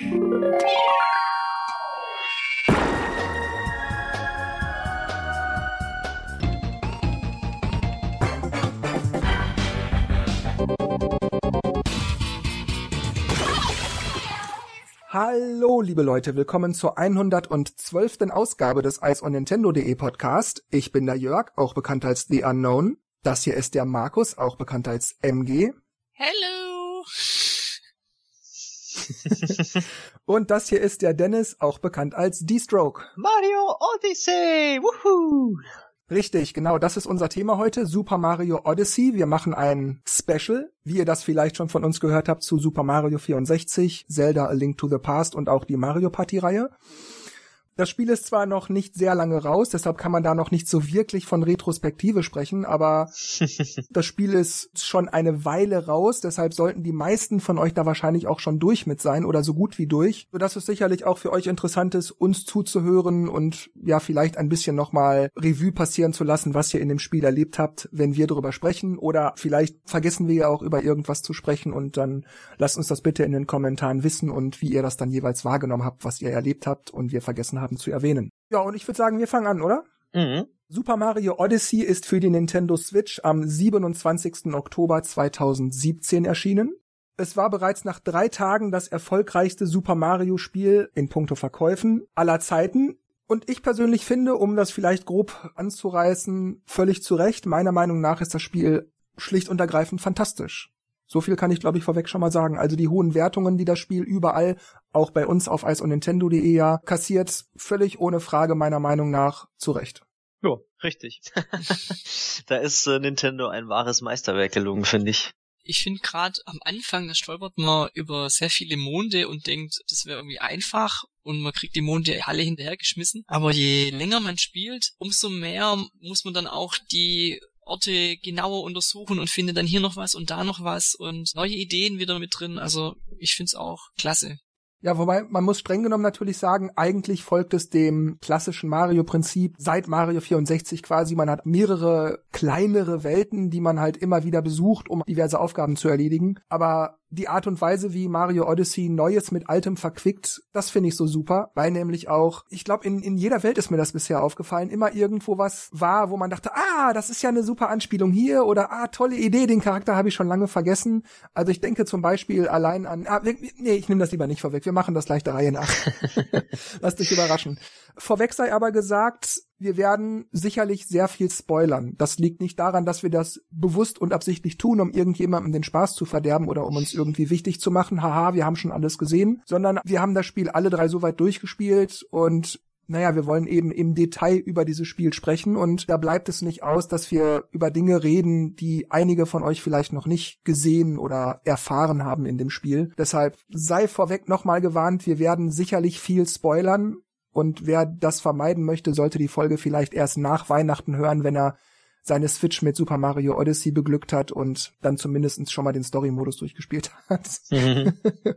Hallo, liebe Leute, willkommen zur 112. Ausgabe des Eis on Nintendo.de Podcast. Ich bin der Jörg, auch bekannt als The Unknown. Das hier ist der Markus, auch bekannt als MG. Hello! Und das hier ist der Dennis, auch bekannt als D-Stroke. Mario Odyssey! Woohoo! Richtig, genau, das ist unser Thema heute, Super Mario Odyssey. Wir machen ein Special, wie ihr das vielleicht schon von uns gehört habt, zu Super Mario 64, Zelda A Link to the Past und auch die Mario Party Reihe. Das Spiel ist zwar noch nicht sehr lange raus, deshalb kann man da noch nicht so wirklich von Retrospektive sprechen, aber das Spiel ist schon eine Weile raus, deshalb sollten die meisten von euch da wahrscheinlich auch schon durch mit sein oder so gut wie durch, sodass es sicherlich auch für euch interessant ist, uns zuzuhören und ja, vielleicht ein bisschen nochmal Revue passieren zu lassen, was ihr in dem Spiel erlebt habt, wenn wir darüber sprechen. Oder vielleicht vergessen wir ja auch über irgendwas zu sprechen und dann lasst uns das bitte in den Kommentaren wissen und wie ihr das dann jeweils wahrgenommen habt, was ihr erlebt habt und wir vergessen haben zu erwähnen. Ja, und ich würde sagen, wir fangen an, oder? Mhm. Super Mario Odyssey ist für die Nintendo Switch am 27. Oktober 2017 erschienen. Es war bereits nach drei Tagen das erfolgreichste Super Mario Spiel in puncto Verkäufen aller Zeiten. Und ich persönlich finde, um das vielleicht grob anzureißen, völlig zu Recht, meiner Meinung nach ist das Spiel schlicht und ergreifend fantastisch. So viel kann ich, glaube ich, vorweg schon mal sagen. Also die hohen Wertungen, die das Spiel überall, auch bei uns auf iceonnintendo.de ja, kassiert, völlig ohne Frage meiner Meinung nach zurecht. Ja, richtig. da ist äh, Nintendo ein wahres Meisterwerk gelungen, finde ich. Ich finde gerade am Anfang, da stolpert man über sehr viele Monde und denkt, das wäre irgendwie einfach und man kriegt die Monde alle hinterhergeschmissen. Aber je länger man spielt, umso mehr muss man dann auch die Orte genauer untersuchen und finde dann hier noch was und da noch was und neue Ideen wieder mit drin. Also ich find's auch klasse. Ja, wobei man muss streng genommen natürlich sagen, eigentlich folgt es dem klassischen Mario-Prinzip seit Mario 64 quasi. Man hat mehrere kleinere Welten, die man halt immer wieder besucht, um diverse Aufgaben zu erledigen. Aber die Art und Weise, wie Mario Odyssey Neues mit Altem verquickt, das finde ich so super, weil nämlich auch, ich glaube, in, in jeder Welt ist mir das bisher aufgefallen, immer irgendwo was war, wo man dachte, ah, das ist ja eine super Anspielung hier oder ah, tolle Idee, den Charakter habe ich schon lange vergessen. Also ich denke zum Beispiel allein an, ah, nee, ich nehme das lieber nicht vorweg, wir machen das gleich der Reihe nach. Lass dich überraschen. Vorweg sei aber gesagt, wir werden sicherlich sehr viel spoilern. Das liegt nicht daran, dass wir das bewusst und absichtlich tun, um irgendjemandem den Spaß zu verderben oder um uns irgendwie wichtig zu machen. Haha, wir haben schon alles gesehen, sondern wir haben das Spiel alle drei so weit durchgespielt und naja, wir wollen eben im Detail über dieses Spiel sprechen und da bleibt es nicht aus, dass wir über Dinge reden, die einige von euch vielleicht noch nicht gesehen oder erfahren haben in dem Spiel. Deshalb sei vorweg nochmal gewarnt, wir werden sicherlich viel spoilern, und wer das vermeiden möchte, sollte die Folge vielleicht erst nach Weihnachten hören, wenn er seine Switch mit Super Mario Odyssey beglückt hat und dann zumindest schon mal den Story-Modus durchgespielt hat. Mhm.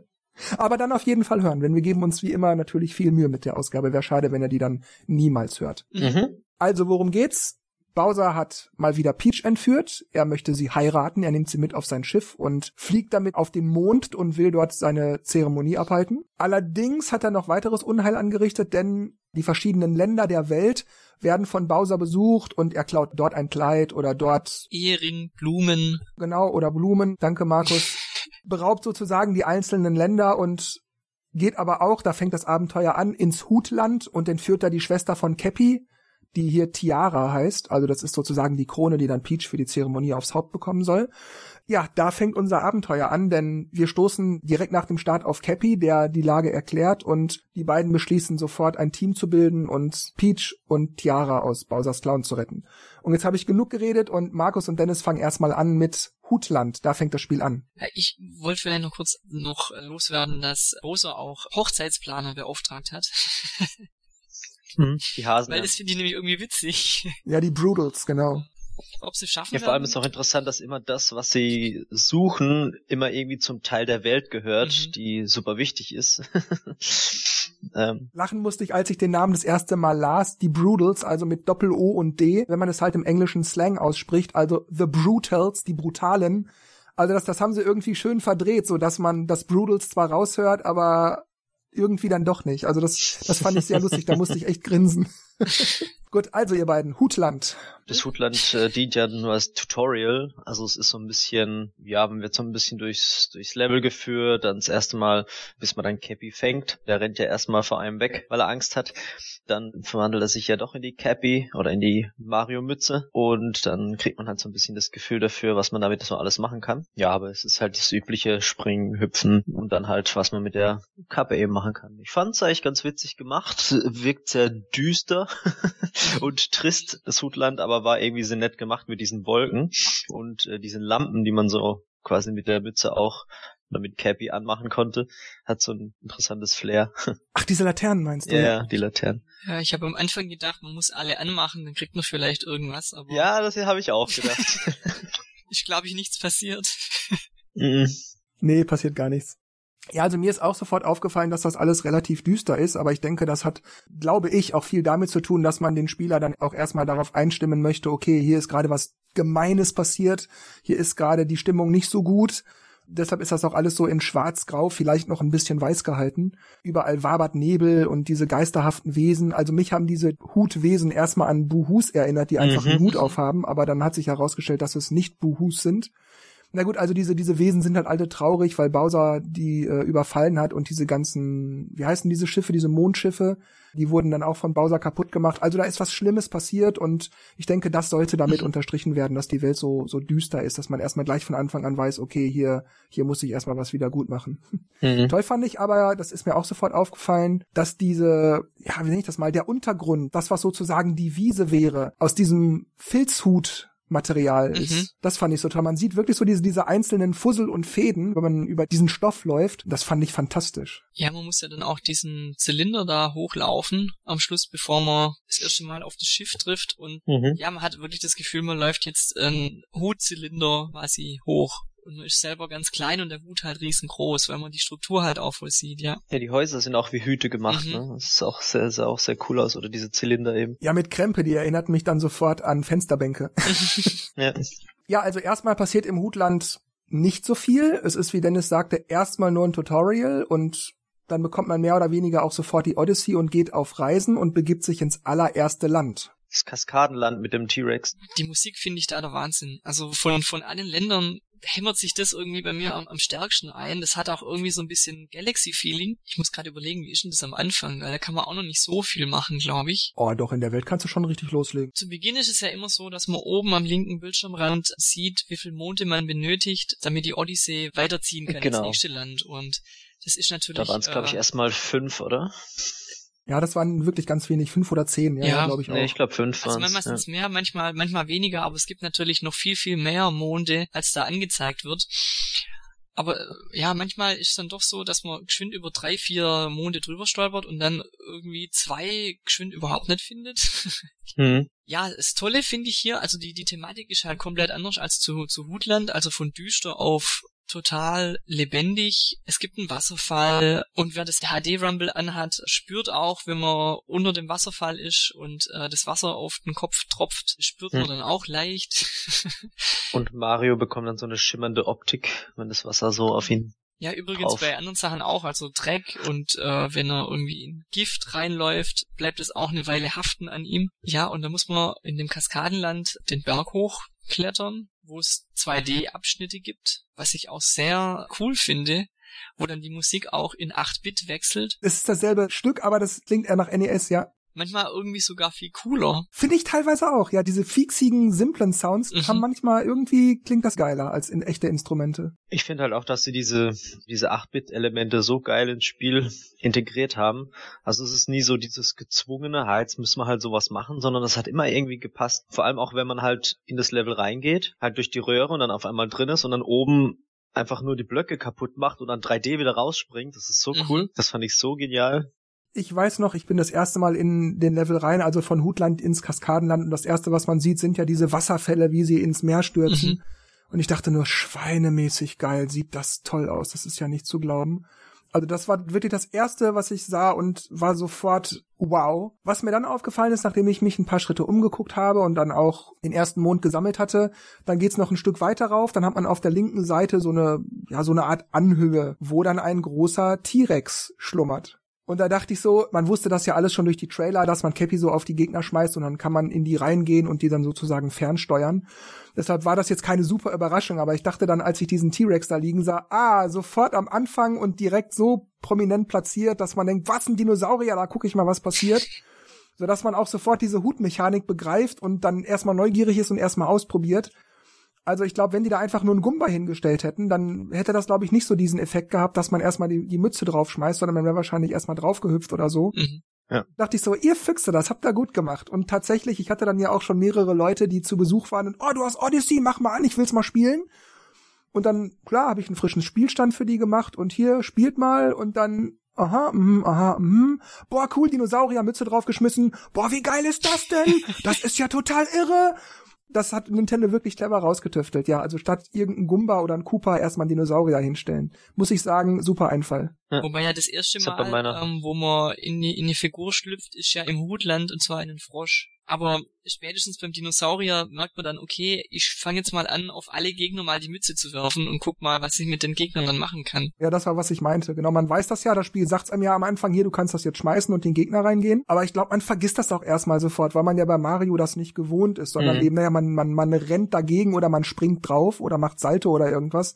Aber dann auf jeden Fall hören, denn wir geben uns wie immer natürlich viel Mühe mit der Ausgabe. Wäre schade, wenn er die dann niemals hört. Mhm. Also worum geht's? Bowser hat mal wieder Peach entführt. Er möchte sie heiraten. Er nimmt sie mit auf sein Schiff und fliegt damit auf den Mond und will dort seine Zeremonie abhalten. Allerdings hat er noch weiteres Unheil angerichtet, denn die verschiedenen Länder der Welt werden von Bowser besucht und er klaut dort ein Kleid oder dort Ehering, Blumen. Genau, oder Blumen. Danke, Markus. Beraubt sozusagen die einzelnen Länder und geht aber auch, da fängt das Abenteuer an, ins Hutland und entführt da die Schwester von Cappy, die hier Tiara heißt. Also das ist sozusagen die Krone, die dann Peach für die Zeremonie aufs Haupt bekommen soll. Ja, da fängt unser Abenteuer an, denn wir stoßen direkt nach dem Start auf Cappy, der die Lage erklärt und die beiden beschließen sofort ein Team zu bilden und Peach und Tiara aus Bowser's Clown zu retten. Und jetzt habe ich genug geredet und Markus und Dennis fangen erstmal an mit Hutland. Da fängt das Spiel an. Ich wollte vielleicht noch kurz noch loswerden, dass Bowser auch Hochzeitsplaner beauftragt hat. Hm, die Hasen. Weil das finde ich nämlich irgendwie witzig. Ja, die Brutals, genau. Ob sie schaffen Ja, vor allem ist auch interessant, dass immer das, was sie suchen, immer irgendwie zum Teil der Welt gehört, mhm. die super wichtig ist. ähm. Lachen musste ich, als ich den Namen das erste Mal las, die Brutals, also mit Doppel-O und D, wenn man es halt im englischen Slang ausspricht, also The Brutals, die Brutalen. Also das, das haben sie irgendwie schön verdreht, so dass man das Brutals zwar raushört, aber irgendwie dann doch nicht. Also das, das fand ich sehr lustig, da musste ich echt grinsen. Gut, also ihr beiden, Hutland. Das Hutland äh, dient ja nur als Tutorial, also es ist so ein bisschen, ja, man wird so ein bisschen durchs, durchs Level geführt, dann das erste Mal, bis man dann Cappy fängt, der rennt ja erstmal vor einem weg, weil er Angst hat, dann verwandelt er sich ja doch in die Cappy oder in die Mario-Mütze und dann kriegt man halt so ein bisschen das Gefühl dafür, was man damit so alles machen kann. Ja, aber es ist halt das übliche Springen, Hüpfen und dann halt, was man mit der Kappe eben machen kann. Ich fand es eigentlich ganz witzig gemacht, wirkt sehr düster und trist, das Hutland, aber war irgendwie sehr nett gemacht mit diesen Wolken und äh, diesen Lampen, die man so quasi mit der Mütze auch oder mit Cappy anmachen konnte, hat so ein interessantes Flair. Ach, diese Laternen meinst du? Ja, die Laternen. Ja, ich habe am Anfang gedacht, man muss alle anmachen, dann kriegt man vielleicht irgendwas, aber. Ja, das habe ich auch gedacht. ich glaube, ich nichts passiert. Nee, passiert gar nichts. Ja, also mir ist auch sofort aufgefallen, dass das alles relativ düster ist, aber ich denke, das hat, glaube ich, auch viel damit zu tun, dass man den Spieler dann auch erstmal darauf einstimmen möchte, okay, hier ist gerade was Gemeines passiert, hier ist gerade die Stimmung nicht so gut. Deshalb ist das auch alles so in schwarz-grau, vielleicht noch ein bisschen weiß gehalten. Überall wabert Nebel und diese geisterhaften Wesen. Also mich haben diese Hutwesen erstmal an Buhus erinnert, die einfach mhm. einen Hut aufhaben, aber dann hat sich herausgestellt, dass es nicht Buhus sind. Na gut, also diese, diese Wesen sind halt alle traurig, weil Bowser die äh, überfallen hat und diese ganzen, wie heißen diese Schiffe, diese Mondschiffe, die wurden dann auch von Bowser kaputt gemacht. Also da ist was Schlimmes passiert und ich denke, das sollte damit unterstrichen werden, dass die Welt so, so düster ist, dass man erstmal gleich von Anfang an weiß, okay, hier, hier muss ich erstmal was wieder gut machen. Mhm. Toll fand ich aber, das ist mir auch sofort aufgefallen, dass diese, ja, wie nenne ich das mal, der Untergrund, das was sozusagen die Wiese wäre, aus diesem Filzhut Material ist. Mhm. Das fand ich so toll. Man sieht wirklich so diese, diese einzelnen Fussel und Fäden, wenn man über diesen Stoff läuft. Das fand ich fantastisch. Ja, man muss ja dann auch diesen Zylinder da hochlaufen am Schluss, bevor man das erste Mal auf das Schiff trifft. Und mhm. ja, man hat wirklich das Gefühl, man läuft jetzt einen Hutzylinder quasi hoch und man ist selber ganz klein und der Hut halt riesengroß, weil man die Struktur halt auch voll sieht, ja. Ja, die Häuser sind auch wie Hüte gemacht, mhm. ne? Das ist auch sehr, sah auch sehr cool aus, oder diese Zylinder eben. Ja, mit Krempe, die erinnert mich dann sofort an Fensterbänke. ja. ja, also erstmal passiert im Hutland nicht so viel. Es ist, wie Dennis sagte, erstmal nur ein Tutorial und dann bekommt man mehr oder weniger auch sofort die Odyssey und geht auf Reisen und begibt sich ins allererste Land das Kaskadenland mit dem T-Rex. Die Musik finde ich da der Wahnsinn. Also von, von allen Ländern hämmert sich das irgendwie bei mir am, am stärksten ein. Das hat auch irgendwie so ein bisschen Galaxy-Feeling. Ich muss gerade überlegen, wie ist denn das am Anfang? Da kann man auch noch nicht so viel machen, glaube ich. Oh, doch, in der Welt kannst du schon richtig loslegen. Zu Beginn ist es ja immer so, dass man oben am linken Bildschirmrand sieht, wie viel Monde man benötigt, damit die Odyssee weiterziehen kann genau. ins nächste Land. Und das ist natürlich. Da waren es, glaube ich, äh, erstmal fünf, oder? Ja, das waren wirklich ganz wenig, fünf oder zehn, ja, ja glaube ich auch. Nee, ich glaube fünf Also manchmal sind es mehr, manchmal, manchmal weniger, aber es gibt natürlich noch viel, viel mehr Monde, als da angezeigt wird. Aber äh, ja, manchmal ist es dann doch so, dass man geschwind über drei, vier Monde drüber stolpert und dann irgendwie zwei geschwind überhaupt nicht findet. Hm. Ja, das Tolle finde ich hier, also die, die Thematik ist halt komplett anders als zu, zu Hutland, also von düster auf total lebendig. Es gibt einen Wasserfall und wer das HD-Rumble anhat, spürt auch, wenn man unter dem Wasserfall ist und äh, das Wasser auf den Kopf tropft, spürt man hm. dann auch leicht. und Mario bekommt dann so eine schimmernde Optik, wenn das Wasser so auf ihn ja, übrigens drauf. bei anderen Sachen auch, also Dreck und äh, wenn er irgendwie in Gift reinläuft, bleibt es auch eine Weile haften an ihm. Ja, und da muss man in dem Kaskadenland den Berg hochklettern wo es 2D-Abschnitte gibt, was ich auch sehr cool finde, wo dann die Musik auch in 8-Bit wechselt. Es ist dasselbe Stück, aber das klingt eher nach NES, ja manchmal irgendwie sogar viel cooler. Finde ich teilweise auch, ja. Diese fieksigen, simplen Sounds mhm. haben manchmal irgendwie klingt das geiler als in echte Instrumente. Ich finde halt auch, dass sie diese, diese 8-Bit-Elemente so geil ins Spiel integriert haben. Also es ist nie so dieses gezwungene, ha, jetzt müssen wir halt sowas machen, sondern das hat immer irgendwie gepasst. Vor allem auch, wenn man halt in das Level reingeht, halt durch die Röhre und dann auf einmal drin ist und dann oben einfach nur die Blöcke kaputt macht und dann 3D wieder rausspringt. Das ist so mhm. cool. Das fand ich so genial ich weiß noch, ich bin das erste Mal in den Level rein, also von Hutland ins Kaskadenland und das erste, was man sieht, sind ja diese Wasserfälle, wie sie ins Meer stürzen. Mhm. Und ich dachte nur, schweinemäßig geil, sieht das toll aus, das ist ja nicht zu glauben. Also das war wirklich das erste, was ich sah und war sofort wow. Was mir dann aufgefallen ist, nachdem ich mich ein paar Schritte umgeguckt habe und dann auch den ersten Mond gesammelt hatte, dann geht's noch ein Stück weiter rauf, dann hat man auf der linken Seite so eine ja so eine Art Anhöhe, wo dann ein großer T-Rex schlummert. Und da dachte ich so, man wusste das ja alles schon durch die Trailer, dass man Cappy so auf die Gegner schmeißt und dann kann man in die reingehen und die dann sozusagen fernsteuern. Deshalb war das jetzt keine super Überraschung, aber ich dachte dann, als ich diesen T-Rex da liegen sah, ah, sofort am Anfang und direkt so prominent platziert, dass man denkt, was ein Dinosaurier, da gucke ich mal, was passiert. Sodass man auch sofort diese Hutmechanik begreift und dann erstmal neugierig ist und erstmal ausprobiert. Also ich glaube, wenn die da einfach nur einen Gumba hingestellt hätten, dann hätte das, glaube ich, nicht so diesen Effekt gehabt, dass man erstmal die, die Mütze draufschmeißt, sondern man wäre wahrscheinlich erstmal draufgehüpft oder so. Mhm. Ja. Dachte ich so, ihr Füchse, das habt ihr gut gemacht. Und tatsächlich, ich hatte dann ja auch schon mehrere Leute, die zu Besuch waren und, oh, du hast Odyssey, mach mal an, ich will's mal spielen. Und dann, klar, habe ich einen frischen Spielstand für die gemacht und hier, spielt mal und dann, aha, mm, aha, mm, boah, cool, Dinosaurier, Mütze draufgeschmissen, boah, wie geil ist das denn? Das ist ja total irre das hat Nintendo wirklich clever rausgetüftelt. Ja, also statt irgendein Gumba oder ein Koopa erstmal einen Dinosaurier hinstellen. Muss ich sagen, super Einfall. Ja. Wobei ja das erste Mal, ähm, wo man in die, in die Figur schlüpft, ist ja im Hutland und zwar in den Frosch. Aber spätestens beim Dinosaurier merkt man dann, okay, ich fange jetzt mal an, auf alle Gegner mal die Mütze zu werfen und guck mal, was ich mit den Gegnern dann machen kann. Ja, das war, was ich meinte. Genau, man weiß das ja, das Spiel sagt's einem ja am Anfang, hier, du kannst das jetzt schmeißen und den Gegner reingehen. Aber ich glaube, man vergisst das auch erstmal sofort, weil man ja bei Mario das nicht gewohnt ist, sondern mhm. eben, naja, man, man, man rennt dagegen oder man springt drauf oder macht Salto oder irgendwas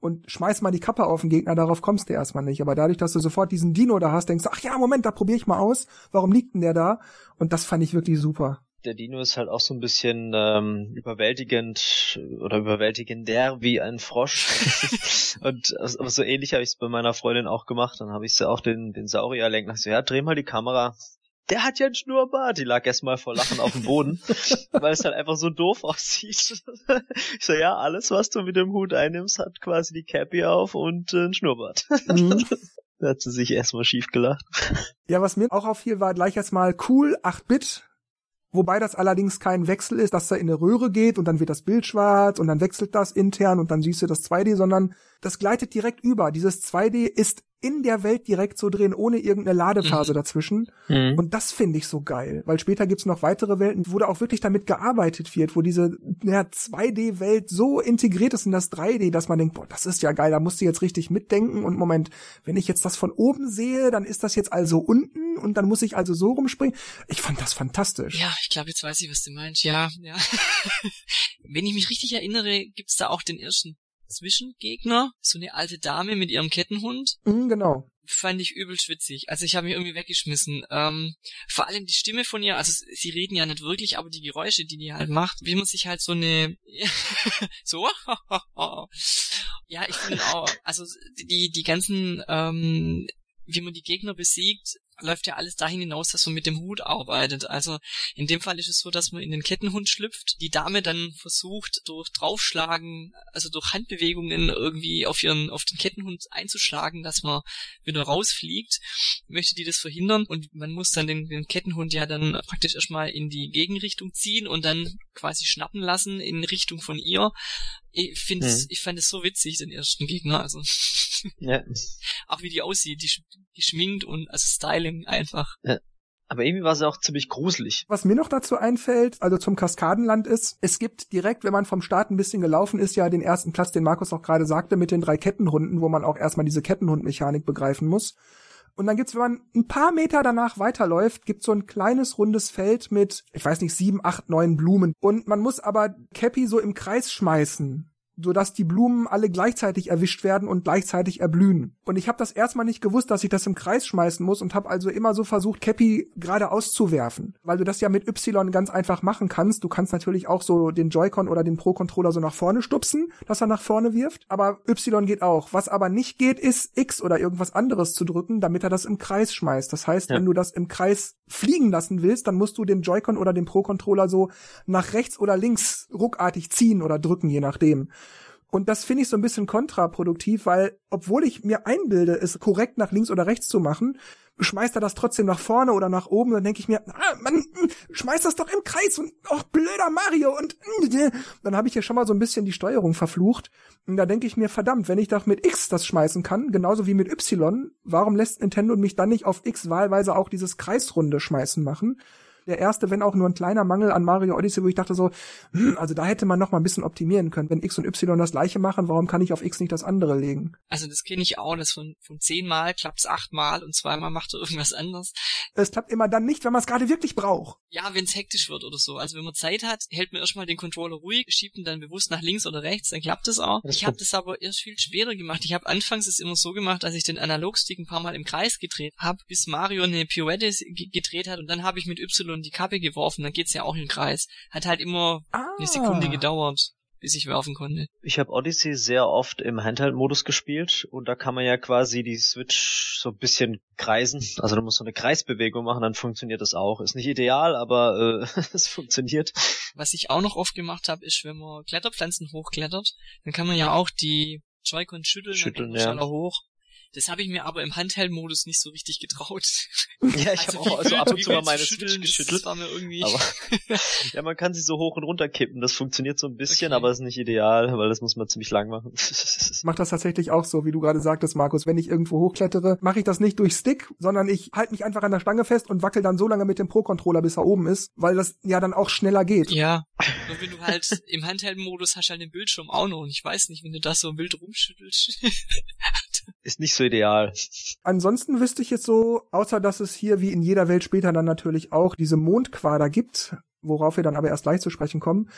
und schmeiß mal die Kappe auf den Gegner, darauf kommst du erstmal nicht. Aber dadurch, dass du sofort diesen Dino da hast, denkst du, ach ja, Moment, da probiere ich mal aus. Warum liegt denn der da? Und das fand ich wirklich super. Der Dino ist halt auch so ein bisschen ähm, überwältigend oder überwältigender wie ein Frosch. und aber so ähnlich habe ich es bei meiner Freundin auch gemacht. Dann habe ich sie auch den, den Saurier lenken. So, ja, dreh mal die Kamera der hat ja einen Schnurrbart. Die lag erstmal vor Lachen auf dem Boden, weil es halt einfach so doof aussieht. ich so, ja, alles, was du mit dem Hut einnimmst, hat quasi die Cappy auf und äh, einen Schnurrbart. Mhm. da hat sie sich erstmal schief gelacht. Ja, was mir auch auffiel, war gleich erstmal cool, 8-Bit, Wobei das allerdings kein Wechsel ist, dass er in eine Röhre geht und dann wird das Bild schwarz und dann wechselt das intern und dann siehst du das 2D, sondern das gleitet direkt über. Dieses 2D ist in der Welt direkt so drehen, ohne irgendeine Ladephase mhm. dazwischen. Mhm. Und das finde ich so geil, weil später gibt's noch weitere Welten, wo da auch wirklich damit gearbeitet wird, wo diese ja, 2D-Welt so integriert ist in das 3D, dass man denkt, boah, das ist ja geil, da musst du jetzt richtig mitdenken und Moment, wenn ich jetzt das von oben sehe, dann ist das jetzt also unten und dann muss ich also so rumspringen. Ich fand das fantastisch. Ja, ich glaube, jetzt weiß ich, was du meinst. Ja, ja. wenn ich mich richtig erinnere, gibt's da auch den ersten Zwischengegner, so eine alte Dame mit ihrem Kettenhund. Mhm, genau. Fand ich übel schwitzig. Also ich habe mich irgendwie weggeschmissen. Ähm, vor allem die Stimme von ihr, also sie reden ja nicht wirklich, aber die Geräusche, die die halt macht, wie man sich halt so eine so ja, ich finde auch, also die die ganzen ähm, wie man die Gegner besiegt, läuft ja alles dahin hinaus, dass man mit dem Hut arbeitet. Also in dem Fall ist es so, dass man in den Kettenhund schlüpft, die Dame dann versucht durch Draufschlagen, also durch Handbewegungen irgendwie auf ihren auf den Kettenhund einzuschlagen, dass man wieder rausfliegt. Möchte die das verhindern und man muss dann den, den Kettenhund ja dann praktisch erstmal in die Gegenrichtung ziehen und dann quasi schnappen lassen in Richtung von ihr. Ich finde mhm. ich fand es so witzig den ersten Gegner, also ja. auch wie die aussieht, die geschminkt und also Styling einfach. Ja. Aber irgendwie war sie auch ziemlich gruselig. Was mir noch dazu einfällt, also zum Kaskadenland ist, es gibt direkt, wenn man vom Start ein bisschen gelaufen ist, ja den ersten Platz, den Markus auch gerade sagte, mit den drei Kettenhunden, wo man auch erstmal diese Kettenhundmechanik begreifen muss. Und dann gibt's, wenn man ein paar Meter danach weiterläuft, gibt's so ein kleines rundes Feld mit, ich weiß nicht, sieben, acht, neun Blumen. Und man muss aber Cappy so im Kreis schmeißen sodass die Blumen alle gleichzeitig erwischt werden und gleichzeitig erblühen. Und ich habe das erstmal nicht gewusst, dass ich das im Kreis schmeißen muss und habe also immer so versucht, Cappy gerade auszuwerfen, weil du das ja mit Y ganz einfach machen kannst. Du kannst natürlich auch so den Joy-Con oder den Pro-Controller so nach vorne stupsen, dass er nach vorne wirft, aber Y geht auch. Was aber nicht geht, ist X oder irgendwas anderes zu drücken, damit er das im Kreis schmeißt. Das heißt, ja. wenn du das im Kreis fliegen lassen willst, dann musst du den Joy-Con oder den Pro-Controller so nach rechts oder links ruckartig ziehen oder drücken, je nachdem. Und das finde ich so ein bisschen kontraproduktiv, weil obwohl ich mir einbilde, es korrekt nach links oder rechts zu machen, schmeißt er das trotzdem nach vorne oder nach oben, dann denke ich mir, ah, man hm, schmeißt das doch im Kreis und ach blöder Mario und dann habe ich ja schon mal so ein bisschen die Steuerung verflucht und da denke ich mir, verdammt, wenn ich doch mit X das schmeißen kann, genauso wie mit Y, warum lässt Nintendo mich dann nicht auf X wahlweise auch dieses Kreisrunde schmeißen machen? Der erste, wenn auch nur ein kleiner Mangel an Mario Odyssey, wo ich dachte so, hm, also da hätte man noch mal ein bisschen optimieren können. Wenn X und Y das gleiche machen, warum kann ich auf X nicht das andere legen? Also das kenne ich auch, dass von, von zehnmal klappt's achtmal und zweimal macht er irgendwas anderes. Es klappt immer dann nicht, wenn man es gerade wirklich braucht. Ja, wenn es hektisch wird oder so. Also wenn man Zeit hat, hält man erstmal den Controller ruhig, schiebt ihn dann bewusst nach links oder rechts, dann klappt es auch. Das ich habe das aber erst viel später gemacht. Ich habe anfangs es immer so gemacht, dass ich den Analogstick ein paar Mal im Kreis gedreht habe, bis Mario eine Pirouette gedreht hat und dann habe ich mit Y die Kappe geworfen. Dann geht's ja auch im Kreis. Hat halt immer Ah. eine Sekunde gedauert, bis ich werfen konnte. Ich habe Odyssey sehr oft im Handheld-Modus gespielt und da kann man ja quasi die Switch so ein bisschen kreisen. Also du musst so eine Kreisbewegung machen, dann funktioniert das auch. Ist nicht ideal, aber äh, es funktioniert. Was ich auch noch oft gemacht habe, ist, wenn man Kletterpflanzen hochklettert, dann kann man ja auch die Joy-Con schütteln, Schütteln, dann geht man ja. schneller hoch. Das habe ich mir aber im Handheld-Modus nicht so richtig getraut. Ja, ich habe Also wie auch also ab und zu mal meine Switch geschüttelt. War mir irgendwie. Aber ja, man kann sie so hoch und runter kippen. Das funktioniert so ein bisschen, Okay. aber ist nicht ideal, weil das muss man ziemlich lang machen. Ich mache das tatsächlich auch so, wie du gerade sagtest, Markus. Wenn ich irgendwo hochklettere, mache ich das nicht durch Stick, sondern ich halte mich einfach an der Stange fest und wackel dann so lange mit dem Pro-Controller, bis er oben ist, weil das ja dann auch schneller geht. ja. Und wenn du halt im Handheld-Modus hast, halt den Bildschirm auch noch. Und ich weiß nicht, wenn du das so wild rumschüttelst. Ist nicht so ideal. Ansonsten wüsste ich jetzt so, außer dass es hier wie in jeder Welt später dann natürlich auch diese Mondquader gibt, worauf wir dann aber erst gleich zu sprechen kommen.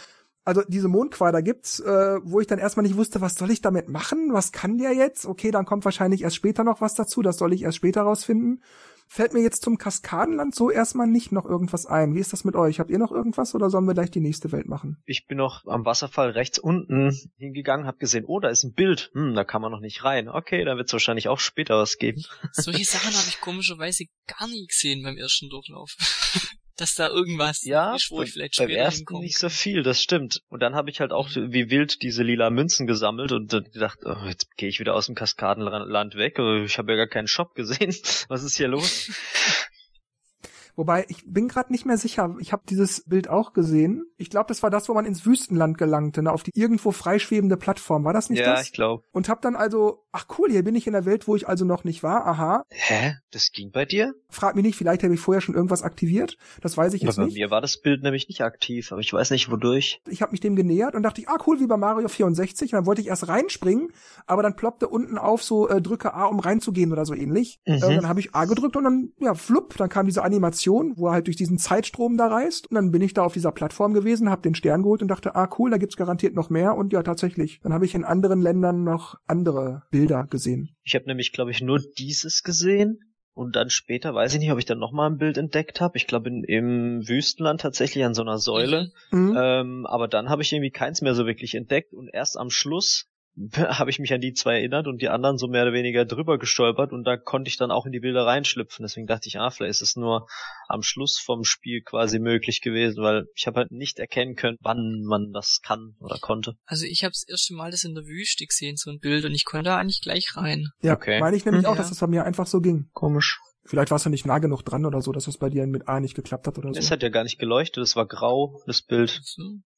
Also diese Mondquader gibt's, äh, wo ich dann erstmal nicht wusste, was soll ich damit machen? Was kann der jetzt? Okay, dann kommt wahrscheinlich erst später noch was dazu, das soll ich erst später rausfinden. Fällt mir jetzt zum Kaskadenland so erstmal nicht noch irgendwas ein. Wie ist das mit euch? Habt ihr noch irgendwas oder sollen wir gleich die nächste Welt machen? Ich bin noch am Wasserfall rechts unten hingegangen, habe gesehen, oh, da ist ein Bild. Hm, da kann man noch nicht rein. Okay, da wird es wahrscheinlich auch später was geben. Solche Sachen habe ich komischerweise gar nie gesehen beim ersten Durchlauf. Dass da irgendwas Ja, ist, wo ich vielleicht beim ersten hinkomme. nicht so viel, das stimmt. Und dann habe ich halt auch wie wild diese lila Münzen gesammelt und dann gedacht, oh, jetzt gehe ich wieder aus dem Kaskadenland weg. Oh, Ich habe ja gar keinen Shop gesehen. Was ist hier los? Wobei, ich bin gerade nicht mehr sicher. Ich habe dieses Bild auch gesehen. Ich glaube, das war das, wo man ins Wüstenland gelangte, ne? auf die irgendwo freischwebende Plattform. War das nicht ja, das? ich glaube. Und hab dann also, ach cool, hier bin ich in der Welt, wo ich also noch nicht war. Aha. Hä? Das ging bei dir? Frag mich nicht, vielleicht habe ich vorher schon irgendwas aktiviert. Das weiß ich Aber jetzt bei nicht. mir war das Bild nämlich nicht aktiv, aber ich weiß nicht wodurch. Ich habe mich dem genähert und dachte ich, ah cool, wie bei Mario 64. Und dann wollte ich erst reinspringen, aber dann ploppte unten auf so äh, drücke A, um reinzugehen oder so ähnlich. Mhm. Äh, und dann habe ich A gedrückt und dann, ja, flupp, dann kam diese Animation, wo er halt durch diesen Zeitstrom da reist. Und dann bin ich da auf dieser Plattform gewesen, habe den Stern geholt und dachte, ah cool, da gibt's garantiert noch mehr. Und ja, tatsächlich. Dann habe ich in anderen Ländern noch andere Bilder gesehen. Ich habe nämlich, glaube ich, nur dieses gesehen. Und dann später, weiß ich nicht, ob ich dann nochmal ein Bild entdeckt habe. Ich glaube im Wüstenland tatsächlich an so einer Säule. Mhm. Ähm, aber dann habe ich irgendwie keins mehr so wirklich entdeckt und erst am Schluss habe ich mich an die zwei erinnert und die anderen so mehr oder weniger drüber gestolpert und da konnte ich dann auch in die Bilder reinschlüpfen. Deswegen dachte ich, ah, vielleicht ist es nur am Schluss vom Spiel quasi möglich gewesen, weil ich habe halt nicht erkennen können, wann man das kann oder konnte. Also ich habe das erste Mal das in der Wüste gesehen, so ein Bild, und ich konnte da eigentlich gleich rein. Ja, okay. meine ich nämlich Mhm. auch, dass Ja. das bei mir einfach so ging. Komisch. Vielleicht warst du nicht nah genug dran oder so, dass das bei dir mit A nicht geklappt hat oder so. Es hat ja gar nicht geleuchtet, es war grau, das Bild.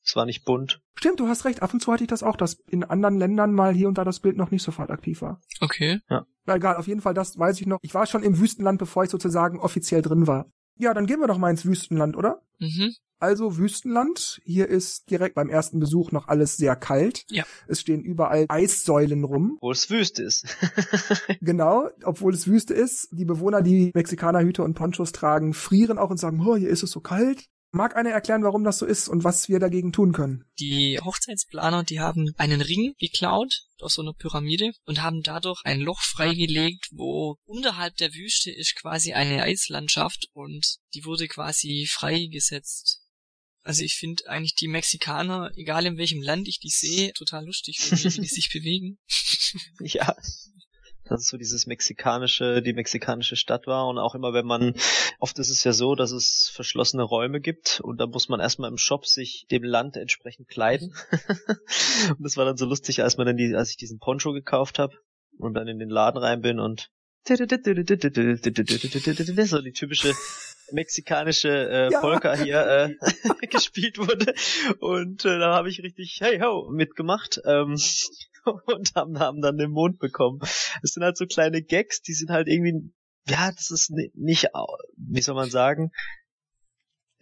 Es war nicht bunt. Stimmt, du hast recht. Ab und zu hatte ich das auch, dass in anderen Ländern mal hier und da das Bild noch nicht sofort aktiv war. Okay. Na egal, auf jeden Fall, das weiß ich noch. Ich war schon im Wüstenland, bevor ich sozusagen offiziell drin war. Ja, dann gehen wir doch mal ins Wüstenland, oder? Mhm. Also Wüstenland. Hier ist direkt beim ersten Besuch noch alles sehr kalt. Ja. Es stehen überall Eissäulen rum. Wo es Wüste ist. Genau, obwohl es Wüste ist. Die Bewohner, die Mexikanerhüte und Ponchos tragen, frieren auch und sagen, oh, hier ist es so kalt. Mag einer erklären, warum das so ist und was wir dagegen tun können? Die Hochzeitsplaner, die haben einen Ring geklaut aus so einer Pyramide und haben dadurch ein Loch freigelegt, wo unterhalb der Wüste ist quasi eine Eislandschaft und die wurde quasi freigesetzt. Also ich finde eigentlich die Mexikaner, egal in welchem Land ich die sehe, total lustig, wie die sich bewegen. ja. Das ist so dieses mexikanische, die mexikanische Stadt war und auch immer wenn man, oft ist es ja so, dass es verschlossene Räume gibt und da muss man erstmal im Shop sich dem Land entsprechend kleiden. und das war dann so lustig, als man dann die, als ich diesen Poncho gekauft habe und dann in den Laden rein bin und so die typische mexikanische äh, Ja. Polka hier äh, gespielt wurde und äh, da habe ich richtig hey ho mitgemacht ähm, und haben, haben dann den Mond bekommen. Es sind halt so kleine Gags, die sind halt irgendwie ja, das ist ni- nicht wie soll man sagen,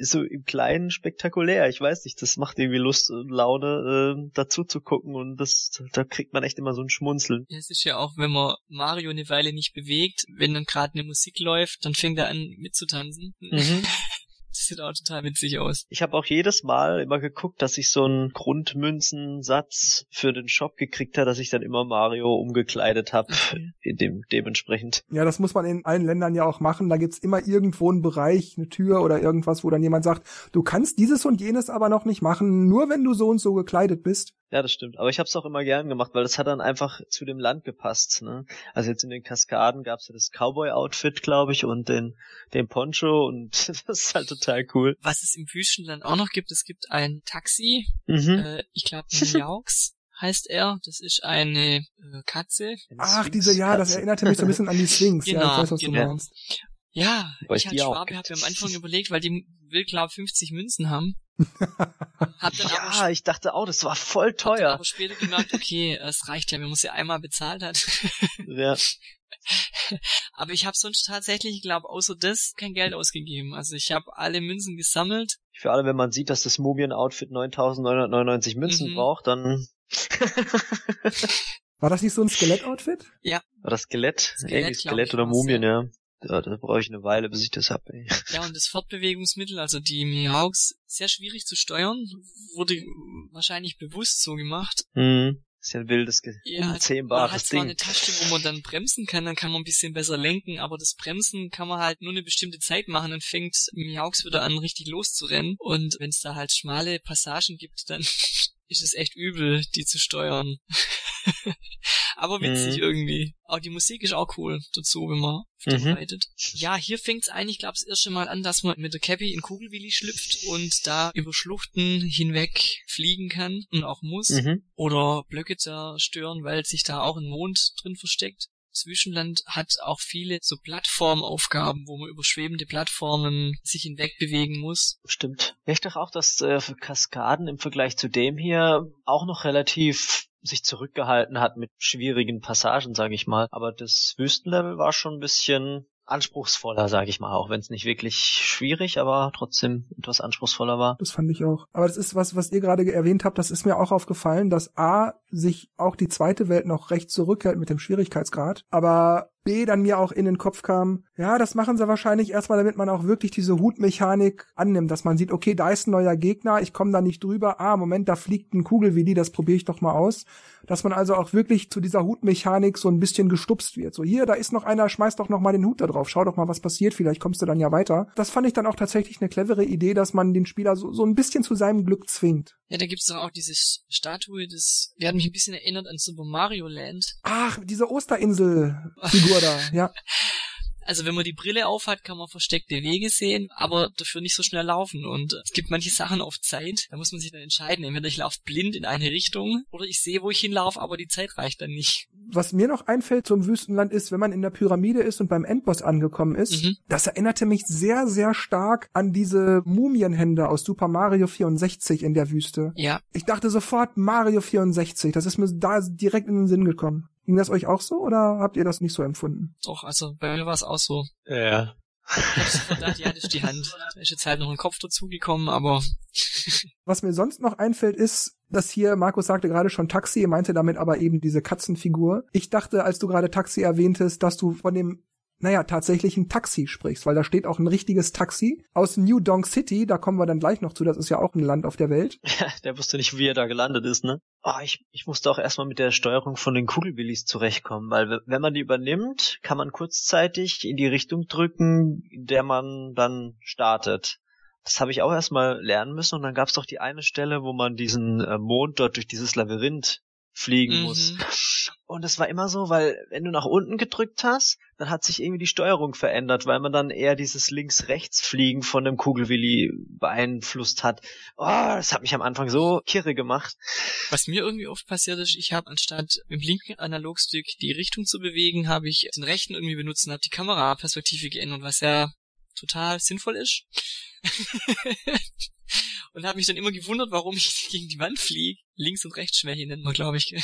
so im Kleinen spektakulär. Ich weiß nicht, das macht irgendwie Lust und Laune, äh, dazu zu gucken und das, da kriegt man echt immer so ein Schmunzeln. Ja, es ist ja auch, wenn man Mario eine Weile nicht bewegt, wenn dann gerade eine Musik läuft, dann fängt er an mitzutanzen. Mhm. Das sieht auch total witzig aus. Ich habe auch jedes Mal immer geguckt, dass ich so einen Grundmünzensatz für den Shop gekriegt habe, dass ich dann immer Mario umgekleidet habe, okay. in dem dementsprechend. Ja, das muss man in allen Ländern ja auch machen. Da gibt's immer irgendwo einen Bereich, eine Tür oder irgendwas, wo dann jemand sagt, du kannst dieses und jenes aber noch nicht machen, nur wenn du so und so gekleidet bist. Ja, das stimmt. Aber ich habe es auch immer gern gemacht, weil das hat dann einfach zu dem Land gepasst. Ne? Also jetzt in den Kaskaden gab's ja das Cowboy-Outfit, glaube ich, und den, den Poncho und das ist halt total cool. Was es im Wüstenland auch noch gibt, es gibt ein Taxi, mhm. äh, ich glaube Miaux heißt er. Das ist eine äh, Katze. Eine Ach, diese, ja, das erinnerte mich so ein bisschen an die Sphinx. Genau, ja, ich weiß, was genau. du meinst. Ja, Weil ich als Schwabe habe mir am Anfang überlegt, weil die will, glaube 50 Münzen haben. hab dann ja, aber ich dachte auch, das war voll teuer. aber später gemerkt, okay, es reicht ja, wenn man sie einmal bezahlt hat. ja. Aber ich habe sonst tatsächlich, ich glaube, außer das kein Geld ausgegeben. Also ich habe alle Münzen gesammelt. Für alle, wenn man sieht, dass das Mumien-Outfit 9.999 Münzen mhm. braucht, dann... War das nicht so ein Skelett-Outfit? Ja. War das Skelett? Skelett, Irgendwie Skelett oder Mumien, ja. Ja, da brauche ich eine Weile, bis ich das hab, ey. Ja, und das Fortbewegungsmittel, also die Mihawks, sehr schwierig zu steuern, wurde wahrscheinlich bewusst so gemacht. Mhm. Ist ja ein wildes, ja, unzähmbares man hat zwar eine Tasche, wo man dann bremsen kann, dann kann man ein bisschen besser lenken, aber das Bremsen kann man halt nur eine bestimmte Zeit machen, dann fängt Mihawks wieder an, richtig loszurennen. Und wenn es da halt schmale Passagen gibt, dann ist es echt übel, die zu steuern. Aber witzig mhm. irgendwie. Auch die Musik ist auch cool dazu, wenn man mhm. reitet. Ja, hier fängt es eigentlich, glaube ich, das erste Mal an, dass man mit der Cappy in Kugelwilli schlüpft und da über Schluchten hinweg fliegen kann und auch muss. Mhm. Oder Blöcke zerstören, weil sich da auch ein Mond drin versteckt. Zwischenland hat auch viele so Plattformaufgaben, wo man über schwebende Plattformen sich hinwegbewegen muss. Stimmt. Ich dachte auch, dass äh, Kaskaden im Vergleich zu dem hier auch noch relativ sich zurückgehalten hat mit schwierigen Passagen, sage ich mal. Aber das Wüstenlevel war schon ein bisschen anspruchsvoller, sage ich mal, auch wenn es nicht wirklich schwierig, aber trotzdem etwas anspruchsvoller war. Das fand ich auch. Aber das ist was, was ihr gerade erwähnt habt, das ist mir auch aufgefallen, dass A sich auch die zweite Welt noch recht zurückhält mit dem Schwierigkeitsgrad, aber B dann mir auch in den Kopf kam, ja, das machen sie wahrscheinlich erstmal, damit man auch wirklich diese Hutmechanik annimmt, dass man sieht, okay, da ist ein neuer Gegner, ich komme da nicht drüber, ah, Moment, da fliegt ein Kugel wie die, das probiere ich doch mal aus. Dass man also auch wirklich zu dieser Hutmechanik so ein bisschen gestupst wird. So, hier, da ist noch einer, schmeiß doch noch mal den Hut da drauf, schau doch mal, was passiert, vielleicht kommst du dann ja weiter. Das fand ich dann auch tatsächlich eine clevere Idee, dass man den Spieler so, so ein bisschen zu seinem Glück zwingt. Ja, da gibt's doch auch diese Statue, das, die hat mich ein bisschen erinnert an Super Mario Land. Ach, diese Osterinsel-Figur da, ja. Also wenn man die Brille aufhat, kann man versteckte Wege sehen, aber dafür nicht so schnell laufen. Und es gibt manche Sachen auf Zeit, da muss man sich dann entscheiden. Entweder ich laufe blind in eine Richtung oder ich sehe, wo ich hinlaufe, aber die Zeit reicht dann nicht. Was mir noch einfällt zum Wüstenland ist, wenn man in der Pyramide ist und beim Endboss angekommen ist, mhm. das erinnerte mich sehr, sehr stark an diese Mumienhände aus Super Mario 64 in der Wüste. Ja. Ich dachte sofort Mario 64, das ist mir da direkt in den Sinn gekommen. Ging das euch auch so oder habt ihr das nicht so empfunden? Doch, also bei mir war es auch so. Ja. Ich hab sofort gedacht, ja, die Hand. Da ist jetzt halt noch ein Kopf dazugekommen, aber. Was mir sonst noch einfällt, ist, dass hier, Markus sagte gerade schon Taxi, meinte damit aber eben diese Katzenfigur. Ich dachte, als du gerade Taxi erwähntest, dass du von dem naja, tatsächlich ein Taxi sprichst, weil da steht auch ein richtiges Taxi aus New Donk City, da kommen wir dann gleich noch zu, das ist ja auch ein Land auf der Welt. Der wusste nicht, wie er da gelandet ist, ne? Oh, ich, ich musste auch erstmal mit der Steuerung von den Kugelbillis zurechtkommen, weil wenn man die übernimmt, kann man kurzzeitig in die Richtung drücken, in der man dann startet. Das habe ich auch erstmal lernen müssen und dann gab es doch die eine Stelle, wo man diesen äh, Mond dort durch dieses Labyrinth fliegen mhm. muss. Und es war immer so, weil wenn du nach unten gedrückt hast, dann hat sich irgendwie die Steuerung verändert, weil man dann eher dieses Links-Rechts-Fliegen von dem Kugelwilli beeinflusst hat. Oh, das hat mich am Anfang so kirre gemacht. Was mir irgendwie oft passiert ist, ich habe anstatt im linken Analogstick die Richtung zu bewegen, habe ich den rechten irgendwie benutzt und habe die Kameraperspektive geändert, was ja total sinnvoll ist. und habe mich dann immer gewundert, warum ich gegen die Wand fliege. Links- und Rechtsschwäche nennt man, glaube ich.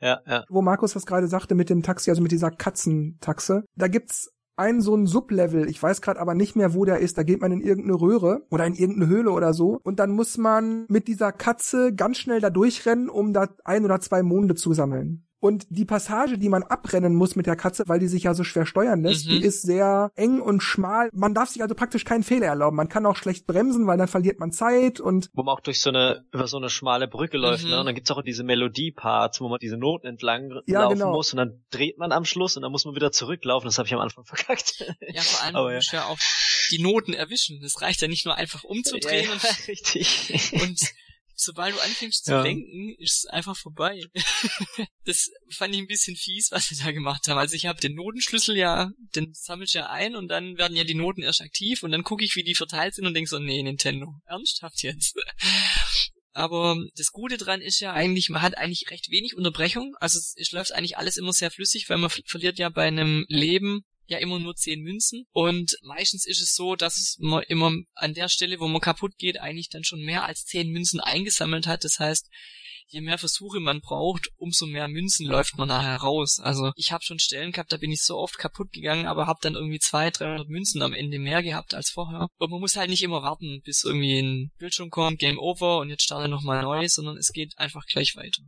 ja, ja. Wo Markus das gerade sagte mit dem Taxi, also mit dieser Katzentaxe, da gibt's ein so ein Sublevel, ich weiß gerade aber nicht mehr, wo der ist, da geht man in irgendeine Röhre oder in irgendeine Höhle oder so und dann muss man mit dieser Katze ganz schnell da durchrennen, um da ein oder zwei Monde zu sammeln. Und die Passage, die man abrennen muss mit der Katze, weil die sich ja so schwer steuern lässt, mhm. die ist sehr eng und schmal. Man darf sich also praktisch keinen Fehler erlauben. Man kann auch schlecht bremsen, weil dann verliert man Zeit und. Wo man auch durch so eine, über so eine schmale Brücke läuft, mhm. ne? Und dann gibt's auch diese Melodie-Parts, wo man diese Noten entlang ja, laufen genau. muss und dann dreht man am Schluss und dann muss man wieder zurücklaufen. Das habe ich am Anfang verkackt. Ja, vor allem, Aber, ja. ja auch die Noten erwischen. Es reicht ja nicht nur einfach umzudrehen. Ja, ja, richtig. Und sobald du anfängst zu ja. denken, ist es einfach vorbei. das fand ich ein bisschen fies, was sie da gemacht haben. Also ich habe den Notenschlüssel ja, den sammel ich ja ein und dann werden ja die Noten erst aktiv und dann gucke ich, wie die verteilt sind und denk so, nee, Nintendo, ernsthaft jetzt? Aber das Gute dran ist ja eigentlich, man hat eigentlich recht wenig Unterbrechung. Also es, es läuft eigentlich alles immer sehr flüssig, weil man verliert ja bei einem Leben ja immer nur zehn Münzen und meistens ist es so, dass man immer an der Stelle, wo man kaputt geht, eigentlich dann schon mehr als zehn Münzen eingesammelt hat. Das heißt, je mehr Versuche man braucht, umso mehr Münzen läuft man nachher raus. Also ich habe schon Stellen gehabt, da bin ich so oft kaputt gegangen, aber habe dann irgendwie zwei, 300 Münzen am Ende mehr gehabt als vorher. Und man muss halt nicht immer warten, bis irgendwie ein Bildschirm kommt, Game Over und jetzt starte nochmal neu, sondern es geht einfach gleich weiter.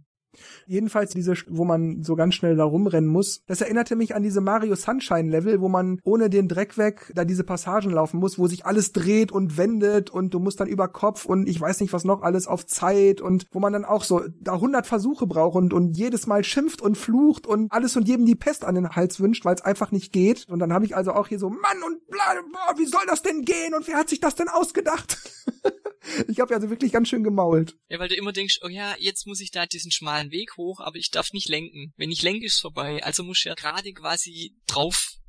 Jedenfalls diese, wo man so ganz schnell da rumrennen muss. Das erinnerte mich an diese Mario Sunshine Level, wo man ohne den Dreck weg da diese Passagen laufen muss, wo sich alles dreht und wendet und du musst dann über Kopf und ich weiß nicht was noch alles auf Zeit und wo man dann auch so da hundert Versuche braucht und, und jedes Mal schimpft und flucht und alles und jedem die Pest an den Hals wünscht, weil es einfach nicht geht. Und dann habe ich also auch hier so, Mann und bla, boah, wie soll das denn gehen und wer hat sich das denn ausgedacht? ich habe also wirklich ganz schön gemault. Ja, weil du immer denkst, oh ja, jetzt muss ich da diesen schmalen Weg hoch, aber ich darf nicht lenken. Wenn ich lenke, ist vorbei. Also muss ich ja gerade quasi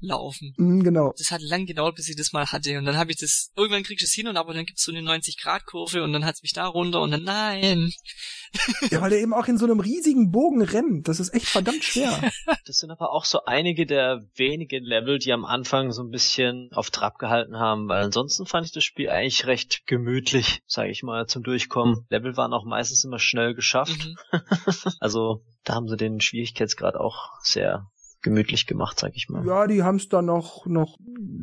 drauflaufen. Mm, genau. Das hat lang gedauert, bis ich das mal hatte. Und dann habe ich das, irgendwann krieg ich es hin und aber dann gibt's so eine 90-Grad-Kurve und dann hat's mich da runter und dann nein. ja, weil er eben auch in so einem riesigen Bogen rennt. Das ist echt verdammt schwer. Das sind aber auch so einige der wenigen Level, die am Anfang so ein bisschen auf Trab gehalten haben, weil ansonsten fand ich das Spiel eigentlich recht gemütlich, sage ich mal, zum Durchkommen. Level waren auch meistens immer schnell geschafft. Mhm. also da haben sie den Schwierigkeitsgrad auch sehr gemütlich gemacht, sag ich mal. Ja, die haben es da noch, noch,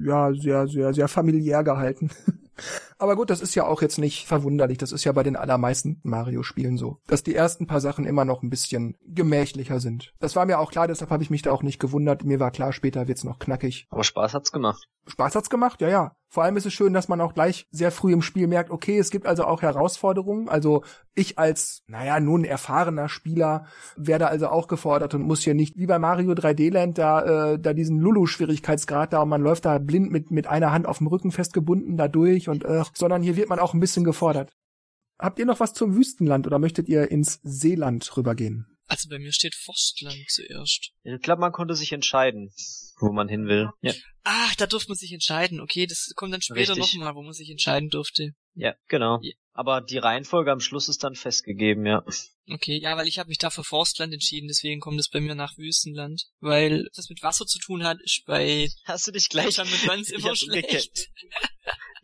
ja, sehr, sehr, sehr familiär gehalten. Aber gut, das ist ja auch jetzt nicht verwunderlich. Das ist ja bei den allermeisten Mario-Spielen so, dass die ersten paar Sachen immer noch ein bisschen gemächlicher sind. Das war mir auch klar, deshalb habe ich mich da auch nicht gewundert. Mir war klar, später wird's noch knackig. Aber Spaß hat's gemacht. Spaß hat's gemacht, ja, ja. Vor allem ist es schön, dass man auch gleich sehr früh im Spiel merkt, okay, es gibt also auch Herausforderungen. Also ich als, naja, nun erfahrener Spieler werde also auch gefordert und muss hier nicht wie bei Mario 3D Land da, äh, da diesen Lulu-Schwierigkeitsgrad da und man läuft da blind mit, mit einer Hand auf dem Rücken festgebunden da durch und äh, sondern hier wird man auch ein bisschen gefordert. Habt ihr noch was zum Wüstenland oder möchtet ihr ins Seeland rübergehen? Also bei mir steht Forstland zuerst. Ich glaube, man konnte sich entscheiden, wo man hin will. Ja. Ah, da durfte man sich entscheiden. Okay, das kommt dann später nochmal, wo man sich entscheiden durfte. Ja, genau. Ja. Aber die Reihenfolge am Schluss ist dann festgegeben, ja. Okay, ja, weil ich habe mich da für Forstland entschieden, deswegen kommt es bei mir nach Wüstenland. Weil das mit Wasser zu tun hat, ist bei Hast du dich gleich mit ganz immer schlecht.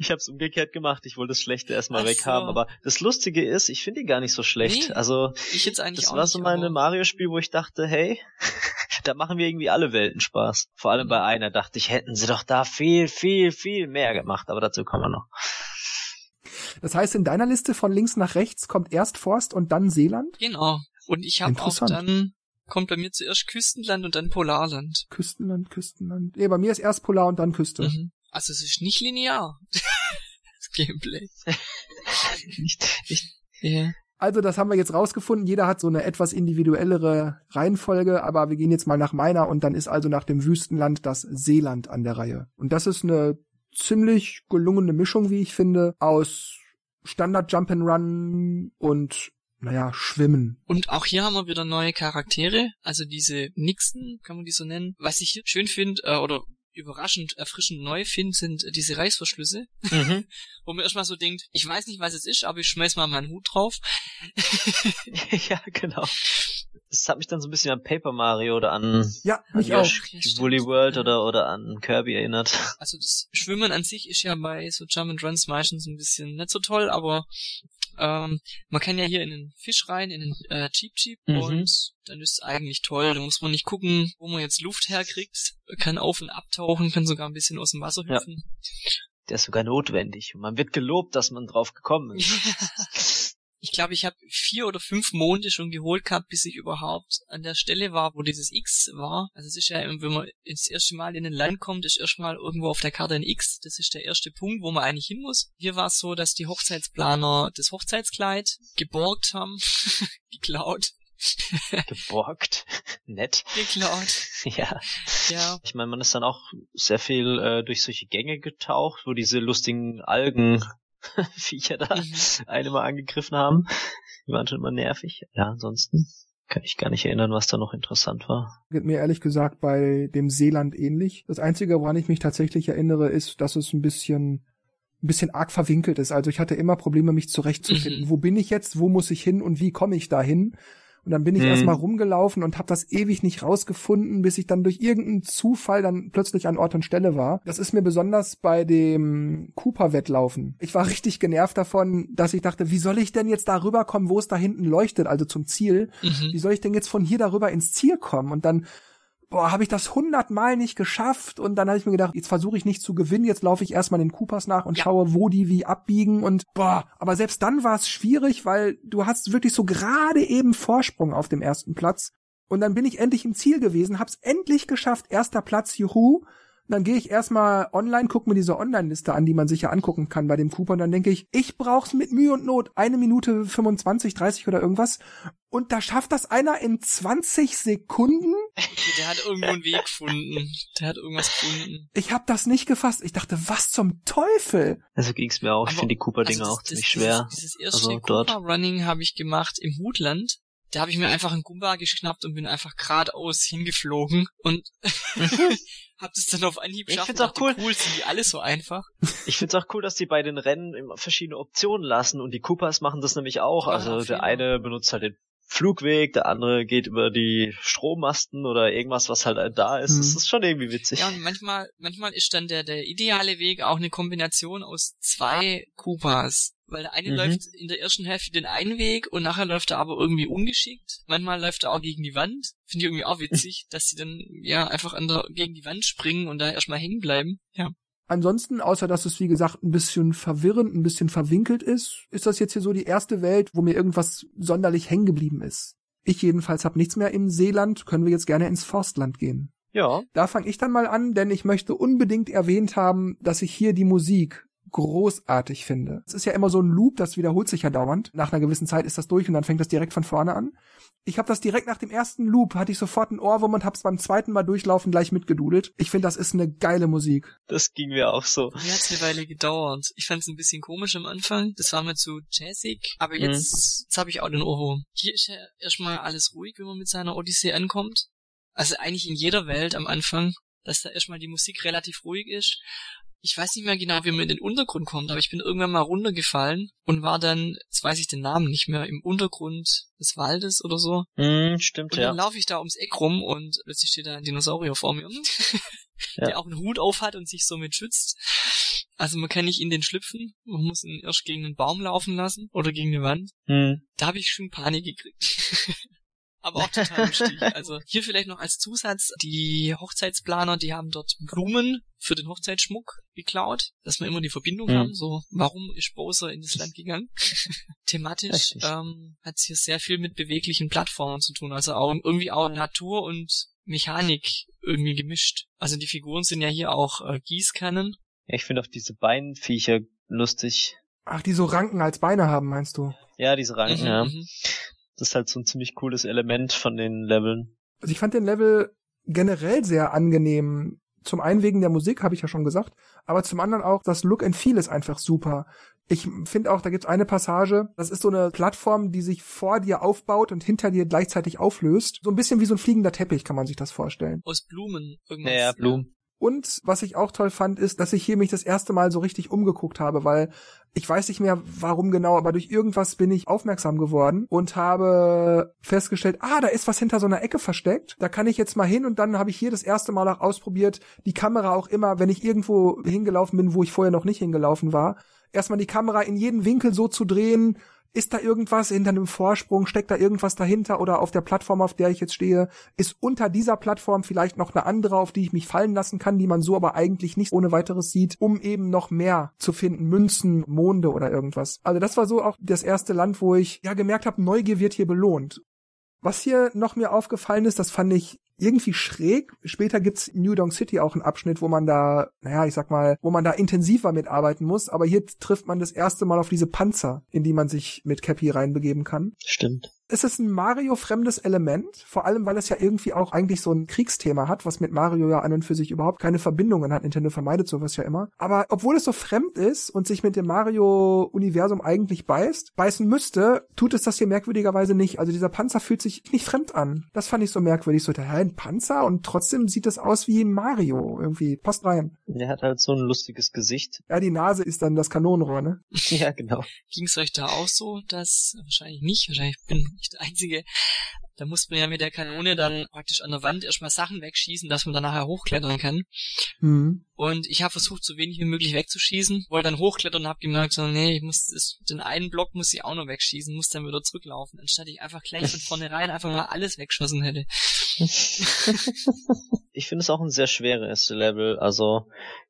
Ich hab's umgekehrt gemacht. Ich wollte das Schlechte erstmal weghaben. So. Aber das Lustige ist, ich finde die gar nicht so schlecht. Nee, also ich jetzt eigentlich das auch war so mein Mario-Spiel, wo ich dachte, hey, da machen wir irgendwie alle Welten Spaß. Vor allem bei einer dachte ich, hätten sie doch da viel, viel, viel mehr gemacht. Aber dazu kommen wir noch. Das heißt, in deiner Liste von links nach rechts kommt erst Forst und dann Seeland? Genau. Und ich habe auch dann kommt bei mir zuerst Küstenland und dann Polarland. Küstenland, Küstenland. Nee, bei mir ist erst Polar und dann Küste. Mhm. Also es ist nicht linear. das Gameplay. nicht, nicht. Yeah. Also, das haben wir jetzt rausgefunden. Jeder hat so eine etwas individuellere Reihenfolge, aber wir gehen jetzt mal nach meiner und dann ist also nach dem Wüstenland das Seeland an der Reihe. Und das ist eine ziemlich gelungene Mischung, wie ich finde, aus Standard Jump'n'Run und naja, Schwimmen. Und auch hier haben wir wieder neue Charaktere, also diese Nixon, kann man die so nennen. Was ich schön finde, äh, oder überraschend erfrischend neu finde, sind äh, diese Reißverschlüsse, mhm. wo man erstmal so denkt, ich weiß nicht, was es ist, aber ich schmeiß mal meinen Hut drauf. ja, genau. Das hat mich dann so ein bisschen an Paper Mario oder an, Ja, an mich auch. Yoshi Ja, Woolly. World Ja. oder, oder an Kirby erinnert. Also das Schwimmen an sich ist ja bei so Jump and Runs meistens ein bisschen nicht so toll, aber ähm, man kann ja hier in den Fisch rein, in den äh, Jeep Jeep Mhm. und dann ist es eigentlich toll. Da muss man nicht gucken, wo man jetzt Luft herkriegt, kann auf und abtauchen, kann sogar ein bisschen aus dem Wasser Ja. hüpfen. Der ist sogar notwendig. Und man wird gelobt, dass man drauf gekommen ist. Ich glaube, ich habe vier oder fünf Monde schon geholt gehabt, bis ich überhaupt an der Stelle war, wo dieses X war. Also es ist ja, wenn man ins erste Mal in ein Land kommt, ist erstmal irgendwo auf der Karte ein X. Das ist der erste Punkt, wo man eigentlich hin muss. Hier war es so, dass die Hochzeitsplaner das Hochzeitskleid geborgt haben, geklaut, Geborgt. Nett. geklaut. Ja. Ja, Ich meine, man ist dann auch sehr viel äh, durch solche Gänge getaucht, wo diese lustigen Algenviecher da eine mal angegriffen haben. Die waren schon immer nervig. Ja, ansonsten kann ich gar nicht erinnern, was da noch interessant war. Geht mir ehrlich gesagt bei dem Seeland ähnlich. Das Einzige, woran ich mich tatsächlich erinnere, ist, dass es ein bisschen ein bisschen arg verwinkelt ist. Also ich hatte immer Probleme, mich zurechtzufinden. Mhm. Wo bin ich jetzt? Wo muss ich hin? Und wie komme ich da hin? Und dann bin ich Mhm. erstmal rumgelaufen und habe das ewig nicht rausgefunden, bis ich dann durch irgendeinen Zufall dann plötzlich an Ort und Stelle war. Das ist mir besonders bei dem Cooper-Wettlaufen. Ich war richtig genervt davon, dass ich dachte, wie soll ich denn jetzt da rüberkommen, wo es da hinten leuchtet, also zum Ziel? mhm. wie soll ich denn jetzt von hier darüber ins Ziel kommen? Und dann, boah, habe ich das hundertmal nicht geschafft und dann habe ich mir gedacht, jetzt versuche ich nicht zu gewinnen, jetzt laufe ich erstmal den Coopers nach und Ja. schaue, wo die wie abbiegen und boah, aber selbst dann war es schwierig, weil du hast wirklich so gerade eben Vorsprung auf dem ersten Platz und dann bin ich endlich im Ziel gewesen, hab's endlich geschafft, erster Platz, juhu. Dann gehe ich erstmal online, gucke mir diese Online-Liste an, die man sich ja angucken kann bei dem Cooper und dann denke ich, ich brauch's mit Mühe und Not, eine Minute 25, 30 oder irgendwas und da schafft das einer in 20 Sekunden. Okay, der hat irgendwo einen Weg gefunden. Der hat irgendwas gefunden. Ich hab das nicht gefasst. Ich dachte, was zum Teufel? Also ging's mir auch. Ich Aber- finde die Cooper-Dinger Also auch ziemlich das- schwer. Dieses, dieses erste Also dort. Cooper Running habe ich gemacht im Hutland. Da habe ich mir einfach einen Gumba geschnappt und bin einfach geradeaus hingeflogen und hab das dann auf Anhieb Ich geschafft. find's und auch cool. Cool, sind die alle so einfach. Ich find's auch cool, dass die bei den Rennen immer verschiedene Optionen lassen und die Coopers machen das nämlich auch. Ja, also der eine benutzt halt den Flugweg, der andere geht über die Strommasten oder irgendwas, was halt da ist. Das Mhm. ist schon irgendwie witzig. Ja, und manchmal, manchmal ist dann der, der ideale Weg auch eine Kombination aus zwei Koopas. Weil der eine Mhm. läuft in der ersten Hälfte den einen Weg und nachher läuft er aber irgendwie ungeschickt. Manchmal läuft er auch gegen die Wand. Finde ich irgendwie auch witzig, dass sie dann ja einfach an der, gegen die Wand springen und da erstmal hängen bleiben. Ja. Ansonsten, außer dass es wie gesagt ein bisschen verwirrend, ein bisschen verwinkelt ist, ist das jetzt hier so die erste Welt, wo mir irgendwas sonderlich hängen geblieben ist. Ich jedenfalls habe nichts mehr im Seeland, können wir jetzt gerne ins Forstland gehen. Ja. Da fange ich dann mal an, denn ich möchte unbedingt erwähnt haben, dass ich hier die Musik großartig finde. Es ist ja immer so ein Loop, das wiederholt sich ja dauernd. Nach einer gewissen Zeit ist das durch und dann fängt das direkt von vorne an. Ich habe das direkt nach dem ersten Loop, hatte ich sofort ein Ohrwurm und hab's beim zweiten Mal durchlaufen gleich mitgedudelt. Ich finde, das ist eine geile Musik. Das ging mir auch so. Mir hat's eine Weile gedauert. Ich fand's ein bisschen komisch am Anfang. Das war mir zu jazzig. Aber Mhm. jetzt, jetzt habe ich auch den Ohrwurm. Hier ist ja erstmal alles ruhig, wenn man mit seiner Odyssee ankommt. Also eigentlich in jeder Welt am Anfang, dass da erstmal die Musik relativ ruhig ist. Ich weiß nicht mehr genau, wie man in den Untergrund kommt, aber ich bin irgendwann mal runtergefallen und war dann, jetzt weiß ich den Namen nicht mehr, im Untergrund des Waldes oder so. Hm, stimmt, Und ja. dann laufe ich da ums Eck rum und plötzlich steht da ein Dinosaurier vor mir, Ja. der auch einen Hut auf hat und sich somit schützt. Also man kann nicht in den schlüpfen, man muss ihn erst gegen einen Baum laufen lassen oder gegen eine Wand. Hm. Da habe ich schon Panik gekriegt. Aber auch total lustig. Also hier vielleicht noch als Zusatz, die Hochzeitsplaner, die haben dort Blumen für den Hochzeitsschmuck geklaut, dass wir immer die Verbindung Mhm. haben, so warum ist Bowser in das Land gegangen? Thematisch Richtig. ähm, hat es hier sehr viel mit beweglichen Plattformen zu tun, also auch irgendwie auch Natur und Mechanik irgendwie gemischt. Also die Figuren sind ja hier auch äh, Gießkannen. Ja, ich finde auch diese Beinviecher lustig. Ach, die so Ranken als Beine haben, meinst du? Ja, diese Ranken, Mhm, ja. mhm. Das ist halt so ein ziemlich cooles Element von den Leveln. Also ich fand den Level generell sehr angenehm. Zum einen wegen der Musik, habe ich ja schon gesagt, aber zum anderen auch das Look and Feel ist einfach super. Ich finde auch, da gibt's eine Passage, das ist so eine Plattform, die sich vor dir aufbaut und hinter dir gleichzeitig auflöst. So ein bisschen wie so ein fliegender Teppich, kann man sich das vorstellen. Aus Blumen irgendwas. Ja, ja, Blumen. Und was ich auch toll fand, ist, dass ich hier mich das erste Mal so richtig umgeguckt habe, weil ich weiß nicht mehr, warum genau, aber durch irgendwas bin ich aufmerksam geworden und habe festgestellt, ah, da ist was hinter so einer Ecke versteckt. Da kann ich jetzt mal hin und dann habe ich hier das erste Mal auch ausprobiert, die Kamera auch immer, wenn ich irgendwo hingelaufen bin, wo ich vorher noch nicht hingelaufen war, erstmal die Kamera in jeden Winkel so zu drehen, ist da irgendwas hinter einem Vorsprung? Steckt da irgendwas dahinter? Oder auf der Plattform, auf der ich jetzt stehe, ist unter dieser Plattform vielleicht noch eine andere, auf die ich mich fallen lassen kann, die man so aber eigentlich nicht ohne weiteres sieht, um eben noch mehr zu finden? Münzen, Monde oder irgendwas. Also das war so auch das erste Land, wo ich ja gemerkt habe, Neugier wird hier belohnt. Was hier noch mir aufgefallen ist, das fand ich irgendwie schräg. Später gibt's New Donk City auch einen Abschnitt, wo man da, naja, ich sag mal, wo man da intensiver mitarbeiten muss. Aber hier trifft man das erste Mal auf diese Panzer, in die man sich mit Cappy reinbegeben kann. Stimmt es ist ein Mario-fremdes Element, vor allem weil es ja irgendwie auch eigentlich so ein Kriegsthema hat, was mit Mario ja an und für sich überhaupt keine Verbindungen hat. Nintendo vermeidet sowas ja immer. Aber obwohl es so fremd ist und sich mit dem Mario-Universum eigentlich beißt, beißen müsste, tut es das hier merkwürdigerweise nicht. Also dieser Panzer fühlt sich nicht fremd an. Das fand ich so merkwürdig. So, hä, ein Panzer und trotzdem sieht es aus wie Mario. Irgendwie passt rein. Der hat halt so ein lustiges Gesicht. Ja, die Nase ist dann das Kanonenrohr, ne? ja, genau. Ging's euch da auch so, dass wahrscheinlich nicht, wahrscheinlich bin nicht der Einzige. Da muss man ja mit der Kanone dann praktisch an der Wand erstmal Sachen wegschießen, dass man dann nachher hochklettern kann. Mhm. Und ich habe versucht, so wenig wie möglich wegzuschießen, wollte dann hochklettern und habe gemerkt, so, nee, ich muss den einen Block muss ich auch noch wegschießen, muss dann wieder zurücklaufen, anstatt ich einfach gleich von vornherein einfach mal alles wegschossen hätte. ich finde es auch ein sehr schweres Level, also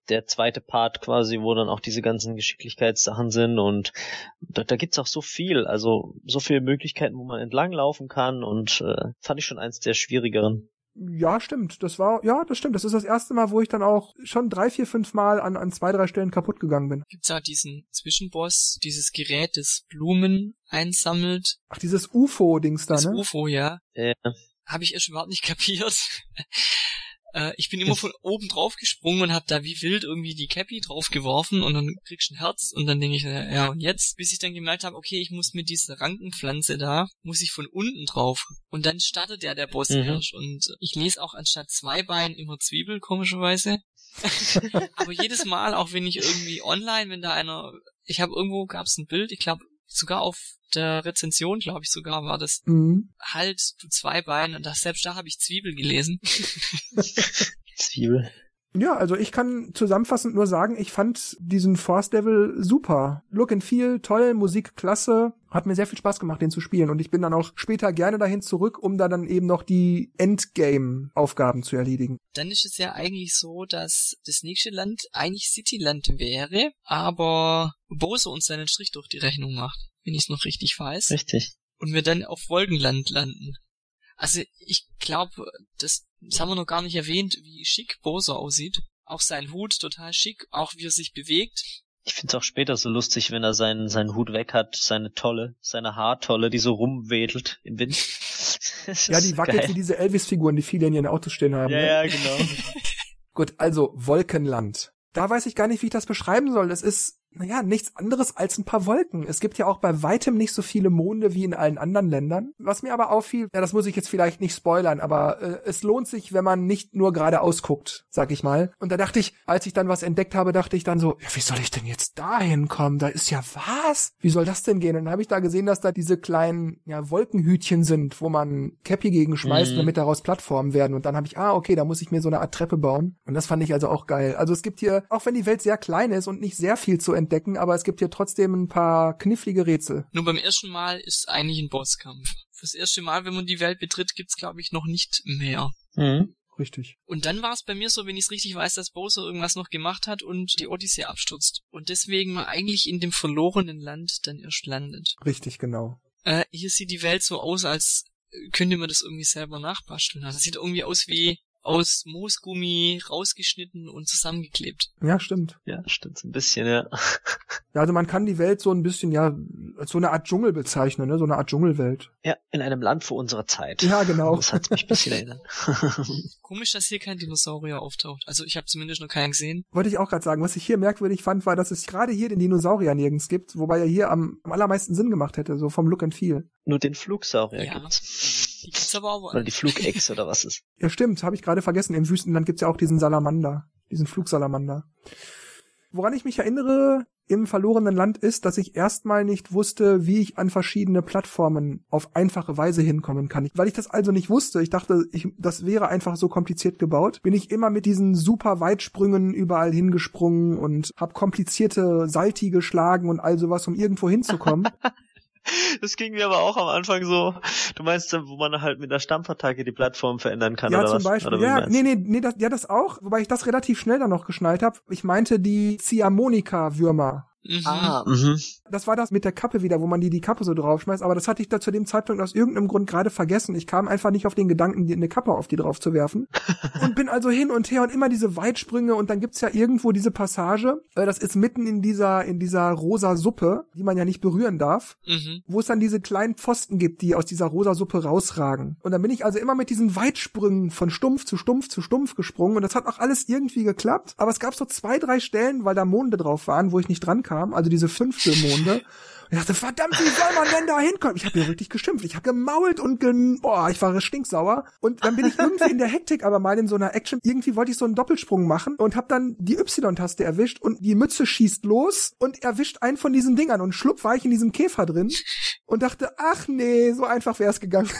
der zweite Part quasi, wo dann auch diese ganzen Geschicklichkeitssachen sind und da, da gibt's auch so viel, also so viele Möglichkeiten, wo man entlanglaufen kann und äh, fand ich schon eins der schwierigeren. Ja, stimmt. Das war, ja, das stimmt. Das ist das erste Mal, wo ich dann auch schon drei, vier, fünf Mal an, an zwei, drei Stellen kaputt gegangen bin. Gibt's da diesen Zwischenboss, dieses Gerät, das Blumen einsammelt? Ach, dieses UFO-Dings da, das ne? Das UFO, ja. Ja. Habe ich erst überhaupt nicht kapiert. Äh, ich bin immer von oben drauf gesprungen und hab da wie wild irgendwie die Cappy drauf geworfen und dann kriegst du ein Herz und dann denke ich, ja und jetzt, bis ich dann gemerkt habe, okay, ich muss mit dieser Rankenpflanze da, muss ich von unten drauf. Und dann startet ja der Boss mhm. erst und ich lese auch anstatt zwei Beinen immer Zwiebel, komischerweise. Aber jedes Mal, auch wenn ich irgendwie online, wenn da einer, ich habe irgendwo gab's ein Bild, ich glaube sogar auf der Rezension, glaube ich sogar, war das mhm. halt du zwei Beine und das selbst da habe ich Zwiebel gelesen. Zwiebel. Ja, also ich kann zusammenfassend nur sagen, ich fand diesen Force Devil super. Look and Feel, toll, Musik klasse. Hat mir sehr viel Spaß gemacht, den zu spielen. Und ich bin dann auch später gerne dahin zurück, um da dann eben noch die Endgame-Aufgaben zu erledigen. Dann ist es ja eigentlich so, dass das nächste Land eigentlich Cityland wäre, aber Bose uns seinen Strich durch die Rechnung macht, wenn ich es noch richtig weiß. Richtig. Und wir dann auf Wolkenland landen. Also ich glaube, das, das haben wir noch gar nicht erwähnt, wie schick Bowser aussieht. Auch sein Hut total schick, auch wie er sich bewegt. Ich find's auch später so lustig, wenn er seinen, seinen Hut weg hat, seine Tolle, seine Haartolle, die so rumwedelt im Wind. ja, die wackelt geil. wie diese Elvis-Figuren, die viele in ihren Autos stehen haben. Ja, ne? ja, genau. Gut, also Wolkenland. Da weiß ich gar nicht, wie ich das beschreiben soll. Das ist naja, nichts anderes als ein paar Wolken. Es gibt ja auch bei weitem nicht so viele Monde wie in allen anderen Ländern. Was mir aber auffiel, ja, das muss ich jetzt vielleicht nicht spoilern, aber äh, es lohnt sich, wenn man nicht nur geradeaus guckt, sag ich mal. Und da dachte ich, als ich dann was entdeckt habe, dachte ich dann so, ja, wie soll ich denn jetzt dahin kommen? Da ist ja was? Wie soll das denn gehen? Und dann habe ich da gesehen, dass da diese kleinen ja, Wolkenhütchen sind, wo man Cappy gegen schmeißt, mhm. damit daraus Plattformen werden. Und dann habe ich, ah, okay, da muss ich mir so eine Art Treppe bauen. Und das fand ich also auch geil. Also es gibt hier, auch wenn die Welt sehr klein ist und nicht sehr viel zu entdecken, aber es gibt hier trotzdem ein paar knifflige Rätsel. Nur beim ersten Mal ist eigentlich ein Bosskampf. Fürs erste Mal, wenn man die Welt betritt, gibt's glaube ich noch nicht mehr. Mhm. Richtig. Und dann war es bei mir so, wenn ich es richtig weiß, dass Bowser irgendwas noch gemacht hat und die Odyssee abstürzt. Und deswegen man eigentlich in dem verlorenen Land dann erst landet. Richtig, genau. Äh, hier sieht die Welt so aus, als könnte man das irgendwie selber nachbasteln. Also sieht irgendwie aus wie aus Moosgummi rausgeschnitten und zusammengeklebt. Ja, stimmt. Ja, stimmt ein bisschen, ja. Ja, also man kann die Welt so ein bisschen, ja, als so eine Art Dschungel bezeichnen, ne? so eine Art Dschungelwelt. Ja, in einem Land vor unserer Zeit. Ja, genau. Das hat mich ein bisschen erinnert. Komisch, dass hier kein Dinosaurier auftaucht. Also ich habe zumindest noch keinen gesehen. Wollte ich auch gerade sagen. Was ich hier merkwürdig fand, war, dass es gerade hier den Dinosaurier nirgends gibt, wobei er hier am, am allermeisten Sinn gemacht hätte, so vom Look and Feel. Nur den Flugsaurier ja. gibt's. Die gibt's aber auch. Oder die Flugechse oder was ist. Ja, stimmt. Habe ich gerade vergessen. Im Wüstenland gibt's ja auch diesen Salamander diesen Flugsalamander. Woran ich mich erinnere im verlorenen Land ist, dass ich erstmal nicht wusste, wie ich an verschiedene Plattformen auf einfache Weise hinkommen kann. Weil ich das also nicht wusste, ich dachte, ich, das wäre einfach so kompliziert gebaut, bin ich immer mit diesen super Weitsprüngen überall hingesprungen und habe komplizierte Salti geschlagen und all sowas, um irgendwo hinzukommen. Das ging mir aber auch am Anfang so. Du meinst, wo man halt mit der Stampfattacke die Plattform verändern kann, ja, oder zum was? Beispiel. Oder wie Ja, nee, nee, nee, das, ja, das auch, wobei ich das relativ schnell dann noch geschnallt habe. Ich meinte die Ziehharmonika-Würmer. Mhm. Ah, mhm. Das war das mit der Kappe wieder, wo man die die Kappe so draufschmeißt, aber das hatte ich da zu dem Zeitpunkt aus irgendeinem Grund gerade vergessen. Ich kam einfach nicht auf den Gedanken, die eine Kappe auf die drauf zu werfen. und bin also hin und her und immer diese Weitsprünge und dann gibt's ja irgendwo diese Passage, äh, das ist mitten in dieser in dieser rosa Suppe, die man ja nicht berühren darf, Mhm. wo es dann diese kleinen Pfosten gibt, die aus dieser rosa Suppe rausragen. Und dann bin ich also immer mit diesen Weitsprüngen von Stumpf zu Stumpf zu Stumpf gesprungen und das hat auch alles irgendwie geklappt, aber es gab so zwei, drei Stellen, weil da Monde drauf waren, wo ich nicht dran kam, also diese Fünftelmonde. Und ich dachte, verdammt, wie soll man denn da hinkommen? Ich habe mir wirklich geschimpft. Ich habe gemault und gen boah, ich war stinksauer. Und dann bin ich irgendwie in der Hektik, aber mal in so einer Action, irgendwie wollte ich so einen Doppelsprung machen und habe dann die Y-Taste erwischt und die Mütze schießt los und erwischt einen von diesen Dingern und schlupp war ich in diesem Käfer drin und dachte, ach nee, so einfach wäre es gegangen.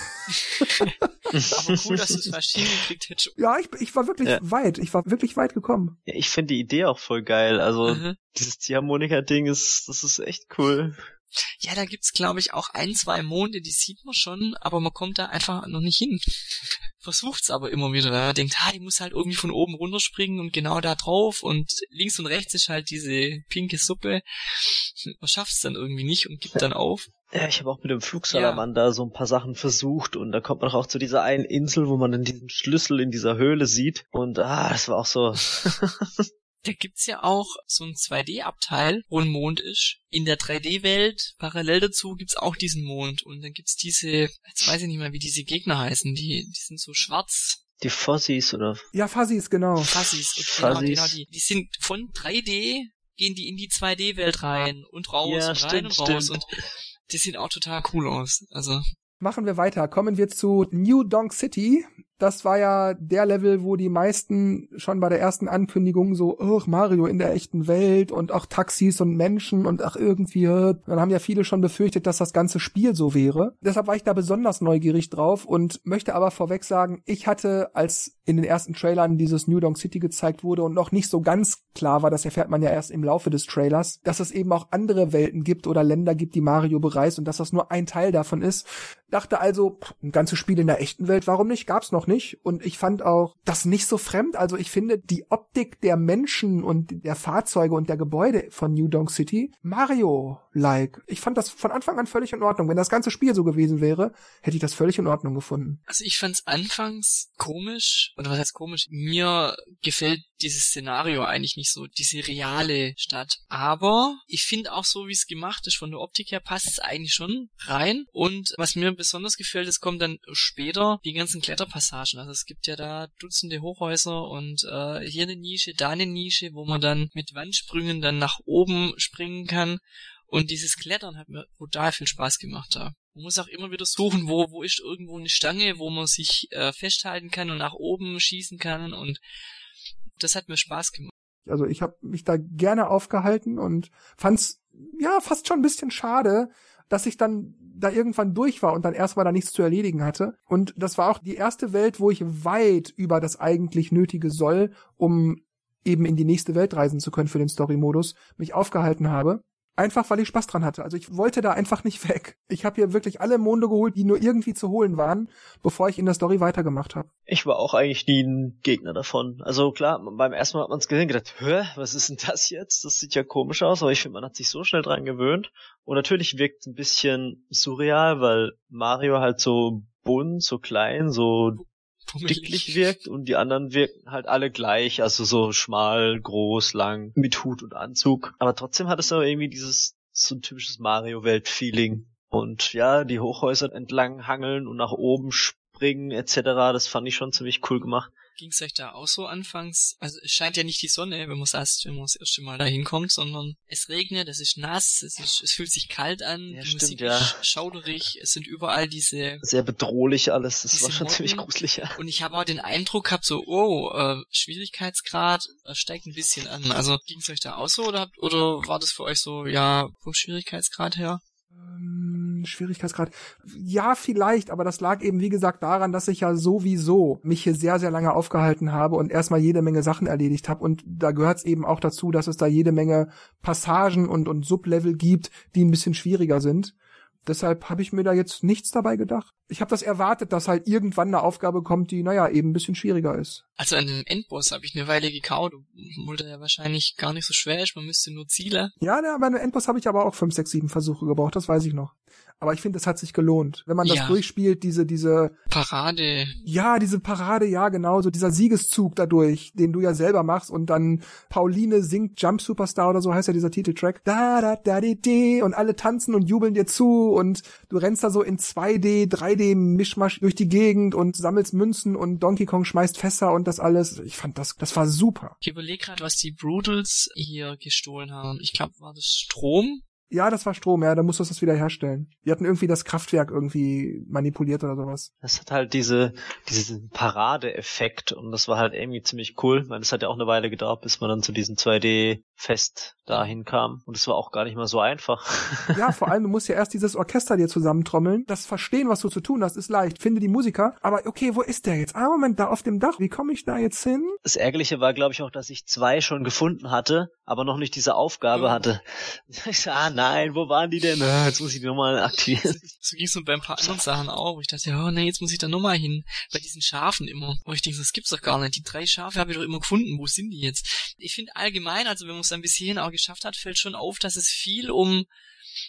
Aber cool, dass du es fast hingekriegt hättest. Ja, ich, ich war wirklich Ja. weit. Ich war wirklich weit gekommen. Ja, ich finde die Idee auch voll geil. Also Mhm. dieses Ziehharmonika-Ding ist, das ist echt cool. Ja, da gibt's glaube ich auch ein, zwei Monde, die sieht man schon, aber man kommt da einfach noch nicht hin. Versucht's aber immer wieder, weil man denkt, ha, ich muss halt irgendwie von oben runterspringen und genau da drauf und links und rechts ist halt diese pinke Suppe. Man schafft's dann irgendwie nicht und gibt dann auf. Ja, ich habe auch mit dem Flugsalamander so ein paar Sachen versucht und da kommt man auch zu dieser einen Insel, wo man dann diesen Schlüssel in dieser Höhle sieht und ah, das war auch so. Da gibt's ja auch so ein 2D-Abteil, wo ein Mond ist. In der 3D-Welt, parallel dazu, gibt's auch diesen Mond. Und dann gibt's diese, jetzt weiß ich nicht mehr, wie diese Gegner heißen, die, die sind so schwarz. Die Fossis oder Ja, Fuzzies, genau. Fuzzies. Genau, Fuzzies. genau, die, die sind von 3D, gehen die in die 2D-Welt rein und raus Ja, und rein stimmt, und raus. stimmt. Und die sehen auch total cool aus. Also, Machen wir weiter. Kommen wir zu New Donk City. Das war ja der Level, wo die meisten schon bei der ersten Ankündigung so, ach, Mario in der echten Welt und auch Taxis und Menschen und ach, irgendwie, äh, dann haben ja viele schon befürchtet, dass das ganze Spiel so wäre. Deshalb war ich da besonders neugierig drauf und möchte aber vorweg sagen, ich hatte, als in den ersten Trailern dieses New Donk City gezeigt wurde und noch nicht so ganz klar war, das erfährt man ja erst im Laufe des Trailers, dass es eben auch andere Welten gibt oder Länder gibt, die Mario bereist und dass das nur ein Teil davon ist. Dachte also, ein ganzes Spiel in der echten Welt, warum nicht? Gab's noch nicht. Und ich fand auch das nicht so fremd. Also ich finde die Optik der Menschen und der Fahrzeuge und der Gebäude von New Donk City Mario-like. Ich fand das von Anfang an völlig in Ordnung. Wenn das ganze Spiel so gewesen wäre, hätte ich das völlig in Ordnung gefunden. also ich fand's anfangs komisch, oder was heißt komisch? Mir gefällt dieses Szenario eigentlich nicht so, diese reale Stadt. Aber ich finde auch so, wie es gemacht ist, von der Optik her passt es eigentlich schon rein. Und was mir besonders gefällt, es kommen dann später die ganzen Kletterpassagen. Also es gibt ja da Dutzende Hochhäuser und äh, hier eine Nische, da eine Nische, wo man dann mit Wandsprüngen dann nach oben springen kann. Und dieses Klettern hat mir total viel Spaß gemacht da. Man muss auch immer wieder suchen, wo, wo ist irgendwo eine Stange, wo man sich äh, festhalten kann und nach oben schießen kann und das hat mir Spaß gemacht. Also ich habe mich da gerne aufgehalten und fand's ja fast schon ein bisschen schade, dass ich dann da irgendwann durch war und dann erstmal da nichts zu erledigen hatte. Und das war auch die erste Welt, wo ich weit über das eigentlich Nötige soll, um eben in die nächste Welt reisen zu können für den Story-Modus, mich aufgehalten habe. Einfach weil ich Spaß dran hatte. Also ich wollte da einfach nicht weg. Ich habe hier wirklich alle Monde geholt, die nur irgendwie zu holen waren, bevor ich in der Story weitergemacht habe. Ich war auch eigentlich nie ein Gegner davon. Also klar, beim ersten Mal hat man es gesehen, gedacht, hä, was ist denn das jetzt? Das sieht ja komisch aus, aber ich finde, man hat sich so schnell dran gewöhnt. Und natürlich wirkt es ein bisschen surreal, weil Mario halt so bunt, so klein, so dicklich wirkt und die anderen wirken halt alle gleich, also so schmal, groß, lang, mit Hut und Anzug. Aber trotzdem hat es aber irgendwie dieses so ein typisches Mario-Welt-Feeling. Und ja, die Hochhäuser entlang hangeln und nach oben springen etc., das fand ich schon ziemlich cool gemacht. Ging es euch da auch so anfangs? Also es scheint ja nicht die Sonne, wenn man erst, wenn man das erste Mal da hinkommt, sondern es regnet, es ist nass, es, ist, es fühlt sich kalt an, Ja, die stimmt, Musik ja. ist schauderig, es sind überall diese Sehr bedrohlich alles. Das war schon ziemlich Motten. gruselig, ja. und ich habe auch den Eindruck gehabt, so, oh, äh, Schwierigkeitsgrad äh, steigt ein bisschen an. Also ging es euch da auch so oder, habt- oder war das für euch so, ja, vom Schwierigkeitsgrad her? Ähm, Schwierigkeitsgrad. Ja, vielleicht, aber das lag eben, wie gesagt, daran, dass ich ja sowieso mich hier sehr, sehr lange aufgehalten habe und erstmal jede Menge Sachen erledigt habe. Und da gehört es eben auch dazu, dass es da jede Menge Passagen und, und Sublevel gibt, die ein bisschen schwieriger sind. Deshalb habe ich mir da jetzt nichts dabei gedacht. Ich habe das erwartet, dass halt irgendwann eine Aufgabe kommt, die, naja, eben ein bisschen schwieriger ist. Also an den Endboss habe ich eine Weile gekaut, obwohl der ja wahrscheinlich gar nicht so schwer ist, man müsste nur Ziele. Ja, na, bei einem Endboss habe ich aber auch fünf, sechs, sieben Versuche gebraucht, das weiß ich noch. Aber ich finde, es hat sich gelohnt. Wenn man das Ja. durchspielt, diese, diese Parade. Ja, diese Parade, ja, genau, so dieser Siegeszug dadurch, den du ja selber machst und dann Pauline singt Jump Superstar oder so heißt ja dieser Titeltrack. Da, da, da, di, di, und alle tanzen und jubeln dir zu und du rennst da so in 2D, 3D Mischmasch durch die Gegend und sammelst Münzen und Donkey Kong schmeißt Fässer und das alles. Ich fand das, das war super. Ich überlege gerade, was die Brutals hier gestohlen haben. Ich glaube, war das Strom? Ja, das war Strom, ja, dann musst du das wieder herstellen. Wir hatten irgendwie das Kraftwerk irgendwie manipuliert oder sowas. Das hat halt diese, diesen Paradeeffekt und das war halt irgendwie ziemlich cool. weil meine, das hat ja auch eine Weile gedauert, bis man dann zu diesen 2D fest dahin kam. Und es war auch gar nicht mal so einfach. ja, vor allem, du musst ja erst dieses Orchester dir zusammentrommeln. Das Verstehen, was du zu tun hast, ist leicht. Finde die Musiker, aber okay, wo ist der jetzt? Ah, Moment, da auf dem Dach. Wie komme ich da jetzt hin? Das Ärgerliche war, glaube ich, auch, dass ich zwei schon gefunden hatte, aber noch nicht diese Aufgabe ja. hatte. ah, nein, wo waren die denn? Jetzt muss ich die nochmal aktivieren. So ging es mir bei ein paar anderen Sachen auch. Wo ich dachte, oh nee, jetzt muss ich da nochmal hin. Bei diesen Schafen immer. Wo ich denke, das gibt's doch gar nicht. Die drei Schafe habe ich doch immer gefunden. Wo sind die jetzt? Ich finde allgemein, also wenn man dann bis hierhin auch geschafft hat, fällt schon auf, dass es viel um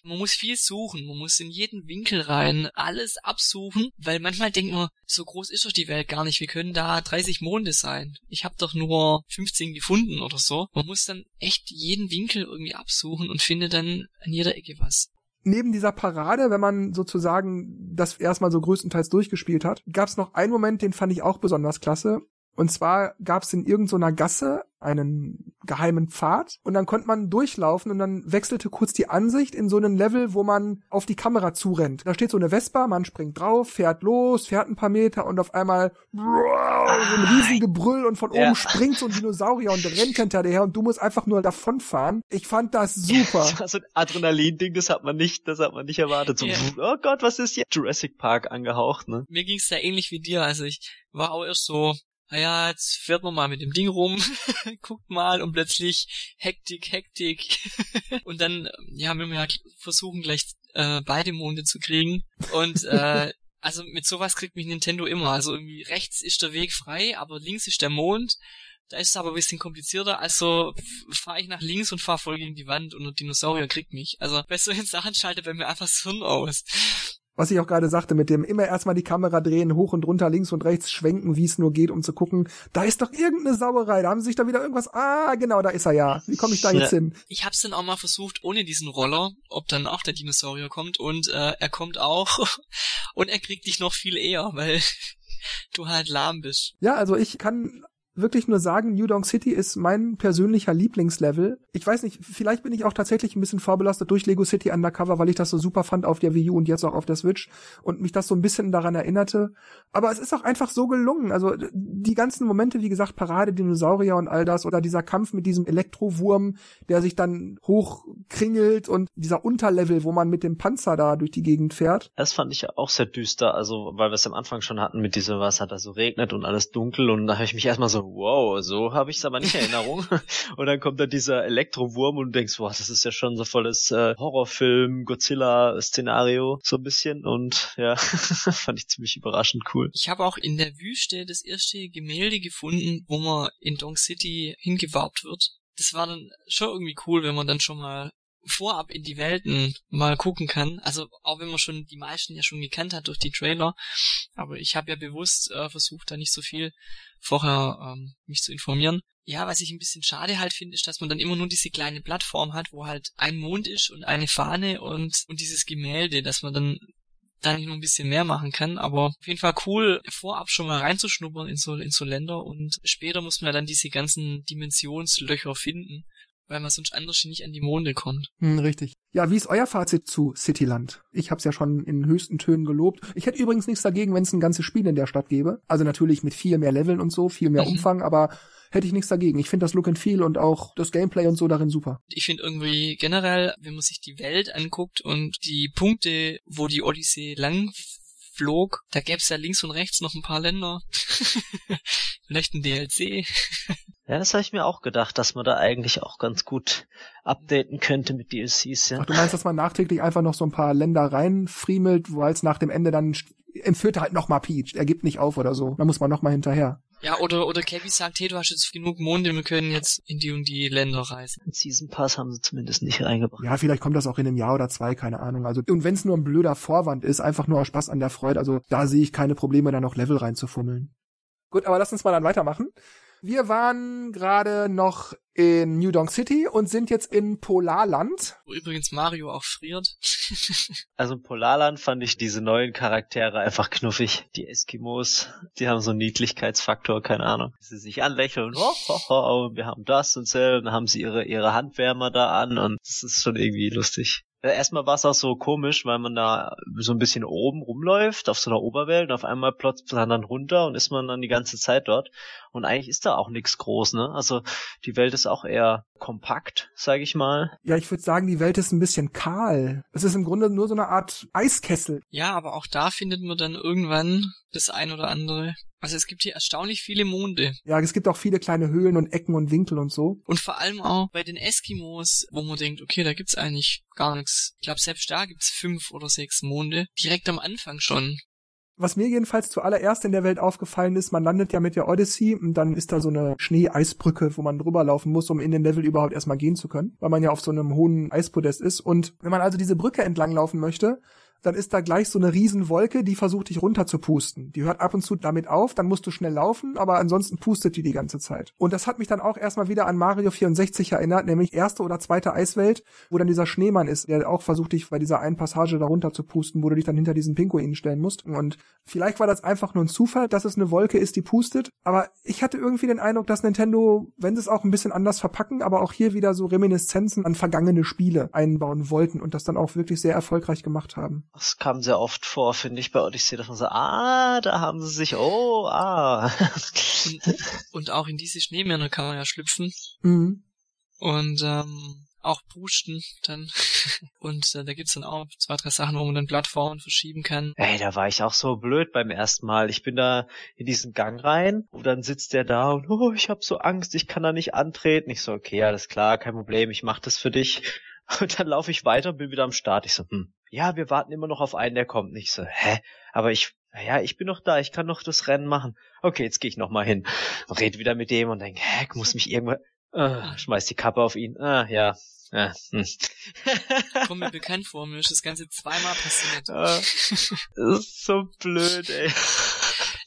man muss viel suchen, man muss in jeden Winkel rein, alles absuchen, weil manchmal denkt man, so groß ist doch die Welt gar nicht, wir können da 30 Monde sein. Ich habe doch nur 15 gefunden oder so. Man muss dann echt jeden Winkel irgendwie absuchen und findet dann an jeder Ecke was. Neben dieser Parade, wenn man sozusagen das erstmal so größtenteils durchgespielt hat, gab es noch einen Moment, den fand ich auch besonders klasse. Und zwar gab es in irgendeiner Gasse einen geheimen Pfad und dann konnte man durchlaufen und dann wechselte kurz die Ansicht in so einen Level, wo man auf die Kamera zurennt. Da steht so eine Vespa, man springt drauf, fährt los, fährt ein paar Meter und auf einmal so ein Riesengebrüll und von oben Ja. springt so ein Dinosaurier und rennt hinter dir her und du musst einfach nur davonfahren. Ich fand das super. Das war so ein Adrenalin-Ding, das hat man nicht, das hat man nicht erwartet. So, Ja. oh Gott, was ist hier? Jurassic Park angehaucht, ne? mir ging's da ähnlich wie dir. Also ich war auch erst so, naja, jetzt fährt man mal mit dem Ding rum, guckt mal und plötzlich Hektik, Hektik. und dann, ja, müssen wir ja versuchen, gleich äh, beide Monde zu kriegen. Und äh, also mit sowas kriegt mich Nintendo immer. Also irgendwie rechts ist der Weg frei, aber links ist der Mond. Da ist es aber ein bisschen komplizierter, also fahre ich nach links und fahre voll gegen die Wand und der Dinosaurier kriegt mich. Also bei solchen Sachen schaltet bei mir einfach das Hirn aus. Was ich auch gerade sagte, mit dem immer erstmal die Kamera drehen, hoch und runter, links und rechts schwenken, wie es nur geht, um zu gucken, da ist doch irgendeine Sauerei, da haben sie sich da wieder irgendwas, ah, genau, da ist er ja. Wie komme ich da jetzt hin? Ich hab's dann auch mal versucht, ohne diesen Roller, ob dann auch der Dinosaurier kommt und äh, er kommt auch und er kriegt dich noch viel eher, weil du halt lahm bist. Ja, also ich kann wirklich nur sagen, New Donk City ist mein persönlicher Lieblingslevel. Ich weiß nicht, vielleicht bin ich auch tatsächlich ein bisschen vorbelastet durch Lego City Undercover, weil ich das so super fand auf der Wii U und jetzt auch auf der Switch und mich das so ein bisschen daran erinnerte. Aber es ist auch einfach so gelungen. Also die ganzen Momente, wie gesagt, Parade, Dinosaurier und all das oder dieser Kampf mit diesem Elektrowurm, der sich dann hochkringelt und dieser Unterlevel, wo man mit dem Panzer da durch die Gegend fährt. Das fand ich ja auch sehr düster, also weil wir es am Anfang schon hatten mit diesem, was hat da so regnet und alles dunkel und da habe ich mich erstmal so, wow, so habe ich es aber nicht in Erinnerung. und dann kommt da dieser Elektrowurm und du denkst, wow, das ist ja schon so volles äh, Horrorfilm, Godzilla-Szenario, so ein bisschen und ja, fand ich ziemlich überraschend cool. Ich habe auch in der Wüste das erste Gemälde gefunden, wo man in Dong City hingewarbt wird. Das war dann schon irgendwie cool, wenn man dann schon mal vorab in die Welten mal gucken kann. Also auch wenn man schon die meisten ja schon gekannt hat durch die Trailer. Aber ich habe ja bewusst äh, versucht, da nicht so viel vorher ähm, mich zu informieren. Ja, was ich ein bisschen schade halt finde, ist, dass man dann immer nur diese kleine Plattform hat, wo halt ein Mond ist und eine Fahne und, und dieses Gemälde, dass man dann da nicht noch ein bisschen mehr machen kann. Aber auf jeden Fall cool, vorab schon mal reinzuschnuppern in so, in so Länder und später muss man ja dann diese ganzen Dimensionslöcher finden weil man sonst anders nicht an die Monde kommt. Hm, richtig. Ja, wie ist euer Fazit zu Cityland? Ich habe es ja schon in höchsten Tönen gelobt. Ich hätte übrigens nichts dagegen, wenn es ein ganzes Spiel in der Stadt gäbe. Also natürlich mit viel mehr Leveln und so, viel mehr mhm. Umfang, aber hätte ich nichts dagegen. Ich finde das Look and Feel und auch das Gameplay und so darin super. Ich finde irgendwie generell, wenn man sich die Welt anguckt und die Punkte, wo die Odyssee lang flog, da gäbe es ja links und rechts noch ein paar Länder. Vielleicht ein DLC. Ja, das habe ich mir auch gedacht, dass man da eigentlich auch ganz gut updaten könnte mit DLCs, ja. Ach, du meinst, dass man nachträglich einfach noch so ein paar Länder reinfriemelt, weil es nach dem Ende dann entführt halt noch mal Peach, er gibt nicht auf oder so. Da muss man noch mal hinterher. Ja, oder, oder Kevin sagt, hey, du hast jetzt genug Monde, wir können jetzt in die und die Länder reisen. Ein Season Pass haben sie zumindest nicht reingebracht. Ja, vielleicht kommt das auch in einem Jahr oder zwei, keine Ahnung. Also, und wenn es nur ein blöder Vorwand ist, einfach nur aus Spaß an der Freude, also da sehe ich keine Probleme, da noch Level reinzufummeln. Gut, aber lass uns mal dann weitermachen. Wir waren gerade noch in New Donk City und sind jetzt in Polarland. Wo übrigens Mario auch friert. also in Polarland fand ich diese neuen Charaktere einfach knuffig. Die Eskimos, die haben so einen Niedlichkeitsfaktor, keine Ahnung. Sie sich anlächeln, ho, ho, ho, wir haben das und so, und dann haben sie ihre, ihre Handwärmer da an und das ist schon irgendwie lustig. Erstmal war es auch so komisch, weil man da so ein bisschen oben rumläuft auf so einer Oberwelt und auf einmal plotzt man dann runter und ist man dann die ganze Zeit dort. Und eigentlich ist da auch nichts groß, ne? Also die Welt ist auch eher kompakt, sage ich mal. Ja, ich würde sagen, die Welt ist ein bisschen kahl. Es ist im Grunde nur so eine Art Eiskessel. Ja, aber auch da findet man dann irgendwann das ein oder andere. Also es gibt hier erstaunlich viele Monde. Ja, es gibt auch viele kleine Höhlen und Ecken und Winkel und so. Und vor allem auch bei den Eskimos, wo man denkt, okay, da gibt's eigentlich gar nichts. Ich glaube, selbst da gibt's fünf oder sechs Monde. Direkt am Anfang schon. Was mir jedenfalls zuallererst in der Welt aufgefallen ist, man landet ja mit der Odyssey und dann ist da so eine Schneeeisbrücke, wo man drüber laufen muss, um in den Level überhaupt erstmal gehen zu können, weil man ja auf so einem hohen Eispodest ist. Und wenn man also diese Brücke entlang laufen möchte, dann ist da gleich so eine Riesenwolke, die versucht dich runter zu pusten. Die hört ab und zu damit auf, dann musst du schnell laufen, aber ansonsten pustet die die ganze Zeit. Und das hat mich dann auch erstmal wieder an Mario 64 erinnert, nämlich erste oder zweite Eiswelt, wo dann dieser Schneemann ist, der auch versucht dich bei dieser einen Passage da runter zu pusten, wo du dich dann hinter diesen Pinguinen stellen musst. Und vielleicht war das einfach nur ein Zufall, dass es eine Wolke ist, die pustet, aber ich hatte irgendwie den Eindruck, dass Nintendo, wenn sie es auch ein bisschen anders verpacken, aber auch hier wieder so Reminiszenzen an vergangene Spiele einbauen wollten und das dann auch wirklich sehr erfolgreich gemacht haben. Das kam sehr oft vor, finde ich, bei Odyssey, dass man so, ah, da haben sie sich, oh, ah. und, und auch in diese Schneemänner kann man ja schlüpfen. Mhm. Und ähm, auch pusten dann. Und äh, da gibt's dann auch zwei, drei Sachen, wo man dann Plattformen verschieben kann. Ey, da war ich auch so blöd beim ersten Mal. Ich bin da in diesen Gang rein und dann sitzt der da und oh, ich habe so Angst, ich kann da nicht antreten. Ich so, okay, alles klar, kein Problem, ich mach das für dich. Und dann laufe ich weiter und bin wieder am Start. Ich so, hm, ja, wir warten immer noch auf einen, der kommt. Nicht so, hä? Aber ich, naja, ich bin noch da, ich kann noch das Rennen machen. Okay, jetzt gehe ich noch mal hin. Red wieder mit dem und denk, hä, muss mich irgendwann, äh, schmeiß die Kappe auf ihn. Ah, ja, ja, hm. Kommt mir bekannt vor, mir ist das Ganze zweimal passiert. das ist so blöd, ey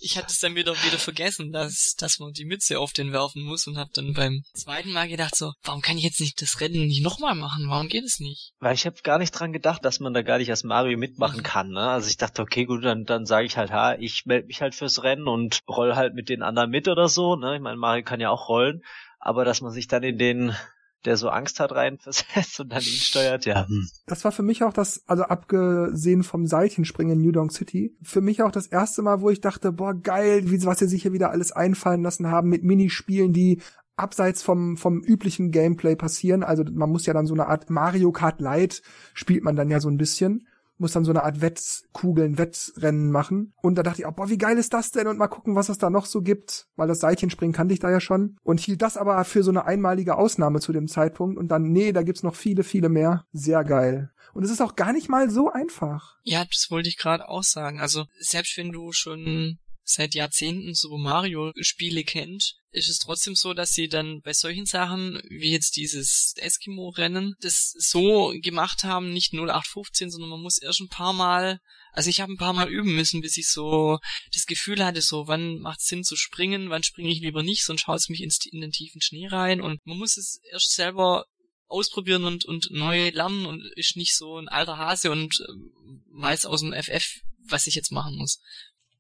ich hatte es dann wieder wieder vergessen, dass, dass man die Mütze auf den werfen muss und habe dann beim zweiten Mal gedacht so, warum kann ich jetzt nicht das Rennen nicht nochmal machen? Warum geht es nicht? Weil ich habe gar nicht dran gedacht, dass man da gar nicht als Mario mitmachen mhm. kann. Ne? Also ich dachte, okay, gut, dann, dann sage ich halt, ha, ich melde mich halt fürs Rennen und roll halt mit den anderen mit oder so. Ne? Ich meine, Mario kann ja auch rollen. Aber dass man sich dann in den der so Angst hat reinversetzt und dann ihn steuert, ja. Hm. Das war für mich auch das, also abgesehen vom Seilchenspringen in New Donk City, für mich auch das erste Mal, wo ich dachte, boah, geil, wie, was sie sich hier wieder alles einfallen lassen haben mit Minispielen, die abseits vom, vom üblichen Gameplay passieren. Also man muss ja dann so eine Art Mario Kart Light spielt man dann ja so ein bisschen muss dann so eine Art Wettkugeln, Wettrennen machen. Und da dachte ich auch, boah, wie geil ist das denn? Und mal gucken, was es da noch so gibt. Weil das Seilchenspringen kannte ich da ja schon. Und hielt das aber für so eine einmalige Ausnahme zu dem Zeitpunkt. Und dann, nee, da gibt's noch viele, viele mehr. Sehr geil. Und es ist auch gar nicht mal so einfach. Ja, das wollte ich gerade auch sagen. Also, selbst wenn du schon seit Jahrzehnten Super Mario Spiele kennt, ist es trotzdem so, dass sie dann bei solchen Sachen, wie jetzt dieses Eskimo-Rennen, das so gemacht haben, nicht 0815, sondern man muss erst ein paar Mal, also ich habe ein paar Mal üben müssen, bis ich so das Gefühl hatte, so wann macht Sinn zu springen, wann springe ich lieber nicht, sonst haut es mich ins, in den tiefen Schnee rein und man muss es erst selber ausprobieren und, und neu lernen und ist nicht so ein alter Hase und äh, weiß aus dem FF, was ich jetzt machen muss.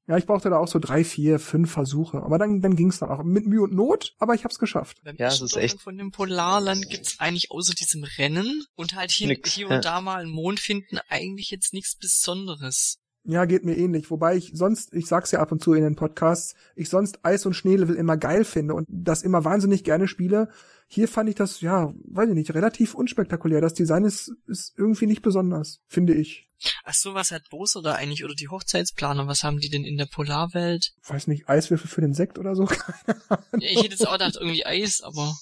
Ja, ich brauchte da auch so drei, vier, fünf Versuche. Aber dann, dann ging's dann auch. Mit Mühe und Not, aber ich hab's geschafft. Ja, es ist echt- von dem Polarland gibt's eigentlich außer diesem Rennen und halt hier, Nix, hier ja. und da mal einen Mond finden eigentlich jetzt nichts Besonderes. Ja, geht mir ähnlich. Wobei ich sonst, ich sag's ja ab und zu in den Podcasts, ich sonst Eis- und Schneelevel immer geil finde und das immer wahnsinnig gerne spiele. Hier fand ich das, ja, weiß ich nicht, relativ unspektakulär. Das Design ist, ist irgendwie nicht besonders, finde ich. Ach so, was hat Boso da eigentlich oder die Hochzeitsplaner? Was haben die denn in der Polarwelt? Weiß nicht, Eiswürfel für den Sekt oder so. Ja, ich hätte jetzt auch gedacht, irgendwie Eis, aber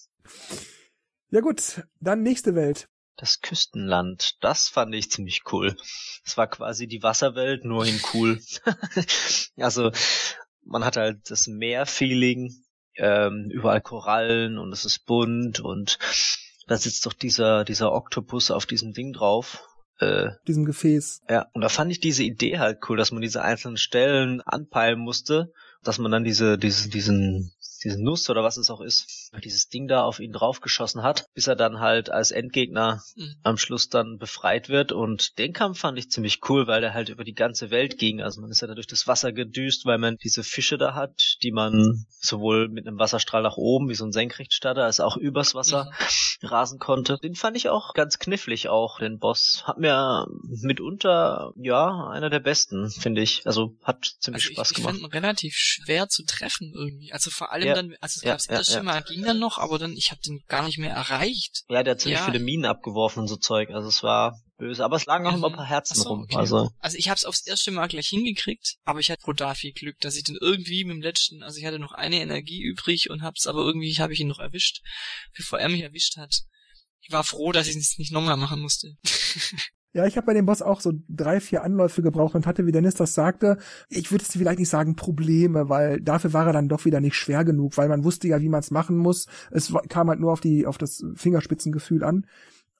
ja gut, dann nächste Welt. Das Küstenland, das fand ich ziemlich cool. Das war quasi die Wasserwelt, nur in cool. also man hat halt das Meer-Feeling, ähm, überall Korallen und es ist bunt und da sitzt doch dieser, dieser Oktopus auf diesem Ding drauf. Äh, Diesem Gefäß. ja, und da fand ich diese Idee halt cool, dass man diese einzelnen Stellen anpeilen musste, dass man dann diese, diesen, diesen, diesen Nuss oder was es auch ist, dieses Ding da auf ihn draufgeschossen hat, bis er dann halt als Endgegner Mhm. am Schluss dann befreit wird. Und den Kampf fand ich ziemlich cool, weil der halt über die ganze Welt ging. Also man ist ja da durch das Wasser gedüst, weil man diese Fische da hat, die man sowohl mit einem Wasserstrahl nach oben wie so ein Senkrechtstarter als auch übers Wasser rasen konnte. Den fand ich auch ganz knifflig auch, den Boss. Hat mir mitunter, ja, einer der besten, finde ich. Also hat ziemlich also Spaß ich, ich gemacht. fand ihn relativ schwer zu treffen irgendwie. Also vor allem Ja. Dann, also es Ja, gab's ja, ja. schon mal ging dann noch, aber dann ich habe den gar nicht mehr erreicht. ja, der hat ziemlich Ja. viele Minen abgeworfen und so Zeug. Also es war böse. Aber es lagen auch Mhm. immer ein paar Herzen so, rum. okay. Also Also ich habe es aufs erste Mal gleich hingekriegt, aber ich hatte brutal viel Glück, dass ich den irgendwie mit dem letzten, also ich hatte noch eine Energie übrig und hab's aber irgendwie habe ich ihn noch erwischt, bevor er mich erwischt hat. Ich war froh, dass ich es nicht nochmal machen musste. Ja, ich habe bei dem Boss auch so drei, vier Anläufe gebraucht und hatte, wie Dennis das sagte, ich würde jetzt vielleicht nicht sagen Probleme, weil dafür war er dann doch wieder nicht schwer genug, weil man wusste ja, wie man es machen muss. Es kam halt nur auf die, auf das Fingerspitzengefühl an.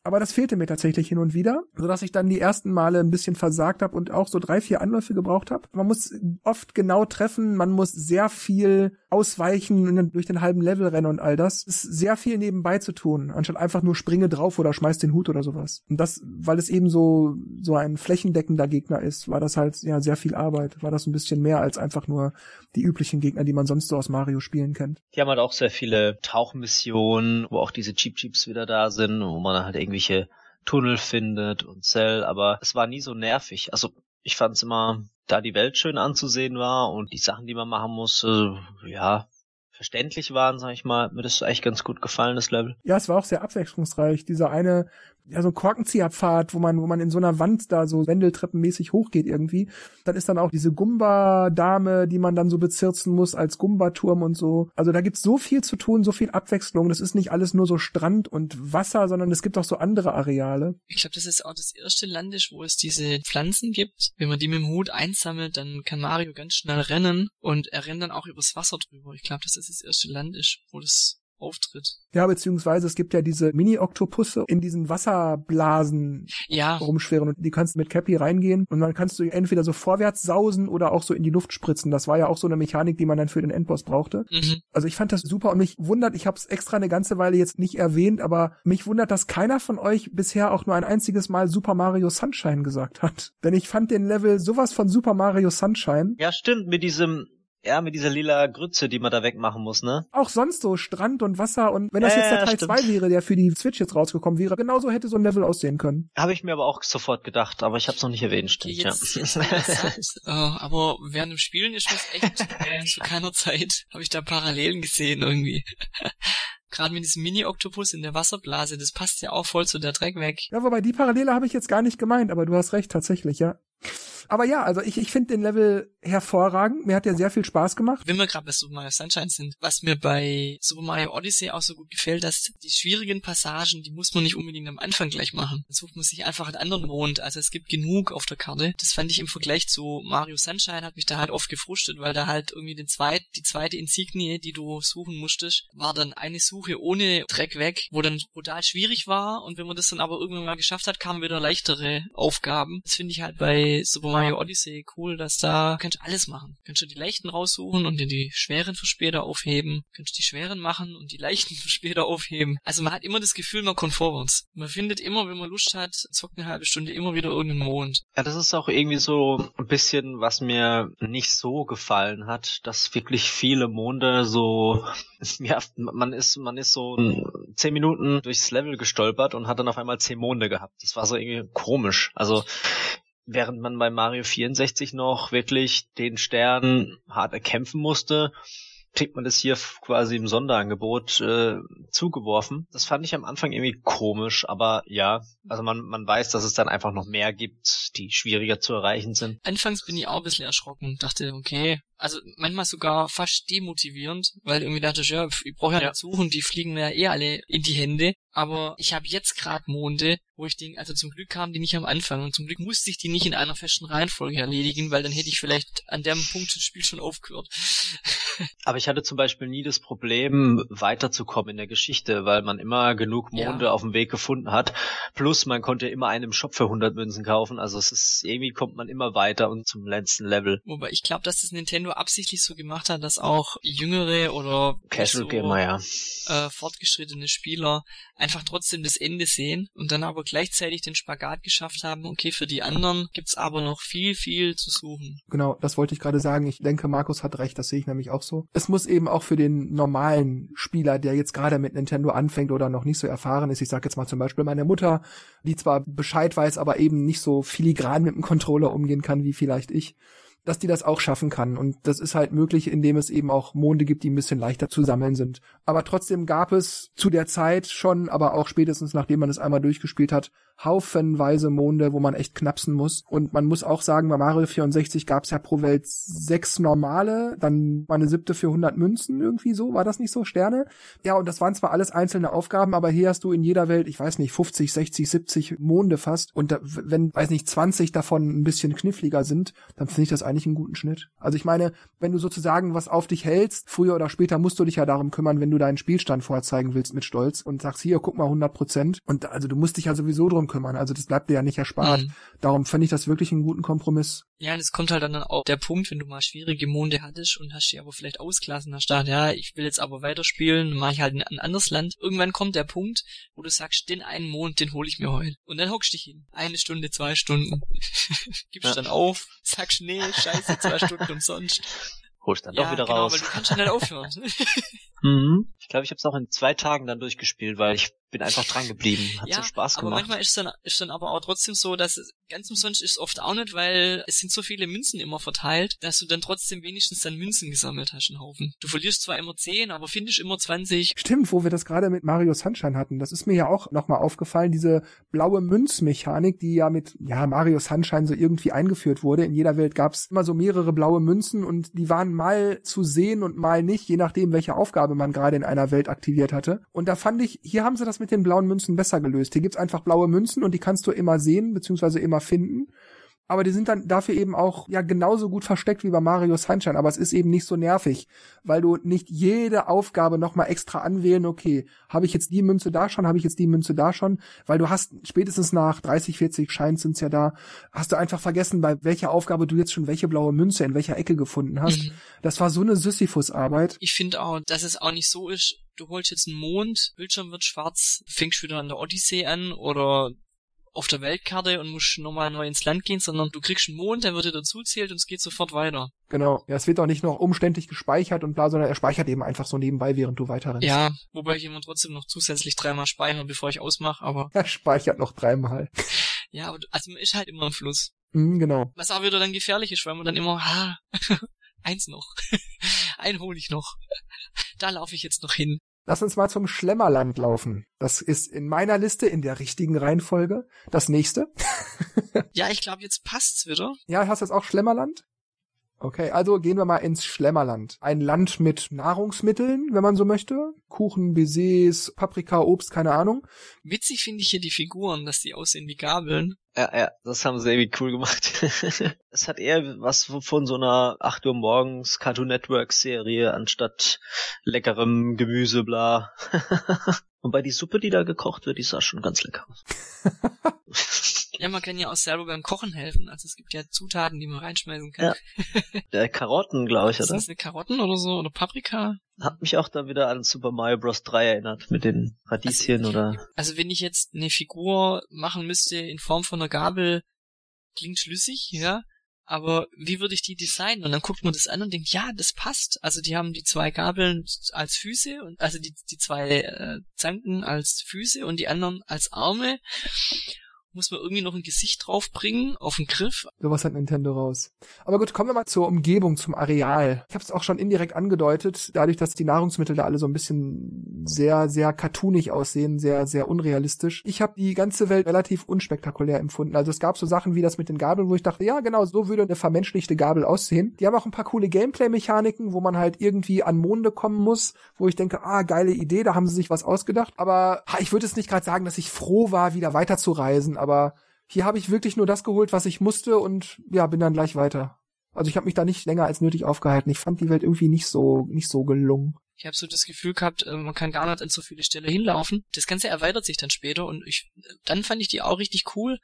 Aber das fehlte mir tatsächlich hin und wieder, sodass ich dann die ersten Male ein bisschen versagt habe und auch so drei, vier Anläufe gebraucht habe. Man muss oft genau treffen, man muss sehr viel ausweichen und dann durch den halben Level rennen und all das. Ist sehr viel nebenbei zu tun, anstatt einfach nur springe drauf oder schmeiß den Hut oder sowas. Und das, weil es eben so, so ein flächendeckender Gegner ist, war das halt ja sehr viel Arbeit. War das ein bisschen mehr als einfach nur die üblichen Gegner, die man sonst so aus Mario spielen kennt. Die haben halt auch sehr viele Tauchmissionen, wo auch diese Cheap Cheeps wieder da sind, wo man halt irgendwelche Tunnel findet und Cell, aber es war nie so nervig. Also ich fand es immer, da die Welt schön anzusehen war und die Sachen, die man machen musste, ja, verständlich waren, sag ich mal, mir das echt ganz gut gefallen, das Level. Ja, es war auch sehr abwechslungsreich. Dieser eine, ja, so Korkenzieherpfad, wo man, wo man in so einer Wand da so wendeltreppenmäßig hochgeht irgendwie. Dann ist dann auch diese Gumba-Dame, die man dann so bezirzen muss als Gumba-Turm und so. Also da gibt's so viel zu tun, so viel Abwechslung. Das ist nicht alles nur so Strand und Wasser, sondern es gibt auch so andere Areale. Ich glaube, das ist auch das erste Landisch, wo es diese Pflanzen gibt. Wenn man die mit dem Hut einsammelt, dann kann Mario ganz schnell rennen und er rennt dann auch übers Wasser drüber. Ich glaube, das ist das erste Landisch, wo das auftritt. Ja, beziehungsweise es gibt ja diese Mini-Oktopusse in diesen Wasserblasen Ja, rumschweren und die kannst du mit Cappy reingehen und dann kannst du entweder so vorwärts sausen oder auch so in die Luft spritzen. Das war ja auch so eine Mechanik, die man dann für den Endboss brauchte. mhm. Also ich fand das super und mich wundert, ich habe es extra eine ganze Weile jetzt nicht erwähnt, aber mich wundert, dass keiner von euch bisher auch nur ein einziges Mal Super Mario Sunshine gesagt hat. Denn ich fand den Level sowas von Super Mario Sunshine. Ja, stimmt, mit diesem, ja, mit dieser lila Grütze, die man da wegmachen muss, ne? Auch sonst so Strand und Wasser und wenn das Ja, jetzt der Teil stimmt. 2 wäre, der für die Switch jetzt rausgekommen wäre, genauso hätte so ein Level aussehen können. Habe ich mir aber auch sofort gedacht, aber ich habe es noch nicht erwähnt, stimmt, jetzt, jetzt, ja. jetzt, äh, aber während dem Spielen ist das echt äh, zu keiner Zeit habe ich da Parallelen gesehen irgendwie. Gerade mit diesem Mini-Oktopus in der Wasserblase, das passt ja auch voll zu der Dreck weg. Ja, wobei die Parallele habe ich jetzt gar nicht gemeint, aber du hast recht, tatsächlich, ja. Aber ja, also ich, ich finde den Level hervorragend. Mir hat der sehr viel Spaß gemacht. Wenn wir gerade bei Super Mario Sunshine sind, was mir bei Super Mario Odyssey auch so gut gefällt, dass die schwierigen Passagen, die muss man nicht unbedingt am Anfang gleich machen. Dann sucht man sich einfach einen anderen Mond. Also es gibt genug auf der Karte. Das fand ich im Vergleich zu Mario Sunshine hat mich da halt oft gefrustet, weil da halt irgendwie den zweit, die zweite Insignie, die du suchen musstest, war dann eine Suche ohne Dreck weg, wo dann brutal schwierig war und wenn man das dann aber irgendwann mal geschafft hat, kamen wieder leichtere Aufgaben. Das finde ich halt bei Super Mario Mario Odyssey cool, dass da kannst du alles machen. Kannst du die leichten raussuchen und dir die schweren für später aufheben. Kannst du die schweren machen und die leichten für später aufheben. Also man hat immer das Gefühl, man kommt vorwärts. Man findet immer, wenn man Lust hat, zockt eine halbe Stunde immer wieder irgendeinen Mond. Ja, das ist auch irgendwie so ein bisschen, was mir nicht so gefallen hat, dass wirklich viele Monde so, ja, man ist, man ist so zehn Minuten durchs Level gestolpert und hat dann auf einmal zehn Monde gehabt. Das war so irgendwie komisch. Also, während man bei Mario 64 noch wirklich den Stern hart erkämpfen musste, kriegt man das hier quasi im Sonderangebot äh, zugeworfen. Das fand ich am Anfang irgendwie komisch, aber ja, also man, man weiß, dass es dann einfach noch mehr gibt, die schwieriger zu erreichen sind. Anfangs bin ich auch ein bisschen erschrocken und dachte, okay, also manchmal sogar fast demotivierend, weil irgendwie dachte ich, ja, ich brauche ja, ja. nicht suchen, die fliegen mir ja eh alle in die Hände. Aber ich habe jetzt gerade Monde, wo ich denke, also zum Glück kamen die nicht am Anfang und zum Glück musste ich die nicht in einer festen Reihenfolge erledigen, weil dann hätte ich vielleicht an dem Punkt das Spiel schon aufgehört. Aber ich hatte zum Beispiel nie das Problem, weiterzukommen in der Geschichte, weil man immer genug Monde ja. auf dem Weg gefunden hat. Plus man konnte immer einen im Shop für 100 Münzen kaufen. Also es ist, irgendwie kommt man immer weiter und zum letzten Level. Wobei ich glaube, dass das Nintendo absichtlich so gemacht hat, dass auch jüngere oder Casual so, Gamer, ja. äh, fortgeschrittene Spieler einfach trotzdem das Ende sehen und dann aber gleichzeitig den Spagat geschafft haben, okay, für die anderen gibt's aber noch viel, viel zu suchen. Genau, das wollte ich gerade sagen. Ich denke, Markus hat recht, das sehe ich nämlich auch so. Es muss eben auch für den normalen Spieler, der jetzt gerade mit Nintendo anfängt oder noch nicht so erfahren ist, ich sage jetzt mal zum Beispiel meine Mutter, die zwar Bescheid weiß, aber eben nicht so filigran mit dem Controller umgehen kann wie vielleicht ich, dass die das auch schaffen kann. Und das ist halt möglich, indem es eben auch Monde gibt, die ein bisschen leichter zu sammeln sind. Aber trotzdem gab es zu der Zeit schon, aber auch spätestens nachdem man es einmal durchgespielt hat, haufenweise Monde, wo man echt knapsen muss. Und man muss auch sagen, bei Mario 64 gab es ja pro Welt sechs normale, dann mal eine siebte für 100 Münzen irgendwie so, war das nicht so, Sterne? Ja, und das waren zwar alles einzelne Aufgaben, aber hier hast du in jeder Welt, ich weiß nicht, 50, 60, 70 Monde fast. Und da, wenn, weiß nicht, 20 davon ein bisschen kniffliger sind, dann finde ich das eigentlich einen guten Schnitt. Also ich meine, wenn du sozusagen was auf dich hältst, früher oder später musst du dich ja darum kümmern, wenn du deinen Spielstand vorzeigen willst mit Stolz und sagst, hier, guck mal 100 Prozent. Und also du musst dich ja sowieso drum kümmern. Also das bleibt dir ja nicht erspart. Mhm. Darum finde ich das wirklich einen guten Kompromiss. Ja, und es kommt halt dann auch der Punkt, wenn du mal schwierige Monde hattest und hast die aber vielleicht ausgelassen, hast gedacht, ja, ich will jetzt aber weiterspielen, mache ich halt in ein anderes Land. Irgendwann kommt der Punkt, wo du sagst, den einen Mond, den hole ich mir heute. Und dann hockst du dich hin. Eine Stunde, zwei Stunden. Gibst ja. dann auf, sagst, nee, scheiße, zwei Stunden umsonst. Holst dann ja, doch wieder genau, raus. Weil du kannst schnell aufhören. mhm. Ich glaube, ich habe es auch in zwei Tagen dann durchgespielt, weil ich bin einfach dran geblieben. Hat ja, so Spaß gemacht. Aber manchmal ist dann, ist dann aber auch trotzdem so, dass es ganz umsonst ist oft auch nicht, weil es sind so viele Münzen immer verteilt, dass du dann trotzdem wenigstens dann Münzen gesammelt hast, einen Haufen. Du verlierst zwar immer 10, aber findest immer 20. Stimmt, wo wir das gerade mit Mario Sunshine hatten. Das ist mir ja auch nochmal aufgefallen, diese blaue Münzmechanik, die ja mit, ja, Mario Sunshine so irgendwie eingeführt wurde. In jeder Welt gab es immer so mehrere blaue Münzen und die waren mal zu sehen und mal nicht, je nachdem, welche Aufgabe man gerade in einer Welt aktiviert hatte. Und da fand ich, hier haben sie das mit den blauen Münzen besser gelöst. Hier gibt's einfach blaue Münzen und die kannst du immer sehen, beziehungsweise immer finden aber die sind dann dafür eben auch ja genauso gut versteckt wie bei Mario Sunshine, aber es ist eben nicht so nervig, weil du nicht jede Aufgabe nochmal extra anwählen, okay, habe ich jetzt die Münze da schon, habe ich jetzt die Münze da schon, weil du hast spätestens nach 30, 40 Scheins sind's ja da, hast du einfach vergessen, bei welcher Aufgabe du jetzt schon welche blaue Münze in welcher Ecke gefunden hast. Mhm. Das war so eine Sisyphus-Arbeit. Ich finde auch, dass es auch nicht so ist, du holst jetzt einen Mond, Bildschirm wird schwarz, fängst wieder an der Odyssee an oder auf der Weltkarte und musst nochmal neu ins Land gehen, sondern du kriegst einen Mond, der wird dir dazuzählt und es geht sofort weiter. Genau. Ja, es wird auch nicht noch umständlich gespeichert und bla, sondern er speichert eben einfach so nebenbei, während du weiter rennst. Ja, wobei ich immer trotzdem noch zusätzlich dreimal speichere, bevor ich ausmache, aber. Er speichert noch dreimal. ja, aber also man ist halt immer im Fluss. Mhm, genau. Was auch wieder dann gefährlich ist, weil man dann immer, ha, eins noch. Ein hole ich noch. Da laufe ich jetzt noch hin. Lass uns mal zum Schlemmerland laufen. Das ist in meiner Liste in der richtigen Reihenfolge. Das nächste. ja, ich glaube, jetzt passt's wieder. Ja, hast du jetzt auch Schlemmerland? Okay, also gehen wir mal ins Schlemmerland. Ein Land mit Nahrungsmitteln, wenn man so möchte. Kuchen, Baisers, Paprika, Obst, keine Ahnung. Witzig finde ich hier die Figuren, dass die aussehen wie Gabeln. Ja, ja, das haben sie irgendwie cool gemacht. es hat eher was von so einer 8 Uhr morgens Cartoon Network Serie anstatt leckerem Gemüse, bla. Wobei die Suppe, die da gekocht wird, die sah schon ganz lecker aus. Ja, man kann ja auch selber beim Kochen helfen. Also es gibt ja Zutaten, die man reinschmeißen kann. Ja. Der Karotten, glaube ich, Ist oder? das eine Karotten oder so? Oder Paprika? Hat mich auch da wieder an Super Mario Bros. 3 erinnert, mit den Radieschen oder... Also wenn ich jetzt eine Figur machen müsste in Form von einer Gabel, klingt schlüssig, ja. Aber wie würde ich die designen? Und dann guckt man das an und denkt, ja, das passt. Also die haben die zwei Gabeln als Füße und also die, die zwei äh, Zanken als Füße und die anderen als Arme. Muss man irgendwie noch ein Gesicht draufbringen auf den Griff. Sowas hat Nintendo raus. Aber gut, kommen wir mal zur Umgebung, zum Areal. Ich habe es auch schon indirekt angedeutet, dadurch, dass die Nahrungsmittel da alle so ein bisschen sehr, sehr cartoonig aussehen, sehr, sehr unrealistisch. Ich habe die ganze Welt relativ unspektakulär empfunden. Also es gab so Sachen wie das mit den Gabeln, wo ich dachte, ja genau, so würde eine vermenschlichte Gabel aussehen. Die haben auch ein paar coole Gameplay-Mechaniken, wo man halt irgendwie an Monde kommen muss, wo ich denke, ah, geile Idee, da haben sie sich was ausgedacht. Aber ich würde es nicht gerade sagen, dass ich froh war, wieder weiterzureisen, aber hier habe ich wirklich nur das geholt, was ich musste und ja, bin dann gleich weiter. Also ich habe mich da nicht länger als nötig aufgehalten. Ich fand die Welt irgendwie nicht so nicht so gelungen. Ich habe so das Gefühl gehabt, äh, man kann gar nicht an so viele Stellen hinlaufen. Das Ganze erweitert sich dann später und ich, dann fand ich die auch richtig cool.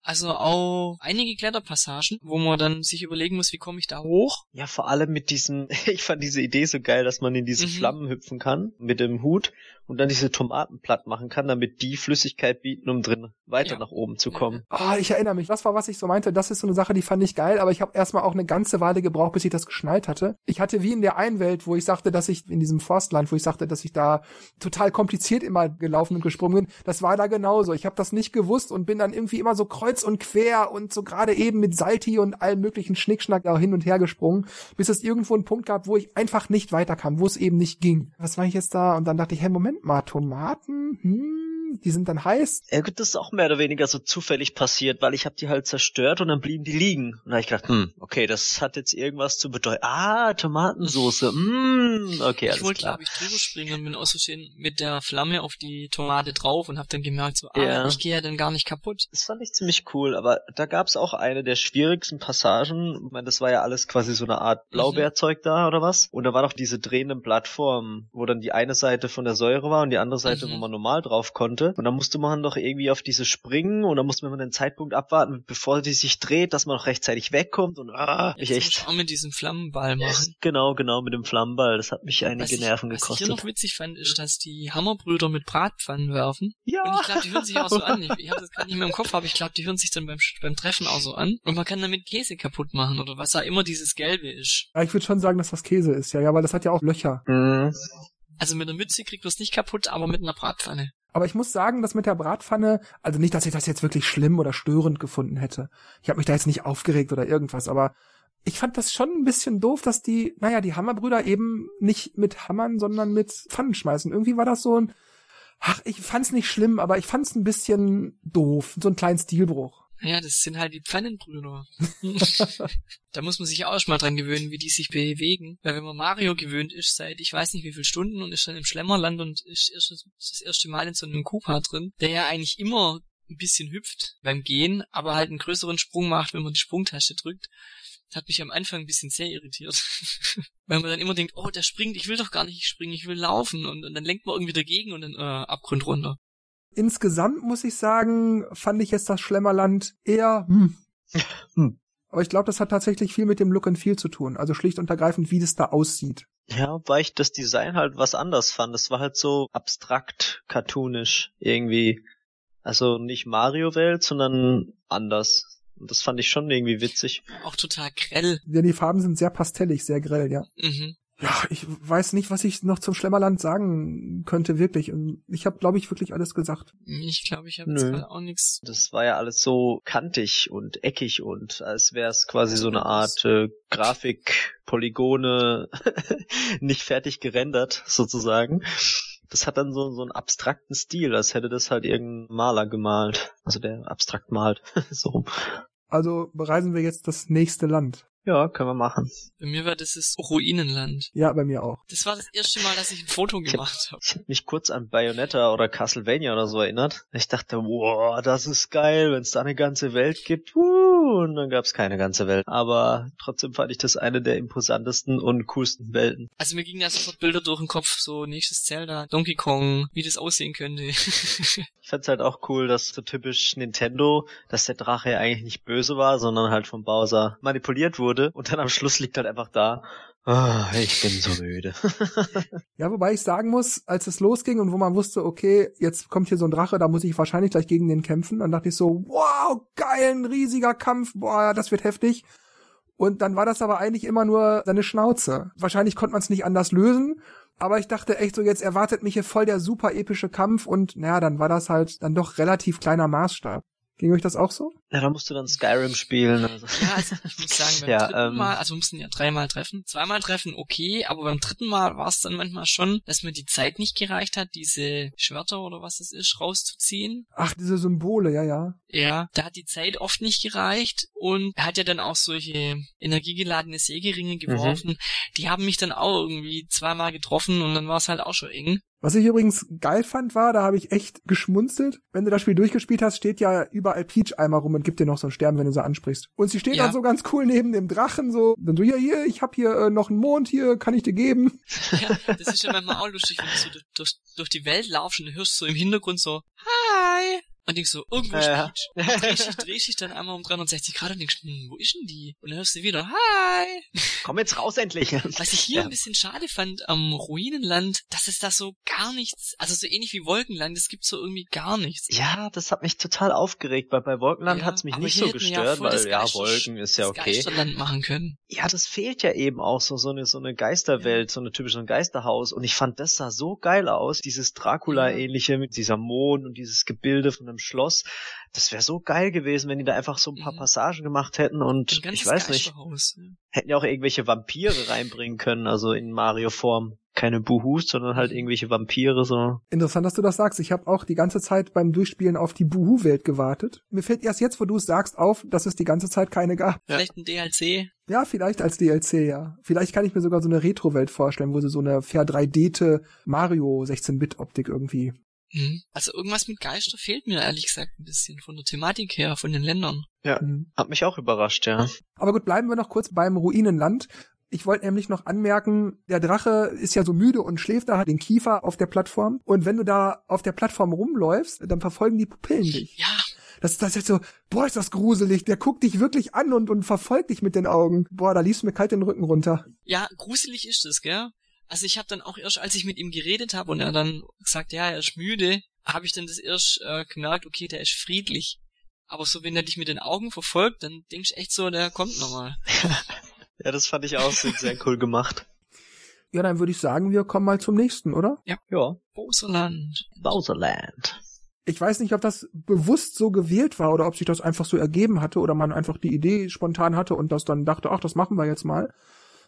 Also auch einige Kletterpassagen, wo man dann sich überlegen muss, wie komme ich da hoch? Ja, vor allem mit diesen, ich fand diese Idee so geil, dass man in diese Mhm. Flammen hüpfen kann, mit dem Hut und dann diese Tomaten platt machen kann, damit die Flüssigkeit bieten, um drin weiter Ja. nach oben zu kommen. Ah, ich erinnere mich. Das war, was ich so meinte. Das ist so eine Sache, die fand ich geil, aber ich habe erstmal auch eine ganze Weile gebraucht, bis ich das geschnallt hatte. Ich hatte wie in der einen Welt, wo ich sagte, dass ich in diesem Forstland, wo ich sagte, dass ich da total kompliziert immer gelaufen und gesprungen bin. Das war da genauso. Ich habe das nicht gewusst und bin dann irgendwie immer so kreuz und quer und so gerade eben mit Salti und allem möglichen Schnickschnack da hin und her gesprungen, bis es irgendwo einen Punkt gab, wo ich einfach nicht weiterkam, wo es eben nicht ging. Was war ich jetzt da? Und dann dachte ich, hey, Moment mal, Tomaten? Hm, die sind dann heiß. Ja gut, das ist auch mehr oder weniger so zufällig passiert, weil ich habe die halt zerstört und dann blieben die liegen. Und da hab ich gedacht, hm, okay, das hat jetzt irgendwas zu bedeuten. Ah, Tomatensoße. Mm, okay, ich alles wollte, klar. glaube ich, drüber springen und bin aus Versehen mit der Flamme auf die Tomate drauf und habe dann gemerkt, so, ah, Ja. ich gehe ja dann gar nicht kaputt. Das fand ich ziemlich cool, aber da gab's auch eine der schwierigsten Passagen. Ich meine, das war ja alles quasi so eine Art Blaubeerzeug da oder was. Und da war doch diese drehenden Plattformen, wo dann die eine Seite von der Säure war und die andere Seite, Mhm. wo man normal drauf konnte. Und dann musste man doch irgendwie auf diese springen und dann musste man den Zeitpunkt abwarten, bevor die sich dreht, dass man noch rechtzeitig wegkommt und ah, ich Jetzt muss echt. ich auch mit diesem Flammenball machen. Genau, genau, mit dem Flammenball. Das hat mich einige Was ich, Nerven was ich gekostet. hier noch witzig fand, ist, dass die Hammerbrüder mit Bratpfannen werfen. ja! Und ich glaube, die hören sich auch so an. Ich, ich habe das gerade nicht mehr im Kopf, aber ich glaube, die hören sich dann beim, beim Treffen auch so an. Und man kann damit Käse kaputt machen oder was da immer dieses Gelbe ist. Ja, ich würde schon sagen, dass das Käse ist, ja, ja, weil das hat ja auch Löcher. Mhm. Also mit einer Mütze kriegt man es nicht kaputt, aber mit einer Bratpfanne. Aber ich muss sagen, dass mit der Bratpfanne, also nicht, dass ich das jetzt wirklich schlimm oder störend gefunden hätte. Ich habe mich da jetzt nicht aufgeregt oder irgendwas, aber ich fand das schon ein bisschen doof, dass die, naja, die Hammerbrüder eben nicht mit Hammern, sondern mit Pfannen schmeißen. Irgendwie war das so ein, ach, ich fand's nicht schlimm, aber ich fand's ein bisschen doof, so ein kleinen Stilbruch. Ja, das sind halt die Pfannenbrüder. da muss man sich auch erstmal dran gewöhnen, wie die sich bewegen. Weil wenn man Mario gewöhnt ist seit ich weiß nicht wie viel Stunden und ist dann im Schlemmerland und ist erst das, erste Mal in so einem Koopa drin, der ja eigentlich immer ein bisschen hüpft beim Gehen, aber halt einen größeren Sprung macht, wenn man die Sprungtaste drückt. Hat mich am Anfang ein bisschen sehr irritiert. Weil man dann immer denkt, oh, der springt, ich will doch gar nicht springen, ich will laufen. Und, und dann lenkt man irgendwie dagegen und dann äh, Abgrund runter. Insgesamt muss ich sagen, fand ich jetzt das Schlemmerland eher, hm. Hm. Aber ich glaube, das hat tatsächlich viel mit dem Look and Feel zu tun. Also schlicht und ergreifend, wie das da aussieht. Ja, weil ich das Design halt was anders fand. Es war halt so abstrakt, cartoonisch irgendwie. Also nicht Mario-Welt, sondern anders. Und das fand ich schon irgendwie witzig. Auch total grell. Denn die Farben sind sehr pastellig, sehr grell, ja. Mhm. Ja, ich weiß nicht, was ich noch zum Schlemmerland sagen könnte, wirklich. Und Ich habe, glaube ich, wirklich alles gesagt. Ich glaube, ich habe jetzt auch nichts. Das war ja alles so kantig und eckig und als wäre es quasi so eine Art äh, Grafik, Polygone, nicht fertig gerendert sozusagen. Das hat dann so, so einen abstrakten Stil, als hätte das halt irgendein Maler gemalt. Also der abstrakt malt. so rum. Also bereisen wir jetzt das nächste Land. Ja, können wir machen. Bei mir war das das Ruinenland. Ja, bei mir auch. Das war das erste Mal, dass ich ein Foto gemacht habe. Ich habe mich kurz an Bayonetta oder Castlevania oder so erinnert. Ich dachte, wow, das ist geil, wenn es da eine ganze Welt gibt. Wuhu, und dann gab's keine ganze Welt. Aber trotzdem fand ich das eine der imposantesten und coolsten Welten. Also mir gingen ja sofort Bilder durch den Kopf, so nächstes Zelda, Donkey Kong, wie das aussehen könnte. ich fand's halt auch cool, dass so typisch Nintendo, dass der Drache ja eigentlich nicht böse war, sondern halt vom Bowser manipuliert wurde und dann am Schluss liegt halt einfach da Oh, ich bin so müde. ja, wobei ich sagen muss, als es losging und wo man wusste, okay, jetzt kommt hier so ein Drache, da muss ich wahrscheinlich gleich gegen den kämpfen, dann dachte ich so, wow, geil, ein riesiger Kampf, boah, das wird heftig. Und dann war das aber eigentlich immer nur seine Schnauze. Wahrscheinlich konnte man es nicht anders lösen, aber ich dachte echt so, jetzt erwartet mich hier voll der super epische Kampf und naja, dann war das halt dann doch relativ kleiner Maßstab. Ging euch das auch so? Ja, da musst du dann Skyrim spielen. Also. Ja, also ich muss sagen, beim ja, dritten ähm, Mal, also wir mussten ja dreimal treffen, zweimal treffen, okay, aber beim dritten Mal war es dann manchmal schon, dass mir die Zeit nicht gereicht hat, diese Schwerter oder was das ist, rauszuziehen. Ach, diese Symbole, ja, ja. Ja, da hat die Zeit oft nicht gereicht und er hat ja dann auch solche energiegeladene Sägeringe mhm. geworfen. Mhm. Die haben mich dann auch irgendwie zweimal getroffen und dann war es halt auch schon eng. Was ich übrigens geil fand, war, da habe ich echt geschmunzelt. Wenn du das Spiel durchgespielt hast, steht ja überall Peach-Eimer rum und gibt dir noch so einen Stern, wenn du sie ansprichst. Und sie steht ja. dann so ganz cool neben dem Drachen, so, dann so, ja, hier, ich hab hier äh, noch einen Mond, hier, kann ich dir geben. Ja, das ist ja manchmal auch lustig, wenn du so durch, durch die Welt laufst und hörst so im Hintergrund so, hi, und denkst so, irgendwo ja. ist Drehst dich, drehst dich dann einmal um 360 Grad und denkst, hm, wo ist denn die? Und dann hörst du wieder, hi! Komm jetzt raus endlich! Was ich hier ja. ein bisschen schade fand am Ruinenland, dass es da so gar nichts, also so ähnlich wie Wolkenland, es gibt so irgendwie gar nichts. Ja, das hat mich total aufgeregt, weil bei Wolkenland ja, hat's mich nicht so gestört, ja weil ja, Wolken ist ja okay. Geisterland machen können. Ja, das fehlt ja eben auch so, so eine, so eine Geisterwelt, so eine typische Geisterhaus und ich fand das sah so geil aus, dieses Dracula-ähnliche mit dieser Mond und dieses Gebilde von einem einem Schloss. Das wäre so geil gewesen, wenn die da einfach so ein paar mhm. Passagen gemacht hätten und ich weiß nicht, hätten ja auch irgendwelche Vampire reinbringen können, also in Mario-Form keine Buhus, sondern halt irgendwelche Vampire so. Interessant, dass du das sagst. Ich habe auch die ganze Zeit beim Durchspielen auf die Buhu-Welt gewartet. Mir fällt erst jetzt, wo du es sagst, auf, dass es die ganze Zeit keine gab. Vielleicht ein DLC. Ja, vielleicht als DLC, ja. Vielleicht kann ich mir sogar so eine Retro-Welt vorstellen, wo sie so eine fair 3D-te Mario 16-Bit-Optik irgendwie Mhm. Also irgendwas mit Geister fehlt mir ehrlich gesagt ein bisschen von der Thematik her, von den Ländern. Ja, mhm. hat mich auch überrascht, ja. Aber gut, bleiben wir noch kurz beim Ruinenland. Ich wollte nämlich noch anmerken, der Drache ist ja so müde und schläft da, hat den Kiefer auf der Plattform. Und wenn du da auf der Plattform rumläufst, dann verfolgen die Pupillen dich. Ja. Das, das ist jetzt so, boah, ist das gruselig. Der guckt dich wirklich an und, und verfolgt dich mit den Augen. Boah, da liefst du mir kalt den Rücken runter. Ja, gruselig ist es, gell? Also ich habe dann auch erst, als ich mit ihm geredet habe und er dann gesagt, ja, er ist müde, habe ich dann das erst äh, gemerkt, okay, der ist friedlich. Aber so, wenn er dich mit den Augen verfolgt, dann denkst du echt so, der kommt nochmal. ja, das fand ich auch sehr cool gemacht. Ja, dann würde ich sagen, wir kommen mal zum nächsten, oder? Ja. Ja. Bowserland. Bowserland. Ich weiß nicht, ob das bewusst so gewählt war oder ob sich das einfach so ergeben hatte oder man einfach die Idee spontan hatte und das dann dachte, ach, das machen wir jetzt mal.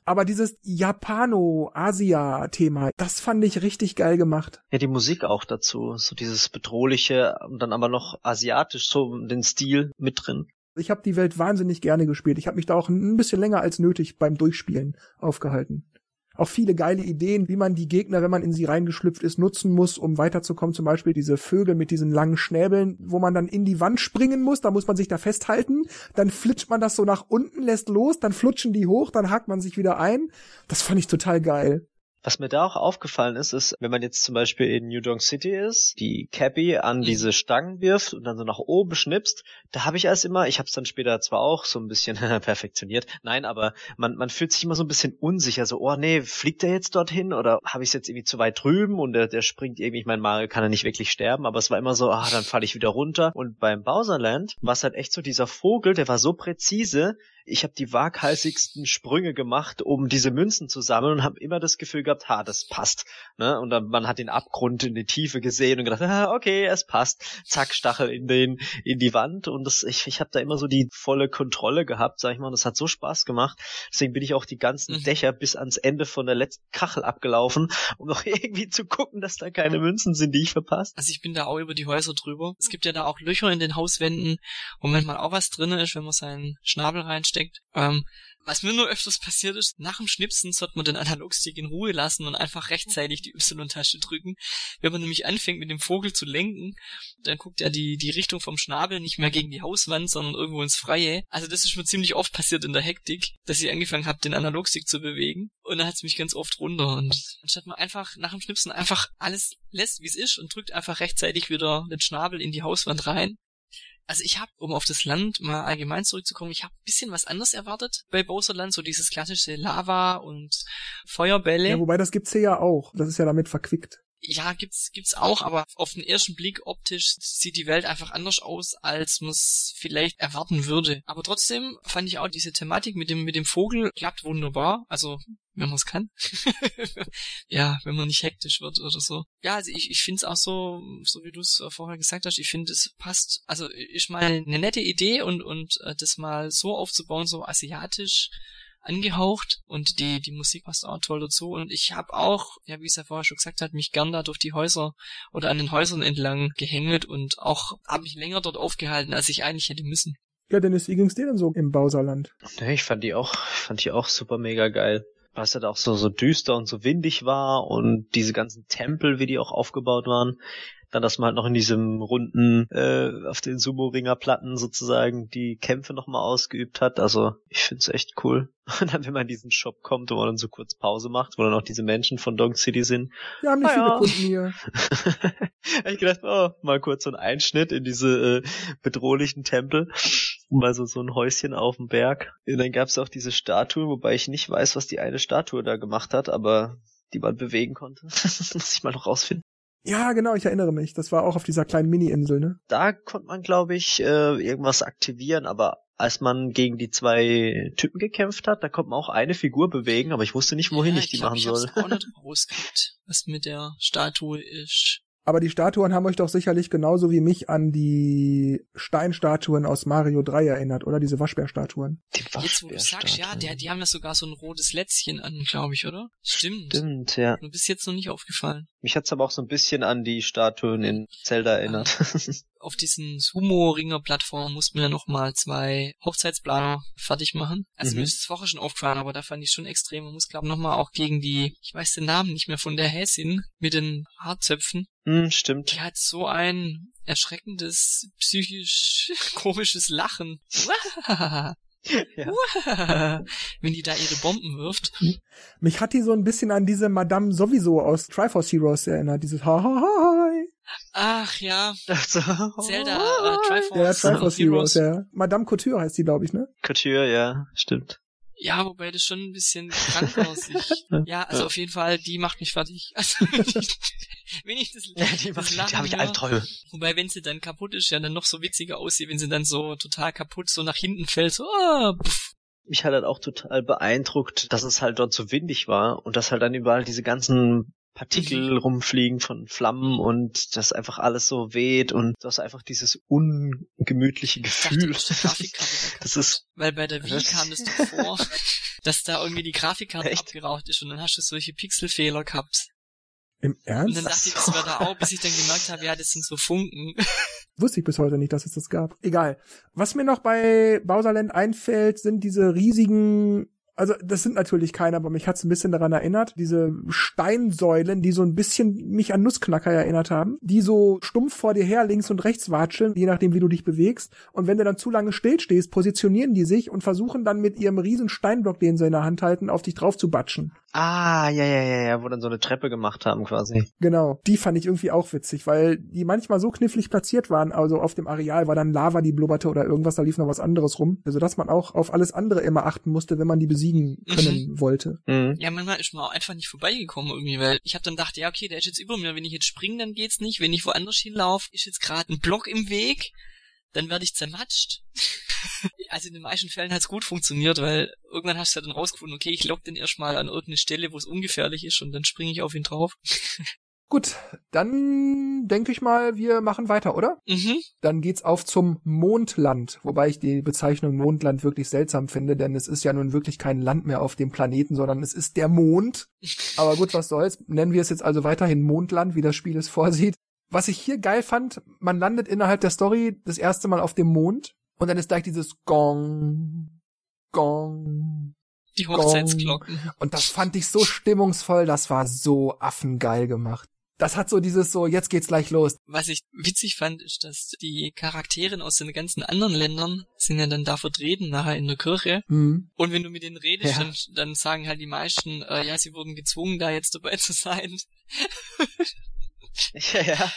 Aber dieses Japano-Asia-Thema, das fand ich richtig geil gemacht. Ja, die Musik auch dazu. So dieses bedrohliche und dann aber noch asiatisch, so den Stil mit drin. Ich habe die Welt wahnsinnig gerne gespielt. Ich habe mich da auch ein bisschen länger als nötig beim Durchspielen aufgehalten auch viele geile Ideen, wie man die Gegner, wenn man in sie reingeschlüpft ist, nutzen muss, um weiterzukommen. Zum Beispiel diese Vögel mit diesen langen Schnäbeln, wo man dann in die Wand springen muss, da muss man sich da festhalten, dann flitscht man das so nach unten, lässt los, dann flutschen die hoch, dann hakt man sich wieder ein. Das fand ich total geil. Was mir da auch aufgefallen ist, ist, wenn man jetzt zum Beispiel in New Donk City ist, die Cappy an mhm. diese Stangen wirft und dann so nach oben schnipst, da habe ich erst immer, ich habe es dann später zwar auch so ein bisschen perfektioniert, nein, aber man, man fühlt sich immer so ein bisschen unsicher, so, oh nee, fliegt der jetzt dorthin oder habe ich es jetzt irgendwie zu weit drüben und der, der springt irgendwie, ich meine, Mario kann er nicht wirklich sterben, aber es war immer so, ah, dann falle ich wieder runter. Und beim Bowserland war es halt echt so, dieser Vogel, der war so präzise, ich habe die waghalsigsten Sprünge gemacht, um diese Münzen zu sammeln und habe immer das Gefühl gehabt, ha, das passt. Ne? Und dann man hat den Abgrund in die Tiefe gesehen und gedacht, ah, okay, es passt. Zack, Stachel in den in die Wand und das, ich, ich habe da immer so die volle Kontrolle gehabt, sag ich mal. Und das hat so Spaß gemacht. Deswegen bin ich auch die ganzen mhm. Dächer bis ans Ende von der letzten Kachel abgelaufen, um noch irgendwie zu gucken, dass da keine Münzen sind, die ich verpasst. Also ich bin da auch über die Häuser drüber. Es gibt ja da auch Löcher in den Hauswänden, wo manchmal auch was drin ist, wenn man seinen Schnabel rein versteckt. Ähm, was mir nur öfters passiert ist, nach dem Schnipsen sollte man den Analogstick in Ruhe lassen und einfach rechtzeitig die Y-Tasche drücken. Wenn man nämlich anfängt mit dem Vogel zu lenken, dann guckt er die, die Richtung vom Schnabel nicht mehr gegen die Hauswand, sondern irgendwo ins Freie. Also das ist mir ziemlich oft passiert in der Hektik, dass ich angefangen habe, den Analogstick zu bewegen. Und dann hat's mich ganz oft runter. Und anstatt man einfach nach dem Schnipsen einfach alles lässt, wie es ist und drückt einfach rechtzeitig wieder den Schnabel in die Hauswand rein, also ich habe, um auf das Land mal allgemein zurückzukommen, ich habe ein bisschen was anderes erwartet bei Bowserland, so dieses klassische Lava und Feuerbälle. Ja, wobei das gibt's hier ja auch. Das ist ja damit verquickt. Ja, gibt's gibt's auch, aber auf den ersten Blick optisch sieht die Welt einfach anders aus, als man es vielleicht erwarten würde. Aber trotzdem fand ich auch diese Thematik mit dem mit dem Vogel klappt wunderbar. Also wenn man es kann. ja, wenn man nicht hektisch wird oder so. Ja, also ich, ich finde es auch so, so wie du es vorher gesagt hast, ich finde es passt, also ist mal eine nette Idee und, und äh, das mal so aufzubauen, so asiatisch angehaucht und die, die Musik passt auch toll dazu und ich habe auch, ja wie es ja vorher schon gesagt hat, mich gern da durch die Häuser oder an den Häusern entlang gehängelt und auch habe mich länger dort aufgehalten, als ich eigentlich hätte müssen. Ja, Dennis, wie ging's dir denn so im Bowserland? Ja, ich fand die auch, fand die auch super mega geil was halt auch so, so düster und so windig war und diese ganzen Tempel, wie die auch aufgebaut waren. Dann, dass man halt noch in diesem runden, äh, auf den Sumo-Ringer-Platten sozusagen die Kämpfe nochmal ausgeübt hat. Also ich find's echt cool. Und dann, wenn man in diesen Shop kommt, wo man dann so kurz Pause macht, wo dann auch diese Menschen von Dong City sind. Wir haben nicht viele Kunden hier. hab ich gedacht, oh, mal kurz so ein Einschnitt in diese äh, bedrohlichen Tempel mal so, so ein Häuschen auf dem Berg. Und dann gab's auch diese Statue, wobei ich nicht weiß, was die eine Statue da gemacht hat, aber die man bewegen konnte. das muss ich mal noch rausfinden. Ja, genau, ich erinnere mich. Das war auch auf dieser kleinen Mini-Insel, ne? Da konnte man, glaube ich, äh, irgendwas aktivieren, aber als man gegen die zwei Typen gekämpft hat, da konnte man auch eine Figur bewegen, aber ich wusste nicht, wohin ja, ich, ich die glaub, machen ich soll. Ich auch nicht rausgekriegt, was mit der Statue ist. Aber die Statuen haben euch doch sicherlich genauso wie mich an die Steinstatuen aus Mario 3 erinnert, oder? Diese Waschbärstatuen. Die Waschbär Jetzt, wo du sagst, ja, die, die haben ja sogar so ein rotes Lätzchen an, glaube ich, oder? Stimmt. Stimmt, ja. Du bist jetzt noch nicht aufgefallen. Mich hat's aber auch so ein bisschen an die Statuen in Zelda erinnert. Auf diesen Sumo-Ringer-Plattformen mussten wir ja nochmal zwei Hochzeitsplaner fertig machen. Also mhm. mir ist es vorher schon aufgefallen, aber da fand ich schon extrem. Man muss, glaube ich, nochmal auch gegen die, ich weiß den Namen nicht mehr, von der Häsin mit den Haarzöpfen. Mhm, stimmt. Die hat so ein erschreckendes, psychisch komisches Lachen. Ja. Wenn die da ihre Bomben wirft. Mich hat die so ein bisschen an diese Madame sowieso aus Triforce Heroes erinnert, dieses ha ha ha. Ach ja. Zelda äh, Triforce, ja, Triforce Heroes. Heroes, ja. Madame Couture heißt die, glaube ich, ne? Couture, ja, stimmt. Ja, wobei das schon ein bisschen krank aussieht. ja, also auf jeden Fall, die macht mich fertig. Also, wenn ich das, ja, die, das macht, die habe ich Albträume. Wobei, wenn sie dann kaputt ist, ja dann noch so witziger aussieht, wenn sie dann so total kaputt so nach hinten fällt, so, ah, pff. Mich hat halt auch total beeindruckt, dass es halt dort so windig war und dass halt dann überall diese ganzen Partikel mhm. rumfliegen von Flammen und das einfach alles so weht und du hast einfach dieses ungemütliche Gefühl. Dachte, das ist weil bei der Wii kam es doch vor, dass da irgendwie die Grafikkarte Echt? abgeraucht ist und dann hast du solche Pixelfehler gehabt. Im Ernst? Und dann dachte ich, das wäre da auch, bis ich dann gemerkt habe, ja, das sind so Funken. Wusste ich bis heute nicht, dass es das gab. Egal. Was mir noch bei Bowserland einfällt, sind diese riesigen also das sind natürlich keine, aber mich hat's ein bisschen daran erinnert, diese Steinsäulen, die so ein bisschen mich an Nussknacker erinnert haben, die so stumpf vor dir her links und rechts watscheln, je nachdem wie du dich bewegst. Und wenn du dann zu lange stillstehst, positionieren die sich und versuchen dann mit ihrem riesen Steinblock, den sie in der Hand halten, auf dich drauf zu batschen. Ah, ja, ja, ja, ja, wo dann so eine Treppe gemacht haben quasi. Genau, die fand ich irgendwie auch witzig, weil die manchmal so knifflig platziert waren, also auf dem Areal war dann Lava, die blubberte oder irgendwas, da lief noch was anderes rum, also dass man auch auf alles andere immer achten musste, wenn man die besiegen können mhm. wollte. Mhm. Ja, manchmal ist man auch einfach nicht vorbeigekommen irgendwie, weil ich habe dann gedacht, ja, okay, der ist jetzt über mir, wenn ich jetzt springe, dann geht's nicht, wenn ich woanders hinlaufe, ist jetzt gerade ein Block im Weg, dann werde ich zermatscht. also in den meisten Fällen hat's gut funktioniert, weil irgendwann hast du ja dann rausgefunden, okay, ich lock den erstmal an irgendeine Stelle, wo es ungefährlich ist und dann springe ich auf ihn drauf. Gut, dann denke ich mal, wir machen weiter, oder? Mhm. Dann geht's auf zum Mondland, wobei ich die Bezeichnung Mondland wirklich seltsam finde, denn es ist ja nun wirklich kein Land mehr auf dem Planeten, sondern es ist der Mond. Aber gut, was soll's. Nennen wir es jetzt also weiterhin Mondland, wie das Spiel es vorsieht. Was ich hier geil fand, man landet innerhalb der Story das erste Mal auf dem Mond und dann ist gleich dieses Gong, Gong. Die Hochzeitsglocken. Und das fand ich so stimmungsvoll, das war so affengeil gemacht. Das hat so dieses so, jetzt geht's gleich los. Was ich witzig fand, ist, dass die Charaktere aus den ganzen anderen Ländern sind ja dann da vertreten, nachher in der Kirche. Hm. Und wenn du mit denen redest, Ja. dann, dann sagen halt die meisten, äh, ja, sie wurden gezwungen, da jetzt dabei zu sein. Ja, ja.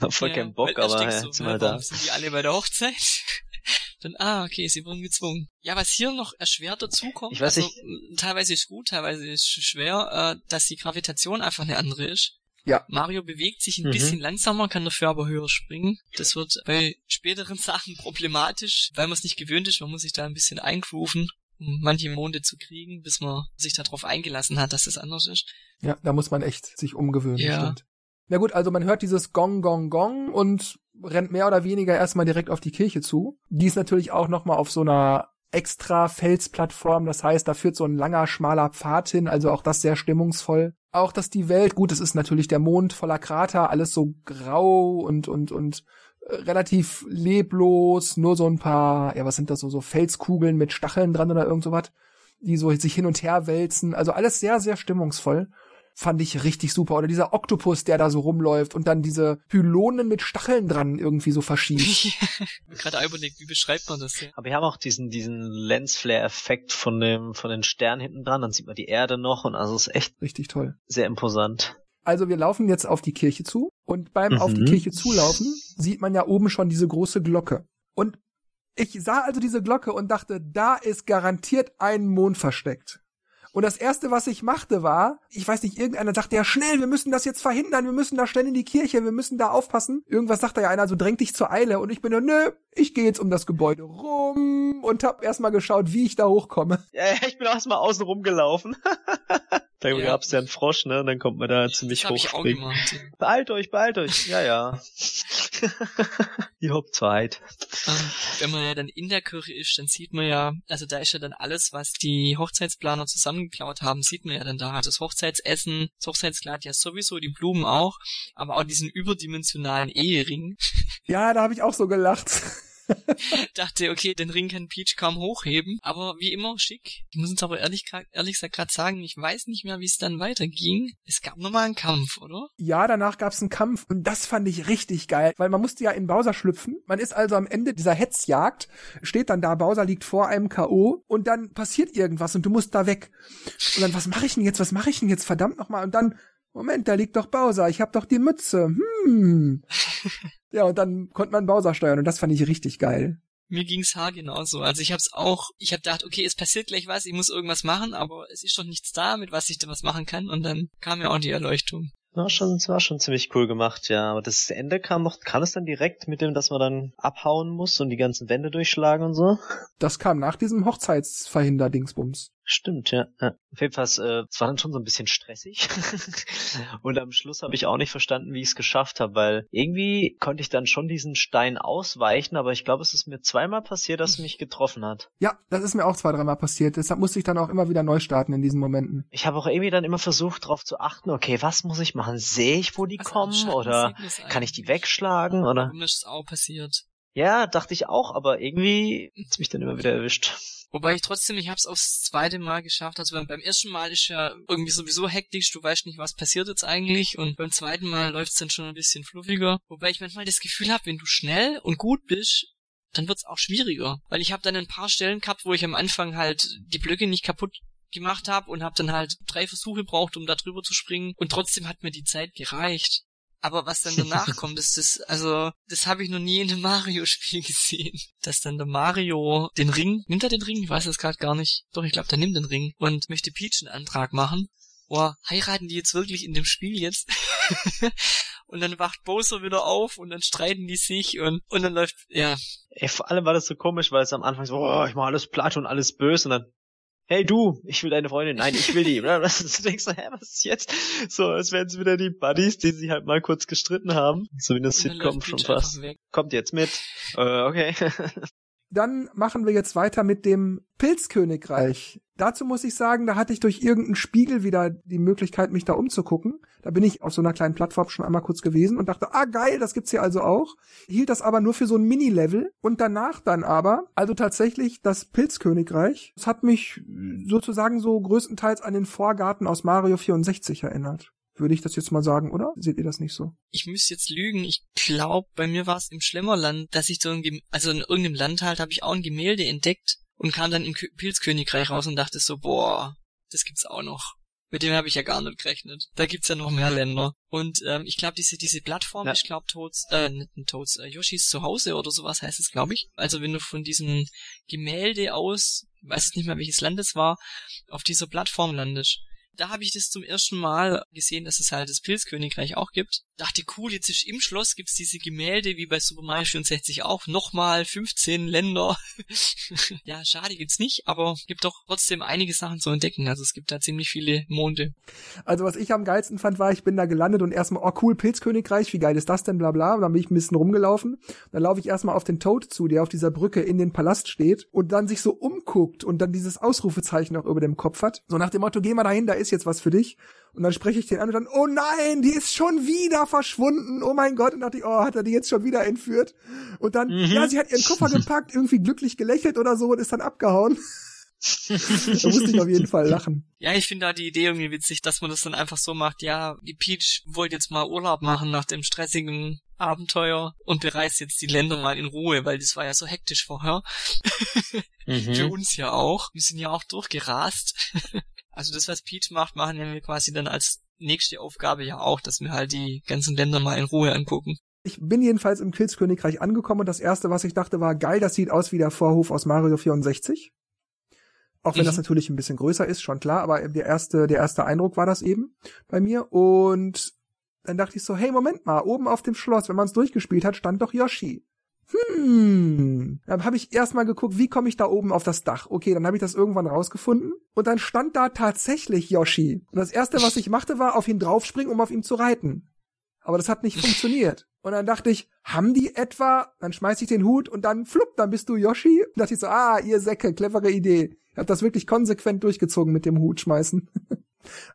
Hab voll ja, keinen Bock, aber ja, ja, mal warum da. sind die alle bei der Hochzeit? Dann, ah, okay, sie wurden gezwungen. Ja, was hier noch erschwert dazukommt, Ich weiß also, nicht- teilweise ist gut, teilweise ist schwer, äh, dass die Gravitation einfach eine andere ist. Ja. Mario bewegt sich ein Mhm. bisschen langsamer, kann dafür aber höher springen. Das wird bei späteren Sachen problematisch, weil man es nicht gewöhnt ist. Man muss sich da ein bisschen eingrooven, um manche Monde zu kriegen, bis man sich darauf eingelassen hat, dass das anders ist. Ja, da muss man echt sich umgewöhnen, Ja. stimmt. Na gut, also man hört dieses Gong, Gong, Gong und rennt mehr oder weniger erstmal direkt auf die Kirche zu. Die ist natürlich auch nochmal auf so einer extra Felsplattform, das heißt, da führt so ein langer, schmaler Pfad hin, also auch das sehr stimmungsvoll. Auch, dass die Welt, gut, es ist natürlich der Mond voller Krater, alles so grau und, und, und äh, relativ leblos, nur so ein paar, ja, was sind das so, so Felskugeln mit Stacheln dran oder irgend sowas, die so sich hin und her wälzen, also alles sehr, sehr stimmungsvoll fand ich richtig super. Oder dieser Oktopus, der da so rumläuft und dann diese Pylonen mit Stacheln dran irgendwie so verschiebt. ich hab mir gerade überlegt, wie beschreibt man das? Ja? Aber wir haben auch diesen, diesen Lensflare-Effekt von dem, von den Sternen hinten dran, dann sieht man die Erde noch und also ist echt Richtig toll. sehr imposant. Also wir laufen jetzt auf die Kirche zu und beim Mhm. auf die Kirche zulaufen sieht man ja oben schon diese große Glocke. Und ich sah also diese Glocke und dachte, da ist garantiert ein Mond versteckt. Und das erste, was ich machte, war, ich weiß nicht, irgendeiner sagte ja schnell, wir müssen das jetzt verhindern, wir müssen da schnell in die Kirche, wir müssen da aufpassen. Irgendwas sagte ja einer, so dräng dich zur Eile. Und ich bin ja, nö, ich gehe jetzt um das Gebäude rum und hab erstmal geschaut, wie ich da hochkomme. Ja, ich bin erstmal außen rumgelaufen. da Ja. gab's ja einen Frosch, ne? Und dann kommt man da ziemlich das hab hoch ich auch gemacht. Beeilt euch, beeilt euch. Ja, ja. Ihr habt Zeit. Ähm, wenn man ja dann in der Kirche ist, dann sieht man ja, also da ist ja dann alles, was die Hochzeitsplaner zusammengeklaut haben, sieht man ja dann da. Das Hochzeitsessen, das Hochzeitskleid ja sowieso, die Blumen auch, aber auch diesen überdimensionalen Ehering. Ja, da habe ich auch so gelacht. Dachte, okay, den Ring kann Peach kaum hochheben, aber wie immer schick. Ich muss uns aber ehrlich, ehrlich gesagt gerade sagen, ich weiß nicht mehr, wie es dann weiterging. Es gab nochmal einen Kampf, oder? Ja, danach gab's einen Kampf und das fand ich richtig geil, weil man musste ja in Bowser schlüpfen. Man ist also am Ende dieser Hetzjagd, steht dann da, Bowser liegt vor einem K.O. und dann passiert irgendwas und du musst da weg. Und dann, was mache ich denn jetzt, was mache ich denn jetzt, verdammt nochmal? Und dann, Moment, da liegt doch Bowser, ich hab doch die Mütze. Hm. Ja, und dann konnte man Bowser steuern und das fand ich richtig geil. Mir ging's haar genauso. Also ich hab's auch, ich hab gedacht, okay, es passiert gleich was, ich muss irgendwas machen, aber es ist doch nichts da, mit was ich da was machen kann. Und dann kam ja auch die Erleuchtung. War schon, das war schon ziemlich cool gemacht, ja. Aber das Ende kam noch, kam es dann direkt mit dem, dass man dann abhauen muss und die ganzen Wände durchschlagen und so? Das kam nach diesem Hochzeitsverhinder-Dingsbums. Stimmt, ja. ja. Auf jeden Fall, äh, es war dann schon so ein bisschen stressig. und am Schluss habe ich auch nicht verstanden, wie ich es geschafft habe, weil irgendwie konnte ich dann schon diesen Stein ausweichen, aber ich glaube, es ist mir zweimal passiert, dass es mich getroffen hat. Ja, das ist mir auch zwei, dreimal passiert. Deshalb musste ich dann auch immer wieder neu starten in diesen Momenten. Ich habe auch irgendwie dann immer versucht, darauf zu achten, okay, was muss ich machen? Sehe ich, wo die Also kommen? Oder kann ich die wegschlagen? Oder? Ist es auch passiert? Ja, dachte ich auch, aber irgendwie hat's mich dann immer wieder erwischt. Wobei ich trotzdem, ich hab's aufs zweite Mal geschafft. Also beim, beim ersten Mal ist ja irgendwie sowieso hektisch, du weißt nicht, was passiert jetzt eigentlich. Und beim zweiten Mal läuft's dann schon ein bisschen fluffiger. Wobei ich manchmal das Gefühl habe, wenn du schnell und gut bist, dann wird's auch schwieriger. Weil ich habe dann ein paar Stellen gehabt, wo ich am Anfang halt die Blöcke nicht kaputt gemacht habe und habe dann halt drei Versuche braucht, um da drüber zu springen. Und trotzdem hat mir die Zeit gereicht. Aber was dann danach kommt, ist das, also, das habe ich noch nie in einem Mario-Spiel gesehen. Dass dann der Mario den Ring, nimmt er den Ring? Ich weiß es gerade gar nicht. Doch, ich glaube, der nimmt den Ring und möchte Peach einen Antrag machen. Boah, heiraten die jetzt wirklich in dem Spiel jetzt? und dann wacht Bowser wieder auf und dann streiten die sich und, und dann läuft, ja, Ey, vor allem war das so komisch, weil es am Anfang so, oh, ich mach alles platt und alles böse und dann, hey du, ich will deine Freundin, nein, ich will die. Oder? Du denkst so, hä, was ist jetzt? So, als wären es wieder die Buddies, die sich halt mal kurz gestritten haben. So wie eine Sitcom schon fast. Kommt jetzt mit. Äh, okay. Dann machen wir jetzt weiter mit dem Pilzkönigreich. Dazu muss ich sagen, da hatte ich durch irgendeinen Spiegel wieder die Möglichkeit, mich da umzugucken. Da bin ich auf so einer kleinen Plattform schon einmal kurz gewesen und dachte, ah geil, das gibt's hier also auch. Hielt das aber nur für so ein Mini-Level und danach dann aber, also tatsächlich das Pilzkönigreich. Das hat mich sozusagen so größtenteils an den Vorgarten aus Mario 64 erinnert würde ich das jetzt mal sagen, oder? Seht ihr das nicht so? Ich müsste jetzt lügen. Ich glaube, bei mir war es im Schlemmerland, dass ich so ein, Gem also in irgendeinem Land halt, habe ich auch ein Gemälde entdeckt und kam dann im Pilzkönigreich raus und dachte so, boah, das gibt's auch noch. Mit dem habe ich ja gar nicht gerechnet. Da gibt's ja noch mehr Länder. Und ähm, ich glaube, diese diese Plattform, ja. ich glaube Toads, äh, nicht Toads, äh, Yoshis Zuhause oder sowas heißt es, glaube ich. Also wenn du von diesem Gemälde aus, ich weiß nicht mehr welches Land es war, auf dieser Plattform landest, da habe ich das zum ersten Mal gesehen, dass es halt das Pilzkönigreich auch gibt. Dachte, cool, jetzt ist im Schloss gibt's diese Gemälde, wie bei Super Mario 64 auch, nochmal 15 Länder. ja, schade gibt's nicht, aber gibt doch trotzdem einige Sachen zu entdecken. Also es gibt da ziemlich viele Monde. Also was ich am geilsten fand, war, ich bin da gelandet und erstmal, oh cool, Pilzkönigreich, wie geil ist das denn, bla bla. Und dann bin ich ein bisschen rumgelaufen. Dann laufe ich erstmal auf den Toad zu, der auf dieser Brücke in den Palast steht und dann sich so umguckt und dann dieses Ausrufezeichen auch über dem Kopf hat. So nach dem Motto, geh mal dahin, da ist ist jetzt was für dich. Und dann spreche ich den an und dann, oh nein, die ist schon wieder verschwunden. Oh mein Gott. Und dachte ich, oh, hat er die jetzt schon wieder entführt? Und dann, mhm. ja, sie hat ihren Koffer gepackt, irgendwie glücklich gelächelt oder so und ist dann abgehauen. da musste ich auf jeden Fall lachen. Ja, ich finde da die Idee irgendwie witzig, dass man das dann einfach so macht. Ja, die Peach wollte jetzt mal Urlaub machen nach dem stressigen Abenteuer und bereist jetzt die Länder mal in Ruhe, weil das war ja so hektisch vorher. mhm. Für uns ja auch. Wir sind ja auch durchgerast. Also das, was Pete macht, machen wir quasi dann als nächste Aufgabe ja auch, dass wir halt die ganzen Länder mal in Ruhe angucken. Ich bin jedenfalls im Pilzkönigreich angekommen und das erste, was ich dachte, war geil, das sieht aus wie der Vorhof aus Mario 64. Auch wenn mhm. das natürlich ein bisschen größer ist, schon klar, aber der erste, der erste Eindruck war das eben bei mir. Und dann dachte ich so, hey, Moment mal, oben auf dem Schloss, wenn man es durchgespielt hat, stand doch Yoshi hm, dann habe ich erstmal geguckt, wie komme ich da oben auf das Dach? Okay, dann habe ich das irgendwann rausgefunden und dann stand da tatsächlich Yoshi. Und das erste, was ich machte, war auf ihn draufspringen, um auf ihm zu reiten. Aber das hat nicht funktioniert. Und dann dachte ich, haben die etwa, dann schmeiß ich den Hut und dann flupp, dann bist du Yoshi. Und dachte ich so, ah, ihr Säcke, clevere Idee. Ich hab das wirklich konsequent durchgezogen mit dem Hut schmeißen.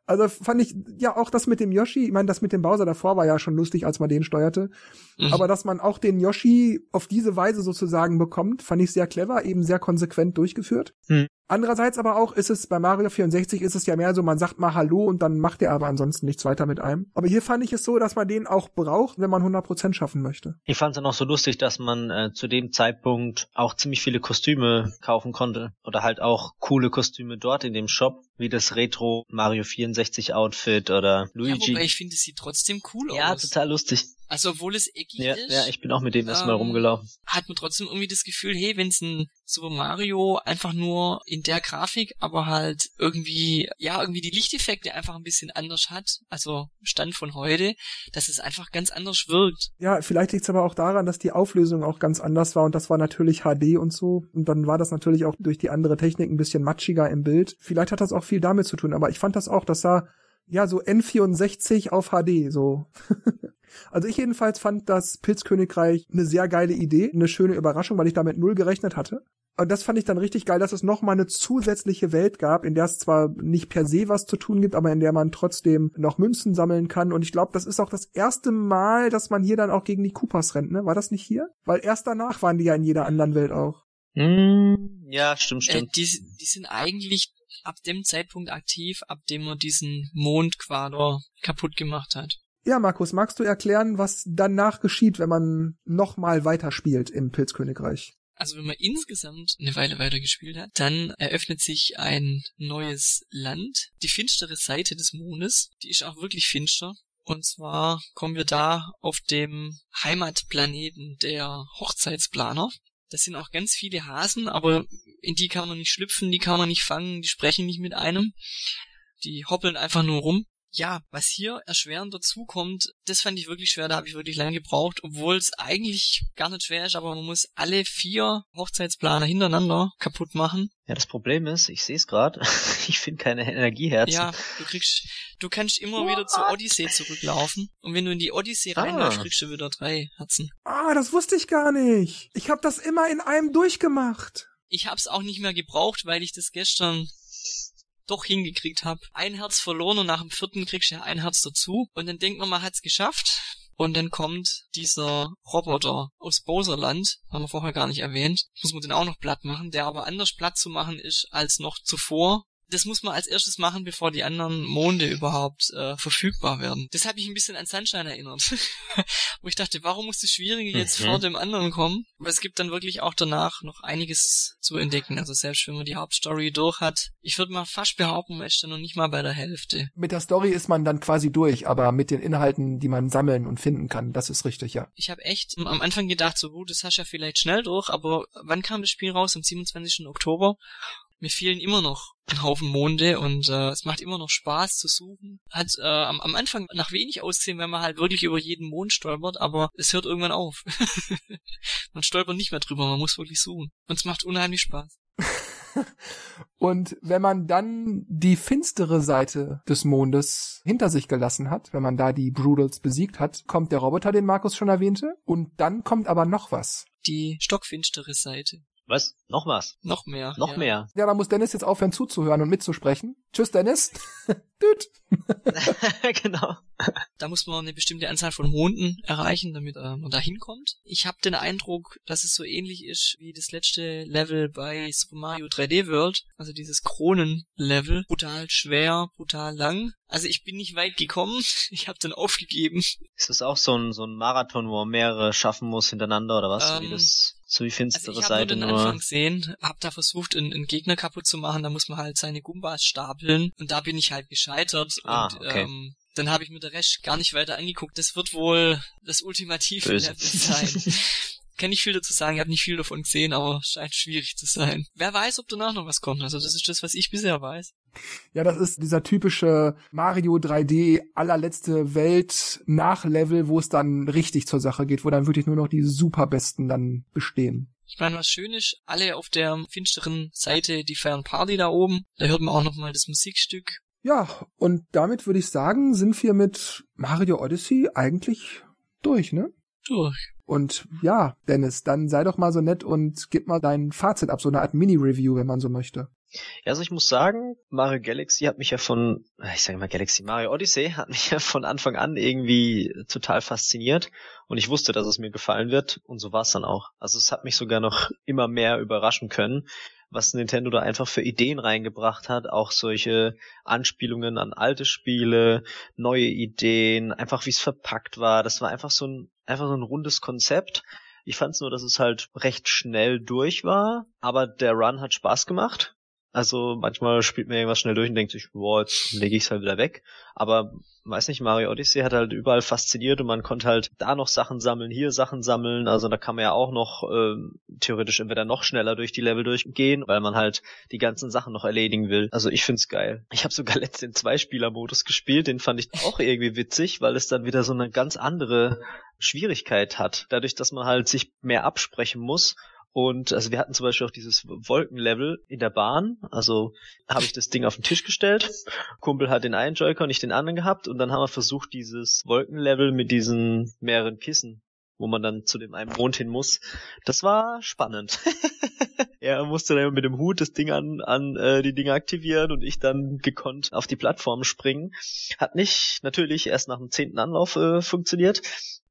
Also fand ich, ja, auch das mit dem Yoshi, ich meine, das mit dem Bowser davor war ja schon lustig, als man den steuerte. Mhm. Aber dass man auch den Yoshi auf diese Weise sozusagen bekommt, fand ich sehr clever, eben sehr konsequent durchgeführt. Mhm. Andererseits aber auch ist es bei Mario 64 ist es ja mehr so, man sagt mal Hallo und dann macht er aber ansonsten nichts weiter mit einem. Aber hier fand ich es so, dass man den auch braucht, wenn man 100% schaffen möchte. Ich fand es dann auch so lustig, dass man äh, zu dem Zeitpunkt auch ziemlich viele Kostüme kaufen konnte oder halt auch coole Kostüme dort in dem Shop, wie das Retro Mario 64 Outfit oder Luigi. Ja, wobei ich finde, es sieht trotzdem cool aus. Ja, total lustig. Also obwohl es eckig ja, ist. Ja, ich bin auch mit dem erstmal ähm, rumgelaufen. Hat man trotzdem irgendwie das Gefühl, hey, wenn es ein Super Mario einfach nur in der Grafik, aber halt irgendwie, ja, irgendwie die Lichteffekte einfach ein bisschen anders hat, also Stand von heute, dass es einfach ganz anders wirkt. Ja, vielleicht liegt es aber auch daran, dass die Auflösung auch ganz anders war und das war natürlich HD und so. Und dann war das natürlich auch durch die andere Technik ein bisschen matschiger im Bild. Vielleicht hat das auch viel damit zu tun, aber ich fand das auch, das sah ja so N64 auf HD, so. Also ich jedenfalls fand das Pilzkönigreich eine sehr geile Idee, eine schöne Überraschung, weil ich damit null gerechnet hatte. Und das fand ich dann richtig geil, dass es nochmal eine zusätzliche Welt gab, in der es zwar nicht per se was zu tun gibt, aber in der man trotzdem noch Münzen sammeln kann. Und ich glaube, das ist auch das erste Mal, dass man hier dann auch gegen die Koopas rennt, ne? War das nicht hier? Weil erst danach waren die ja in jeder anderen Welt auch. Mm, ja, stimmt, stimmt. Äh, die, die sind eigentlich ab dem Zeitpunkt aktiv, ab dem man diesen Mondquader kaputt gemacht hat. Ja, Markus, magst du erklären, was danach geschieht, wenn man nochmal weiterspielt im Pilzkönigreich? Also wenn man insgesamt eine Weile weitergespielt hat, dann eröffnet sich ein neues Land, die finstere Seite des Mondes. Die ist auch wirklich finster. Und zwar kommen wir da auf dem Heimatplaneten der Hochzeitsplaner. Das sind auch ganz viele Hasen, aber in die kann man nicht schlüpfen, die kann man nicht fangen, die sprechen nicht mit einem. Die hoppeln einfach nur rum Ja, was hier erschwerend dazu kommt, das fand ich wirklich schwer, da habe ich wirklich lange gebraucht, obwohl es eigentlich gar nicht schwer ist, aber man muss alle vier Hochzeitsplaner hintereinander kaputt machen. Ja, das Problem ist, ich sehe es gerade, ich finde keine Energieherzen. Ja, du kriegst, du kannst immer wieder zur Odyssee zurücklaufen und wenn du in die Odyssee ah. reinläufst, kriegst du wieder drei Herzen. Ah, das wusste ich gar nicht. Ich habe das immer in einem durchgemacht. Ich hab's auch nicht mehr gebraucht, weil ich das gestern doch hingekriegt habe. Ein Herz verloren und nach dem vierten kriegst du ja ein Herz dazu. Und dann denkt man, man hat's geschafft. Und dann kommt dieser Roboter aus Bowserland, haben wir vorher gar nicht erwähnt, muss man den auch noch platt machen, der aber anders platt zu machen ist als noch zuvor, das muss man als erstes machen, bevor die anderen Monde überhaupt äh, verfügbar werden. Das hat mich ein bisschen an Sunshine erinnert. Wo ich dachte, warum muss das Schwierige jetzt mhm. vor dem anderen kommen? Aber es gibt dann wirklich auch danach noch einiges zu entdecken. Also selbst wenn man die Hauptstory durch hat, ich würde mal fast behaupten, man ist dann noch nicht mal bei der Hälfte. Mit der Story ist man dann quasi durch, aber mit den Inhalten, die man sammeln und finden kann, das ist richtig, ja. Ich habe echt am Anfang gedacht, so gut, das hast du ja vielleicht schnell durch, aber wann kam das Spiel raus? Am 27. Oktober mir fehlen immer noch ein Haufen Monde und äh, es macht immer noch Spaß zu suchen. Hat äh, am, am Anfang nach wenig aussehen, wenn man halt wirklich über jeden Mond stolpert, aber es hört irgendwann auf. man stolpert nicht mehr drüber, man muss wirklich suchen. Und es macht unheimlich Spaß. Und wenn man dann die finstere Seite des Mondes hinter sich gelassen hat, wenn man da die Brutals besiegt hat, kommt der Roboter, den Markus schon erwähnte, und dann kommt aber noch was. Die stockfinstere Seite. Was? Noch was? Noch mehr. Noch ja. mehr. Ja, da muss Dennis jetzt aufhören zuzuhören und mitzusprechen. Tschüss, Dennis. Düt. genau. Da muss man eine bestimmte Anzahl von Monden erreichen, damit äh, man da hinkommt. Ich habe den Eindruck, dass es so ähnlich ist wie das letzte Level bei Super Mario 3D World, also dieses Kronen-Level. Brutal schwer, brutal lang. Also ich bin nicht weit gekommen. Ich habe dann aufgegeben. Ist das auch so ein, so ein Marathon, wo man mehrere schaffen muss hintereinander oder was? Ähm, wie das so wie finstere also ich Seite nur. Ich habe den Anfang gesehen, hab da versucht, einen, einen, Gegner kaputt zu machen. Da muss man halt seine Gumbas stapeln und da bin ich halt gescheitert. Ah, und, okay. ähm, dann habe ich mir der Rest gar nicht weiter angeguckt. Das wird wohl das ultimative. Level sein. Kann nicht viel dazu sagen, ich habe nicht viel davon gesehen, aber scheint schwierig zu sein. Wer weiß, ob danach noch was kommt. Also das ist das, was ich bisher weiß. Ja, das ist dieser typische Mario 3D allerletzte Welt Nachlevel, wo es dann richtig zur Sache geht, wo dann wirklich nur noch die superbesten dann bestehen. Ich meine, was schön ist, alle auf der finsteren Seite, die feiern Party da oben. Da hört man auch noch mal das Musikstück. Ja, und damit würde ich sagen, sind wir mit Mario Odyssey eigentlich durch, ne? Durch. Und ja, Dennis, dann sei doch mal so nett und gib mal dein Fazit ab, so eine Art Mini-Review, wenn man so möchte. Ja, also ich muss sagen, Mario Galaxy hat mich ja von, ich sage mal Galaxy, Mario Odyssey hat mich ja von Anfang an irgendwie total fasziniert und ich wusste, dass es mir gefallen wird und so war es dann auch. Also es hat mich sogar noch immer mehr überraschen können, was Nintendo da einfach für Ideen reingebracht hat, auch solche Anspielungen an alte Spiele, neue Ideen, einfach wie es verpackt war. Das war einfach so ein einfach so ein rundes Konzept. Ich fand es nur, dass es halt recht schnell durch war, aber der Run hat Spaß gemacht. Also manchmal spielt man irgendwas schnell durch und denkt sich, boah, jetzt lege ich es halt wieder weg. Aber weiß nicht, Mario Odyssey hat halt überall fasziniert und man konnte halt da noch Sachen sammeln, hier Sachen sammeln. Also da kann man ja auch noch ähm, theoretisch entweder noch schneller durch die Level durchgehen, weil man halt die ganzen Sachen noch erledigen will. Also ich find's geil. Ich habe sogar letztens den Zweispieler-Modus gespielt, den fand ich auch irgendwie witzig, weil es dann wieder so eine ganz andere Schwierigkeit hat. Dadurch, dass man halt sich mehr absprechen muss und also wir hatten zum Beispiel auch dieses Wolkenlevel in der Bahn. Also habe ich das Ding auf den Tisch gestellt. Kumpel hat den einen Joy-Con, nicht den anderen gehabt. Und dann haben wir versucht, dieses Wolkenlevel mit diesen mehreren Kissen, wo man dann zu dem einen Mond hin muss. Das war spannend. er musste dann mit dem Hut das Ding an, an äh, die Dinge aktivieren und ich dann gekonnt auf die Plattform springen. Hat nicht natürlich erst nach dem zehnten Anlauf äh, funktioniert.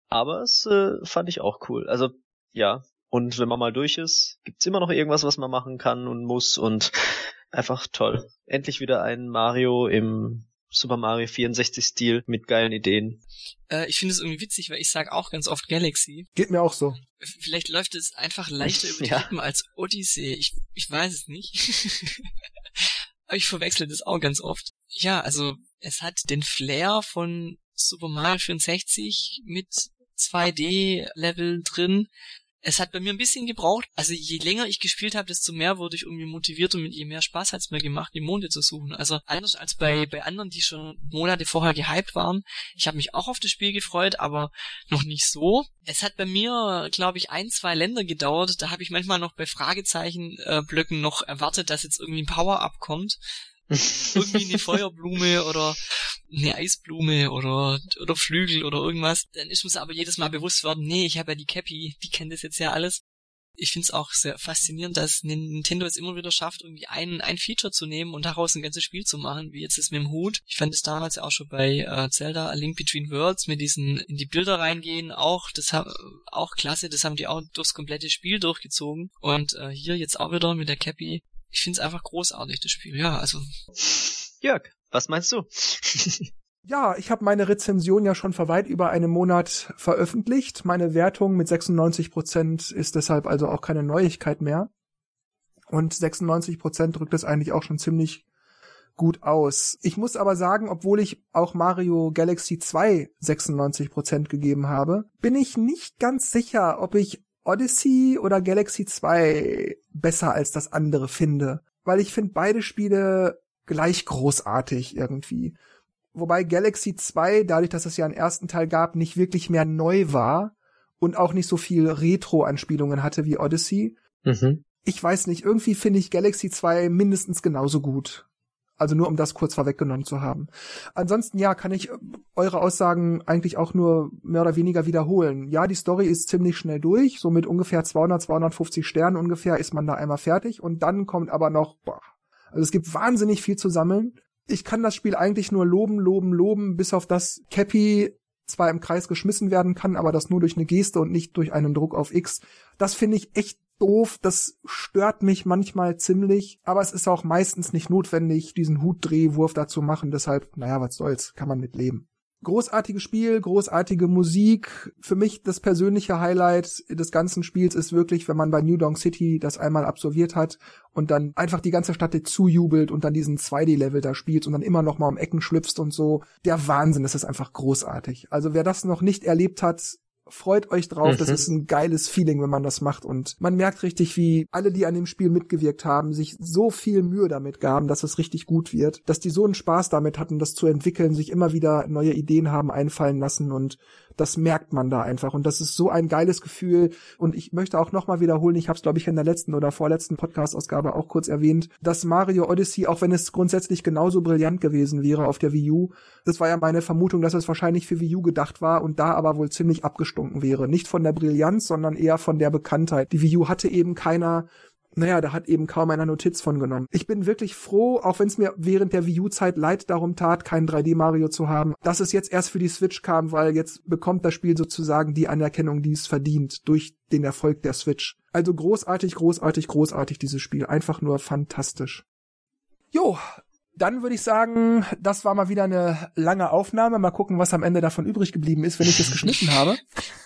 Aber es äh, fand ich auch cool. Also ja, und wenn man mal durch ist, gibt's immer noch irgendwas, was man machen kann und muss und einfach toll. Endlich wieder ein Mario im Super Mario 64 Stil mit geilen Ideen. Äh, ich finde es irgendwie witzig, weil ich sage auch ganz oft Galaxy. Geht mir auch so. Vielleicht läuft es einfach leichter über die ja. Lippen als Odyssey. Ich, ich weiß es nicht. Aber ich verwechsel das auch ganz oft. Ja, also es hat den Flair von Super Mario 64 mit 2D-Level drin Es hat bei mir ein bisschen gebraucht. Also je länger ich gespielt habe, desto mehr wurde ich irgendwie motiviert und mit je mehr Spaß hat es mir gemacht, die Monde zu suchen. Also anders als bei, bei anderen, die schon Monate vorher gehypt waren. Ich habe mich auch auf das Spiel gefreut, aber noch nicht so. Es hat bei mir, glaube ich, ein, zwei Länder gedauert. Da habe ich manchmal noch bei Fragezeichenblöcken äh, noch erwartet, dass jetzt irgendwie ein Power-Up kommt irgendwie eine Feuerblume oder eine Eisblume oder oder Flügel oder irgendwas, dann ist uns aber jedes Mal bewusst worden, nee, ich habe ja die Cappy, die kennt das jetzt ja alles. Ich finde es auch sehr faszinierend, dass Nintendo es immer wieder schafft, irgendwie ein, ein Feature zu nehmen und daraus ein ganzes Spiel zu machen, wie jetzt das mit dem Hut. Ich fand es damals ja auch schon bei äh, Zelda A Link Between Worlds mit diesen in die Bilder reingehen, auch das auch klasse, das haben die auch durchs komplette Spiel durchgezogen und äh, hier jetzt auch wieder mit der Cappy ich finde es einfach großartig, das Spiel. Ja, also. Jörg, was meinst du? Ja, ich habe meine Rezension ja schon vor weit über einem Monat veröffentlicht. Meine Wertung mit 96 Prozent ist deshalb also auch keine Neuigkeit mehr. Und 96 Prozent drückt es eigentlich auch schon ziemlich gut aus. Ich muss aber sagen, obwohl ich auch Mario Galaxy 2 96 Prozent gegeben habe, bin ich nicht ganz sicher, ob ich Odyssey oder Galaxy 2 besser als das andere finde. Weil ich finde beide Spiele gleich großartig irgendwie. Wobei Galaxy 2, dadurch, dass es ja einen ersten Teil gab, nicht wirklich mehr neu war und auch nicht so viel Retro-Anspielungen hatte wie Odyssey. Mhm. Ich weiß nicht, irgendwie finde ich Galaxy 2 mindestens genauso gut. Also nur um das kurz vorweggenommen zu haben. Ansonsten ja, kann ich äh, eure Aussagen eigentlich auch nur mehr oder weniger wiederholen. Ja, die Story ist ziemlich schnell durch, so mit ungefähr 200, 250 Sternen ungefähr ist man da einmal fertig und dann kommt aber noch, boah, also es gibt wahnsinnig viel zu sammeln. Ich kann das Spiel eigentlich nur loben, loben, loben, bis auf das Cappy zwar im Kreis geschmissen werden kann, aber das nur durch eine Geste und nicht durch einen Druck auf X. Das finde ich echt doof, das stört mich manchmal ziemlich, aber es ist auch meistens nicht notwendig, diesen Hutdrehwurf dazu machen, deshalb, naja, was soll's, kann man mit leben. Großartiges Spiel, großartige Musik. Für mich das persönliche Highlight des ganzen Spiels ist wirklich, wenn man bei New Donk City das einmal absolviert hat und dann einfach die ganze Stadt zujubelt und dann diesen 2D-Level da spielt und dann immer noch mal um Ecken schlüpft und so. Der Wahnsinn, das ist einfach großartig. Also wer das noch nicht erlebt hat, freut euch drauf. Mhm. Das ist ein geiles Feeling, wenn man das macht. Und man merkt richtig, wie alle, die an dem Spiel mitgewirkt haben, sich so viel Mühe damit gaben, dass es richtig gut wird, dass die so einen Spaß damit hatten, das zu entwickeln, sich immer wieder neue Ideen haben einfallen lassen und das merkt man da einfach und das ist so ein geiles Gefühl und ich möchte auch nochmal wiederholen, ich habe es glaube ich in der letzten oder vorletzten Podcast-Ausgabe auch kurz erwähnt, dass Mario Odyssey, auch wenn es grundsätzlich genauso brillant gewesen wäre auf der Wii U, das war ja meine Vermutung, dass es wahrscheinlich für Wii U gedacht war und da aber wohl ziemlich abgestunken wäre. Nicht von der Brillanz, sondern eher von der Bekanntheit. Die Wii U hatte eben keiner naja, da hat eben kaum einer Notiz von genommen. Ich bin wirklich froh, auch wenn es mir während der Wii U-Zeit leid darum tat, keinen 3D-Mario zu haben, dass es jetzt erst für die Switch kam, weil jetzt bekommt das Spiel sozusagen die Anerkennung, die es verdient, durch den Erfolg der Switch. Also großartig, großartig, großartig dieses Spiel. Einfach nur fantastisch. Jo, dann würde ich sagen, das war mal wieder eine lange Aufnahme. Mal gucken, was am Ende davon übrig geblieben ist, wenn ich es geschnitten habe.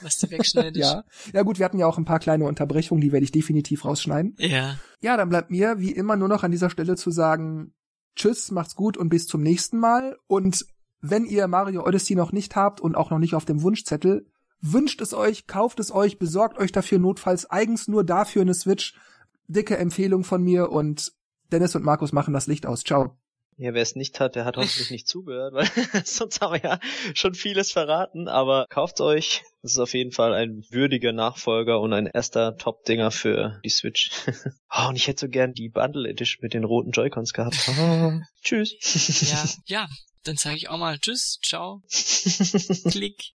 Was du wegschneidest. ja. Ja gut, wir hatten ja auch ein paar kleine Unterbrechungen, die werde ich definitiv rausschneiden. Ja. Ja, dann bleibt mir wie immer nur noch an dieser Stelle zu sagen, tschüss, macht's gut und bis zum nächsten Mal. Und wenn ihr Mario Odyssey noch nicht habt und auch noch nicht auf dem Wunschzettel, wünscht es euch, kauft es euch, besorgt euch dafür notfalls eigens nur dafür eine Switch. Dicke Empfehlung von mir und Dennis und Markus machen das Licht aus. Ciao. Ja, wer es nicht hat, der hat hoffentlich nicht zugehört, weil sonst haben wir ja schon vieles verraten, aber kauft euch. Das ist auf jeden Fall ein würdiger Nachfolger und ein erster Top-Dinger für die Switch. oh, und ich hätte so gern die Bundle Edition mit den roten Joy-Cons gehabt. Oh, tschüss. ja, ja, dann sage ich auch mal Tschüss, ciao, Klick.